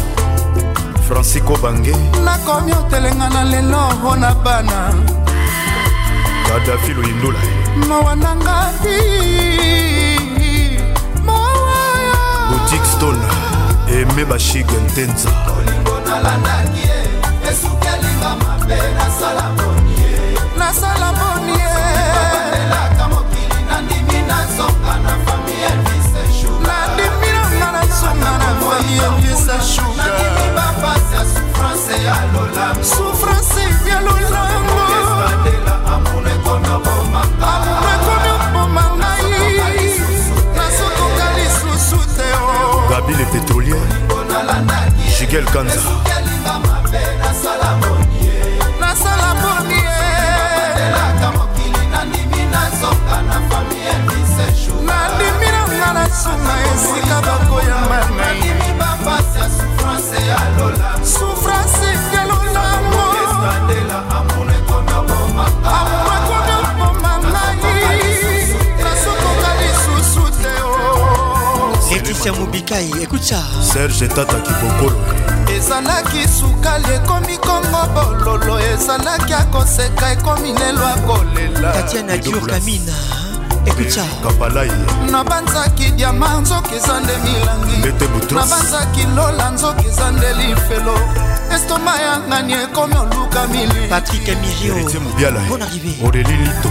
francisco bange. Nakomi otelenga na lelo mpo na bana. Kadafi loyindula mawa na mawaya boutique stone. Eme bashige ntenza bolingo nalandaki ye esukelinga mabe nasala boni ye nasala boni souffrance ya lolango amour ekomi ekomi obomanga nazokoka lisusu te gabi le pétrolier. Jigel kanza. Nasala boni nandimi nanga nasunga esika bakoyamba nai Mubikai, écoute ça. serge tata kibokolo. Ezalaki sukali ekomi kongo bololo ezalaki akoseka ekomi lelo akolela. Tatiana Dior Kamina, kapalai. Nabanzaki diama nzoki eza nde milangi. Nabanzaki lola nzoki eza nde lifelo. Estoma ya ngani ekomi oluka mili. Patrick Mirio, héritier mobiala. Bonne arrivée. aurélie lito.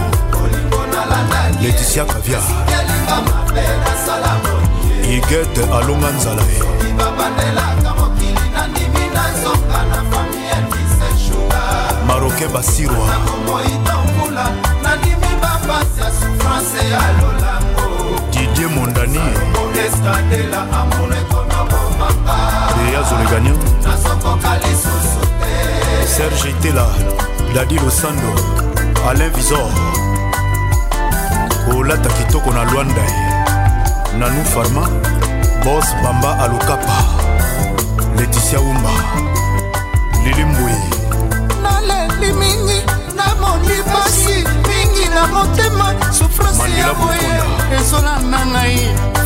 Laetitia kavia igete alonga nzala ye. Maroke basirwa. Didie mondani. Deya zolegania. Serge itela. Dadi losando. Alain visor kolata kitoko na lwanda ye nanu farma bos bamba alokapa leticia umba lili mbui naleli mingi namoni pasi mingi na motema sufrance ya boye. Ezolanda ngai.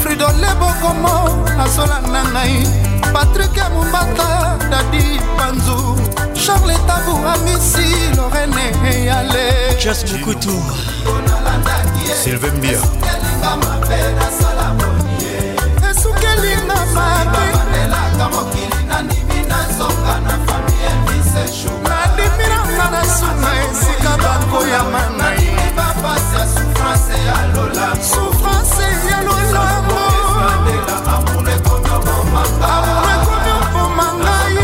Fridole bokomo azolanda ngai. Patrik ya mombata dadi panzu. Charles tabu amisi lorene eyale. Just Mukutu, sylvain mabeelaka mokili nandimi nazonga na fami ya bisesu nandimi nanga na suna esika bakoyama nai bapasi ya souffrance ya lola. Souffrance ya lolango amour ekomi oboma ngai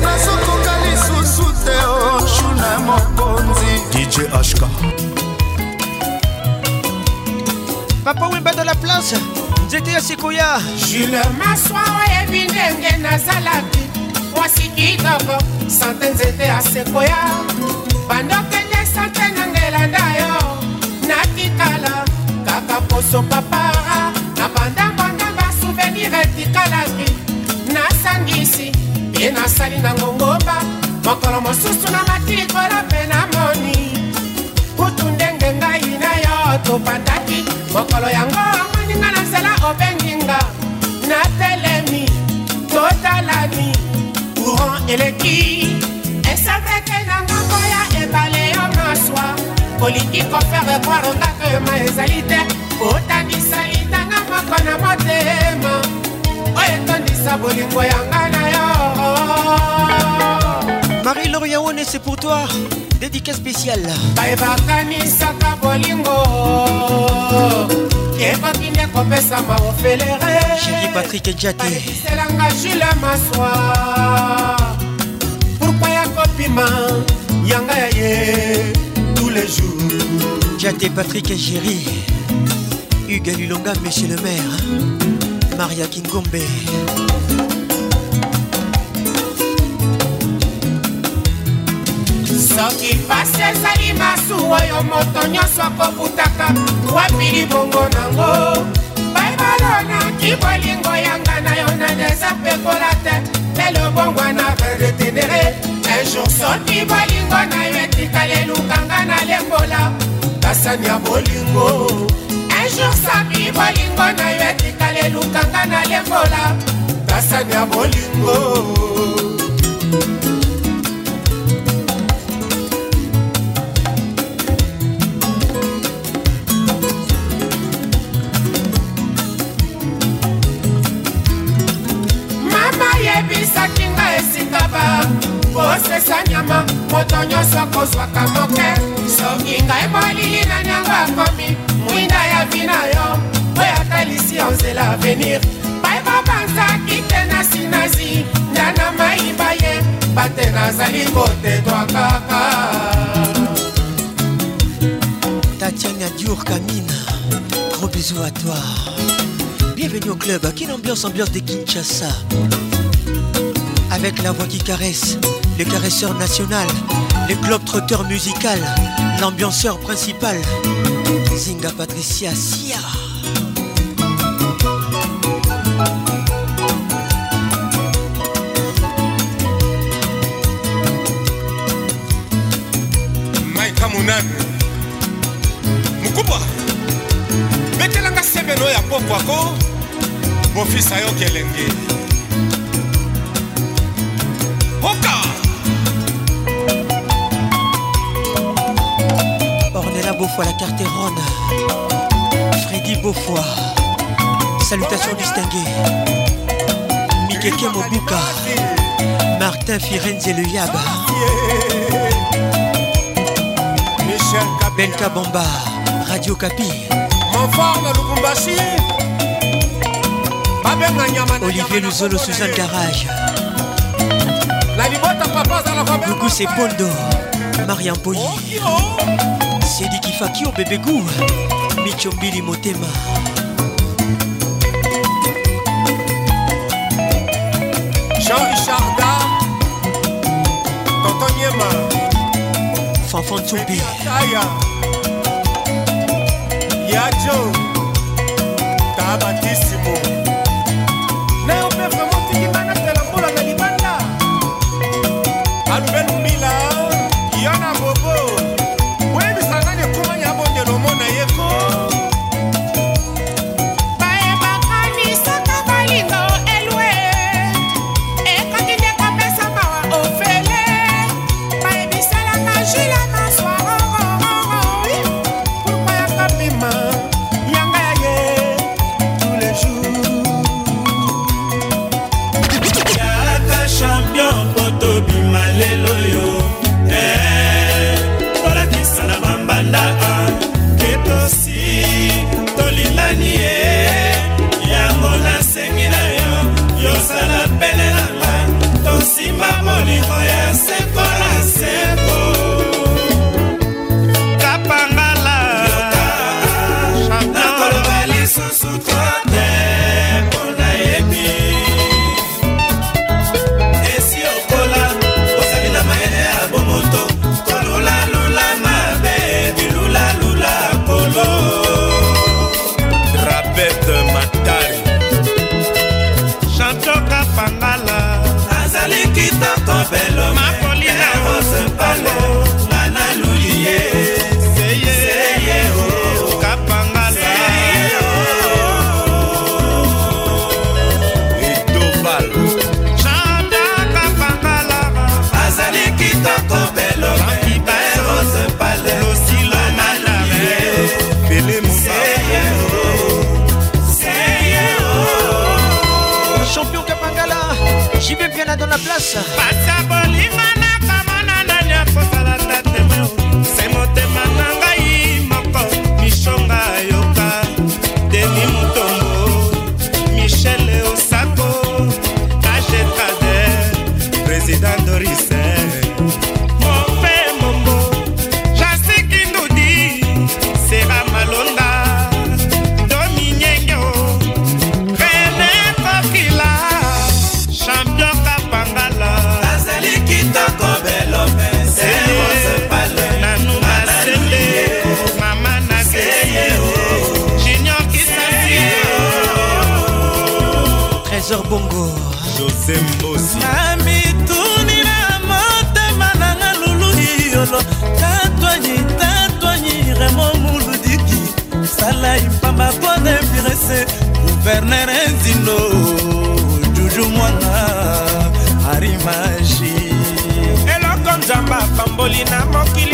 nazokoka lisusu te oh, oshuna mokonzi. Dj hk papa wemba de la place. Nzete ya Sekoya. jules maswa oyebi ndenge nazalaki. Mwasi kitoko sante nzete ya sekoya bandokende sante nangelanda yo natikala kaka poso papara. Na bandambanda basouvenir etikalaki. Nasangisi ye nasali na ngongomba mokolo mosusu na matikola mpe namoni kutu ndenge ngai na yo topataki. Mokolo yango eleki. Esaveke na ngambo ya ebale yo maswa. Kolingi kofere kwaro ngaka ma ezali te. Kotandisa litanga moko na motema. Oyo etondisa bolingo yanga na yo. Marie-Laure Yaone, c'est pour toi. Dédicace spéciale. bayebakanisaka bolingo. Ekoki nde kopesama ofelere chéri patrik jate eselanga jule maswa. pourkui kopima yanga ya ye tous les jours. Jate patrik géri hugue lulonga monsieur le maire maria kingombe. Soki pasi ezali masu oyo moto nyonso akobutaka. Wapi libongo nango? Baibalonaki bolingo yanga na yo nani eza pekola te lelo bongwa na redetenere ejour soki bolingo na yo etikali elukanga na lembola. Kasani ya bolingo. Ejour sabi bolingo na yo etikali elukanga na lembola. Kasani ya bolingo. Yebisaki nga esika ba kosesa nyama moto nyonso akozwaka moke. Soki ngai molili na nyango akomi mwinda ya vi na yo. Oyo atalisi yo nzela avenir bai babanzaki te na sinazi ndana mayiba ye. Bate nazali kotetwa kaka. Tatiana Diour Kamina, gros bisous à toi. Bienvenue au club, quelle ambiance, ambiance de Kinshasa. Avec la voix qui caresse, le caresseur national, le club trotteur musical, l'ambianceur principal, Zinga Patricia Sia. maika monane mokuba betelanga sebeno ya pokwako bofisa yo kelenge Beaufoy, la carterone. Freddy Beaufoy. Salutations distinguées. Mikeke Mobuka. Martin Firenze le Yaba. Michel Benka Bomba. Radio Capi. Olivier Luzolo, Suzanne Garage. Coucou c'est Pondo. Mariam Poli. sedikifakio bebegu michombili motema. Jean richard da totonyema fanfantubi yajo. Tabatisimo. Place. pasa bolinga sem osi na mituni na motema nanga lulu iyolo tatwanyi tatwanyi remo muludiki. Sala ipamba mpo na epirese guverner enzindo juju mwana arimaji eloko nzambe apamboli na mokili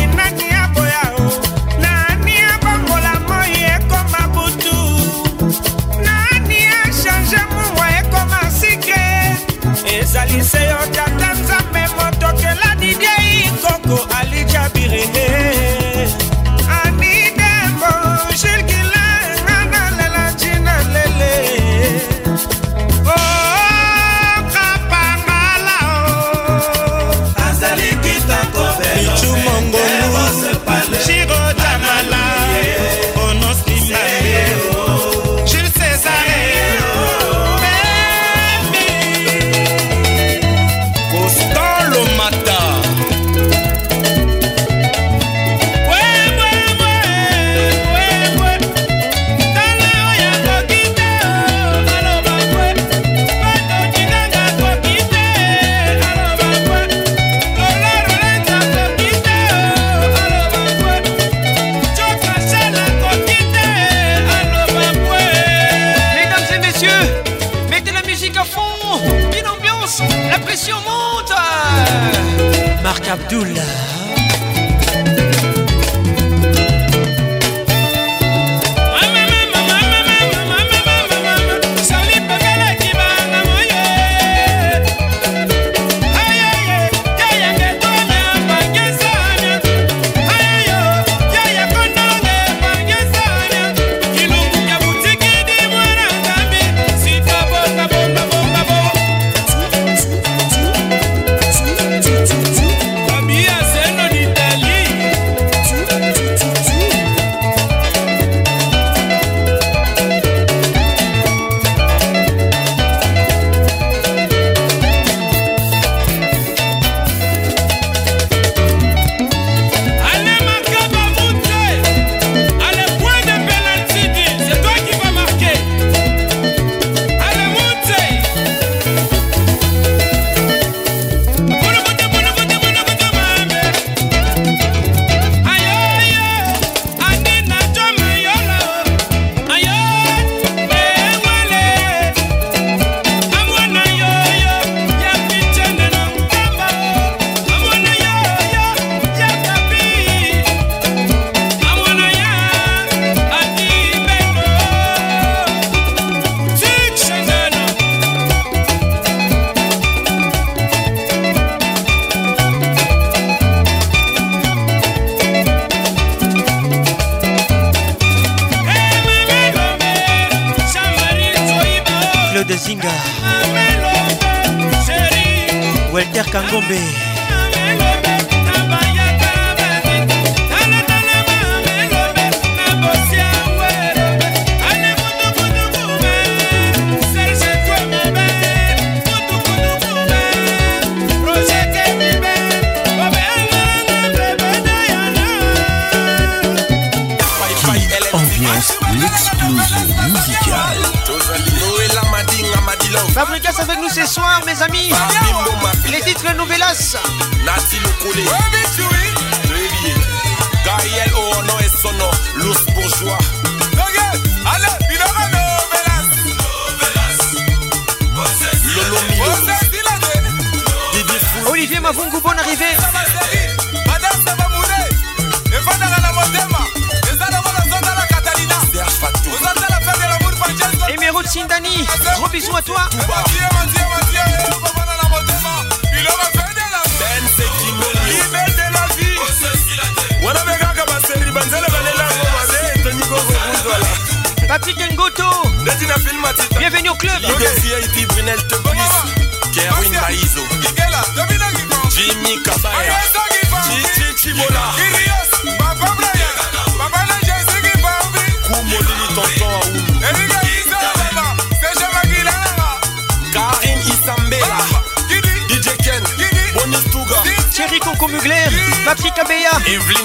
Patrick Abeya.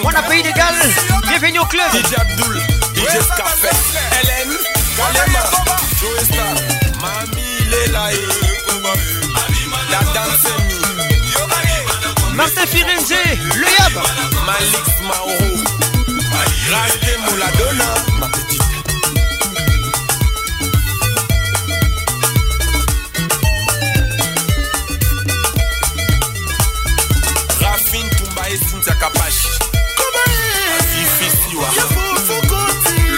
On a pays d'égal. Bienvenue au club. DJ Abdul. DJ Scarface. Hélène. Kalema. Joe Star. Mami Lelae. La Dansemi. Martin Firenze. Le Yab. Malix Mauro. Raste Mouladona. Ma petite. Cynthia Kapashi. Fifi Siwa.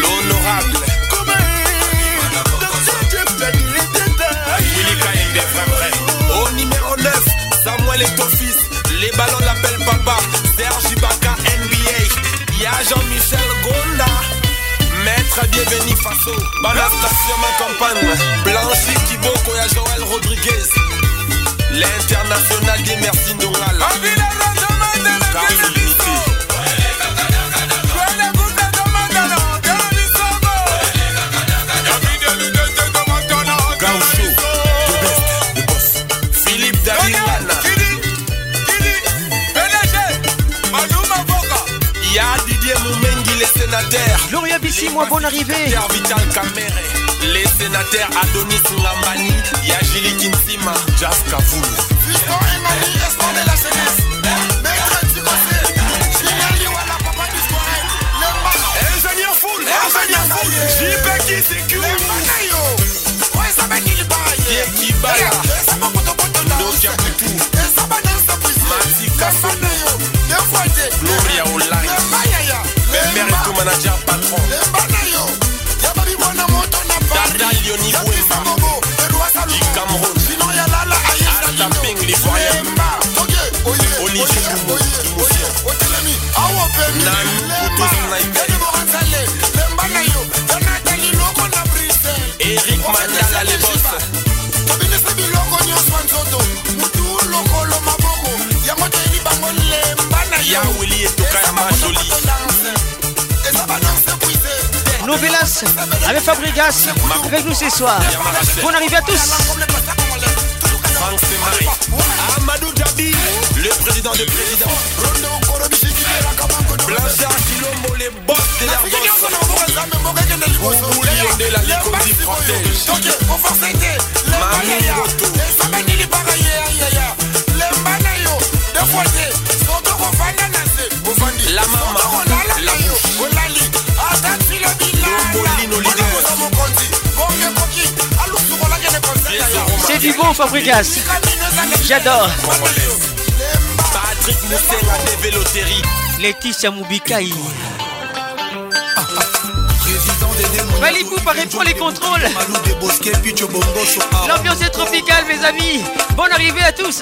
L'honorable. Frère, frère. Au numéro 9, Samuel est office. Les ballons l'appellent papa. Serge Ibaka, NBA. Y'a Jean-Michel Gonda. Maître bienvenu Faso. Banastation ma campagne. Blanchi Kiboko, y'a Joël Rodriguez. L'international des merci Ndongala. Carine Limité. Gaucho, the best, the boss. Philippe Davilana. Y'a Didier Moumengi, les sénateurs. Gloria Bissi, moi, bonne arrivée. Pierre Vital Kamere. Les sénateurs Adonis Ngambani. Y'a Gili Kinsima. Jas Kavoulou. Jipeki sekiu ya manager patron Novelas avec Fabregas avec nous ce soir. Bonne arrivée à tous. Amadou Dhabi, le président des présidents. Blanchard Kilombo, les boss de la protège. Goto. La mama, la bouche. C'est du bon Fabregas. J'adore. Patrick Moussenga des Véloteries. Laetitia Moubikai. Malibou paraît pour les contrôles. L'ambiance est tropicale, mes amis. Bonne arrivée à tous.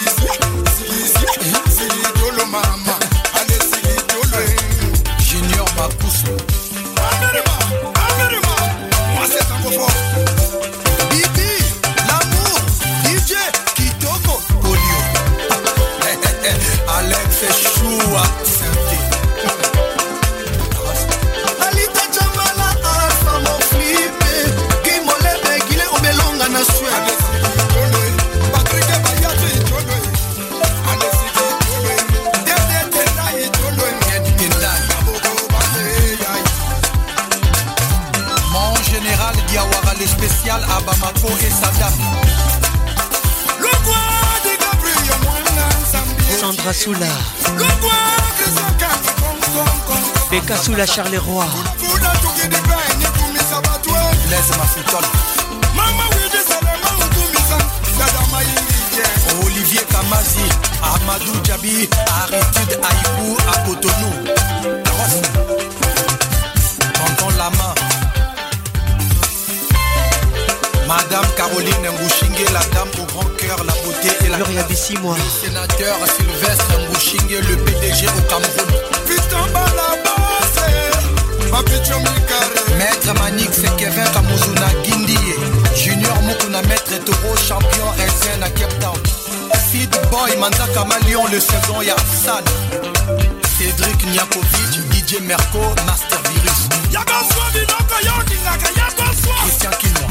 Sandra Soula. Becca Soula Charleroi. Blaise. Olivier Kamazi, Amadou Djabi, Aristide Aïkou à Cotonou. Tonton Lama. Madame Caroline Mbouchingue, la dame au grand cœur, la beauté et la Gloria moi. Le sénateur Sylvestre Mbouchingue, le PDG au Cameroun. Maître Manix Kevin Kamuzuna Guindie Junior Mukuna Maître Toro Champion SN à Cape Town. Feed Boy Manzaka Malion le second ya Cédric Niakovic DJ Merco Master Virus. Christian Kinoa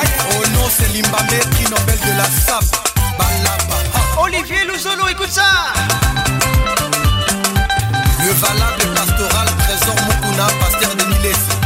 Oh non c'est Limbambe prix Nobel de la SAP. Balaba. Olivier Luzolo écoute ça. Le valable pastoral Trésor Mukuna Pasteur de Niles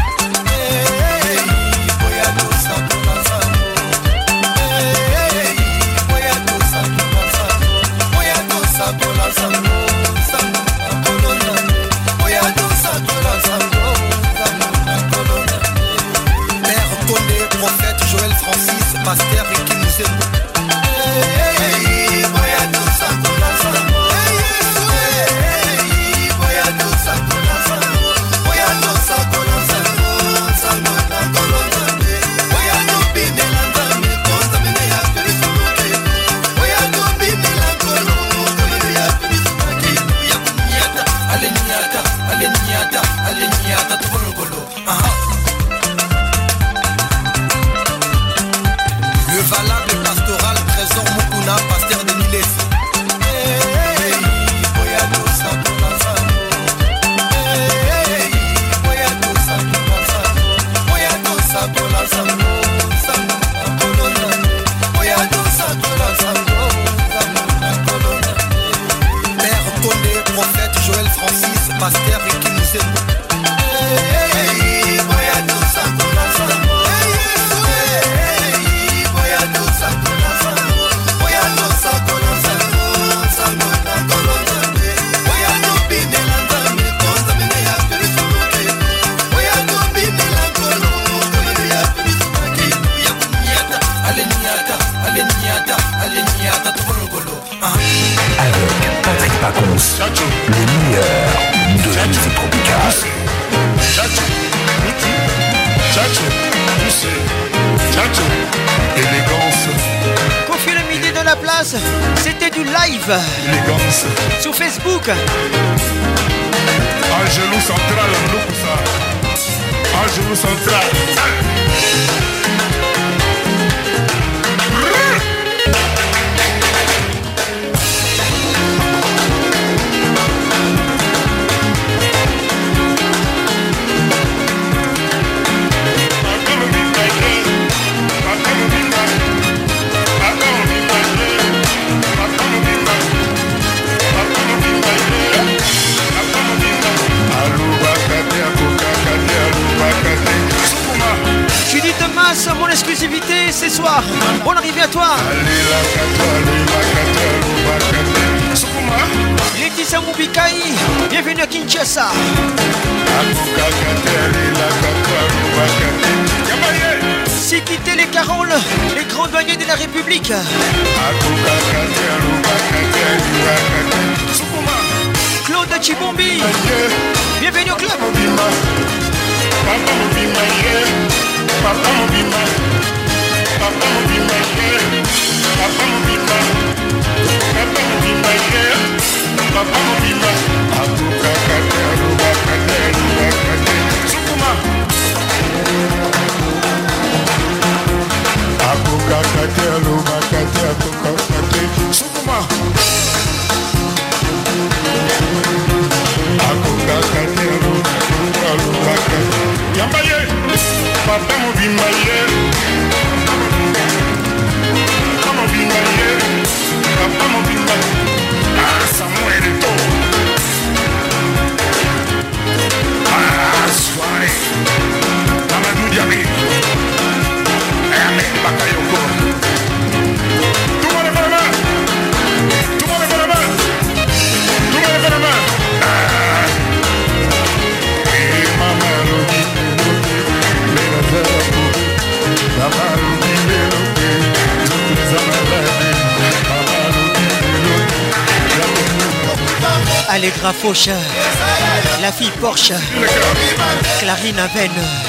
Allegra Fauche, la fille Porsche, Clarine Aven.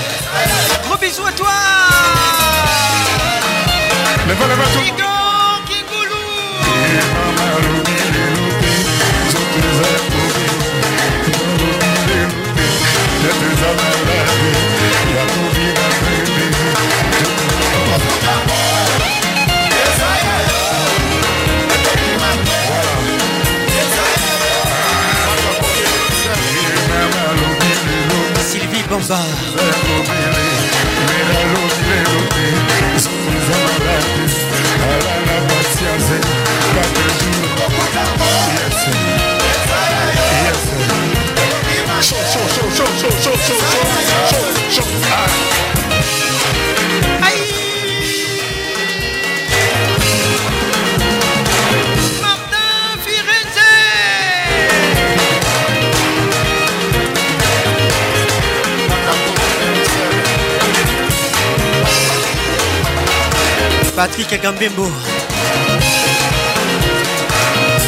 Patrick Agambembo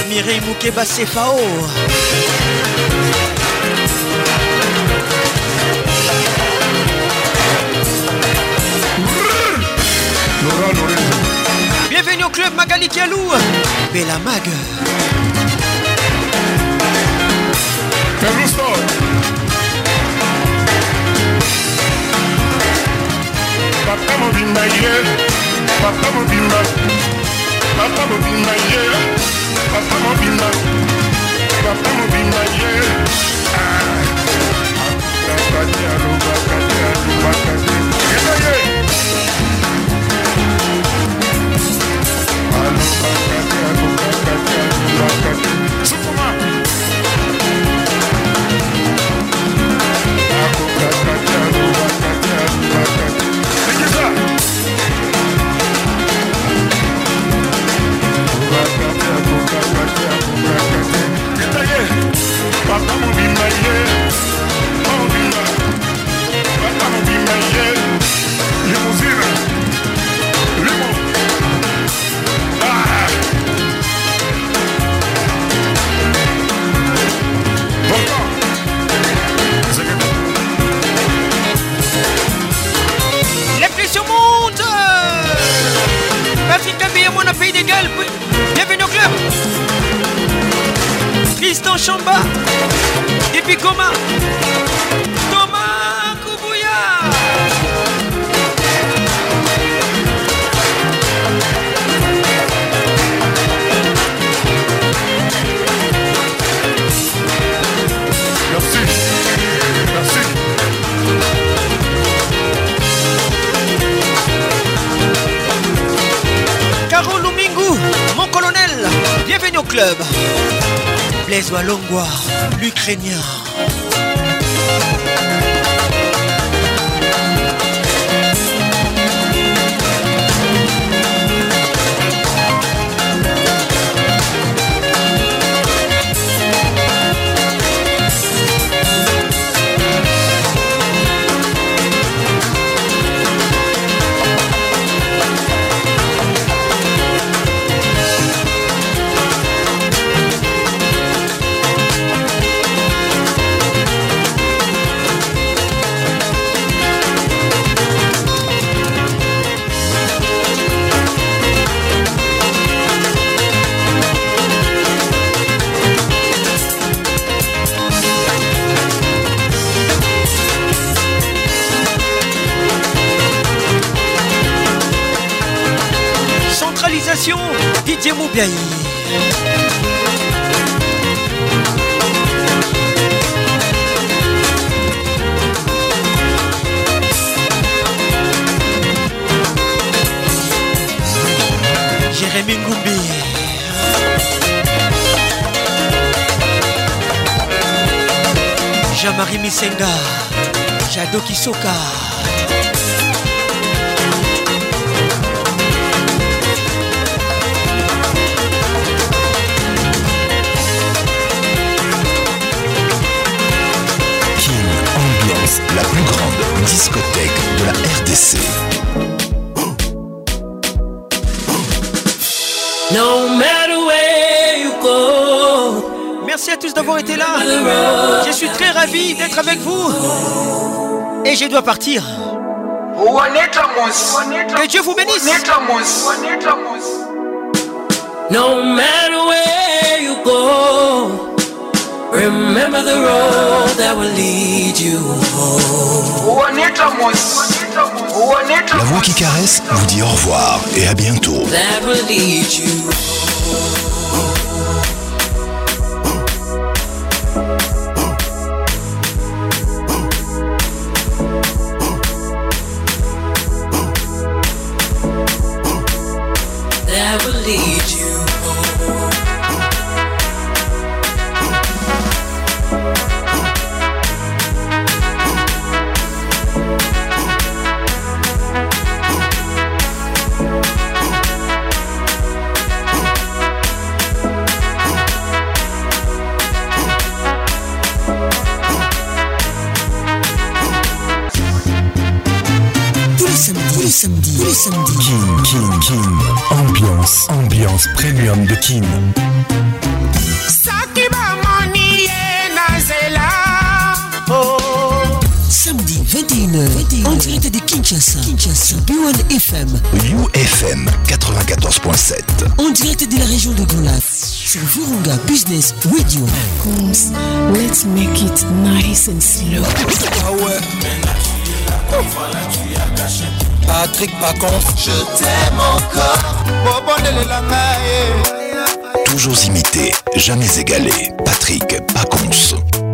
Mireille Moukeba Sefao. Bienvenue au club Magali Kialou. Bella Mag. Papa Papa Mobimba, Papa Mobimba, yeah. Papa Mobimba, Papa Mobimba, yeah. Ah, Papa Mobimba, Papa Mobimba, yeah. Tristan Chamba. Depuis Coma Thomas. Koubouya Merci. Merci. Carole Lumingu, mon colonel Bienvenue au club Blaise Walongwa, l'Ukrainien Centralisation Didier Moubiaï. Jérémy Ngoumbi. Jean-Marie Misenga Jado Kisoka la plus grande discothèque de la RDC. No matter where you go. Merci à tous d'avoir été là. Je suis très ravi d'être avec vous. Et je dois partir. Que Dieu vous bénisse. No matter where you go, remember the road that will lead you home. La voix qui caresse vous dit au revoir et à bientôt. That will lead you That Kinshasa, Kinshasa, B1 FM, UFM 94.7. en direct de la région de Lac, sur Virunga Business Radio. Let's make it nice and slow. Patrick Pacons. Je t'aime encore. Toujours imité, jamais égalé. Patrick Pacons.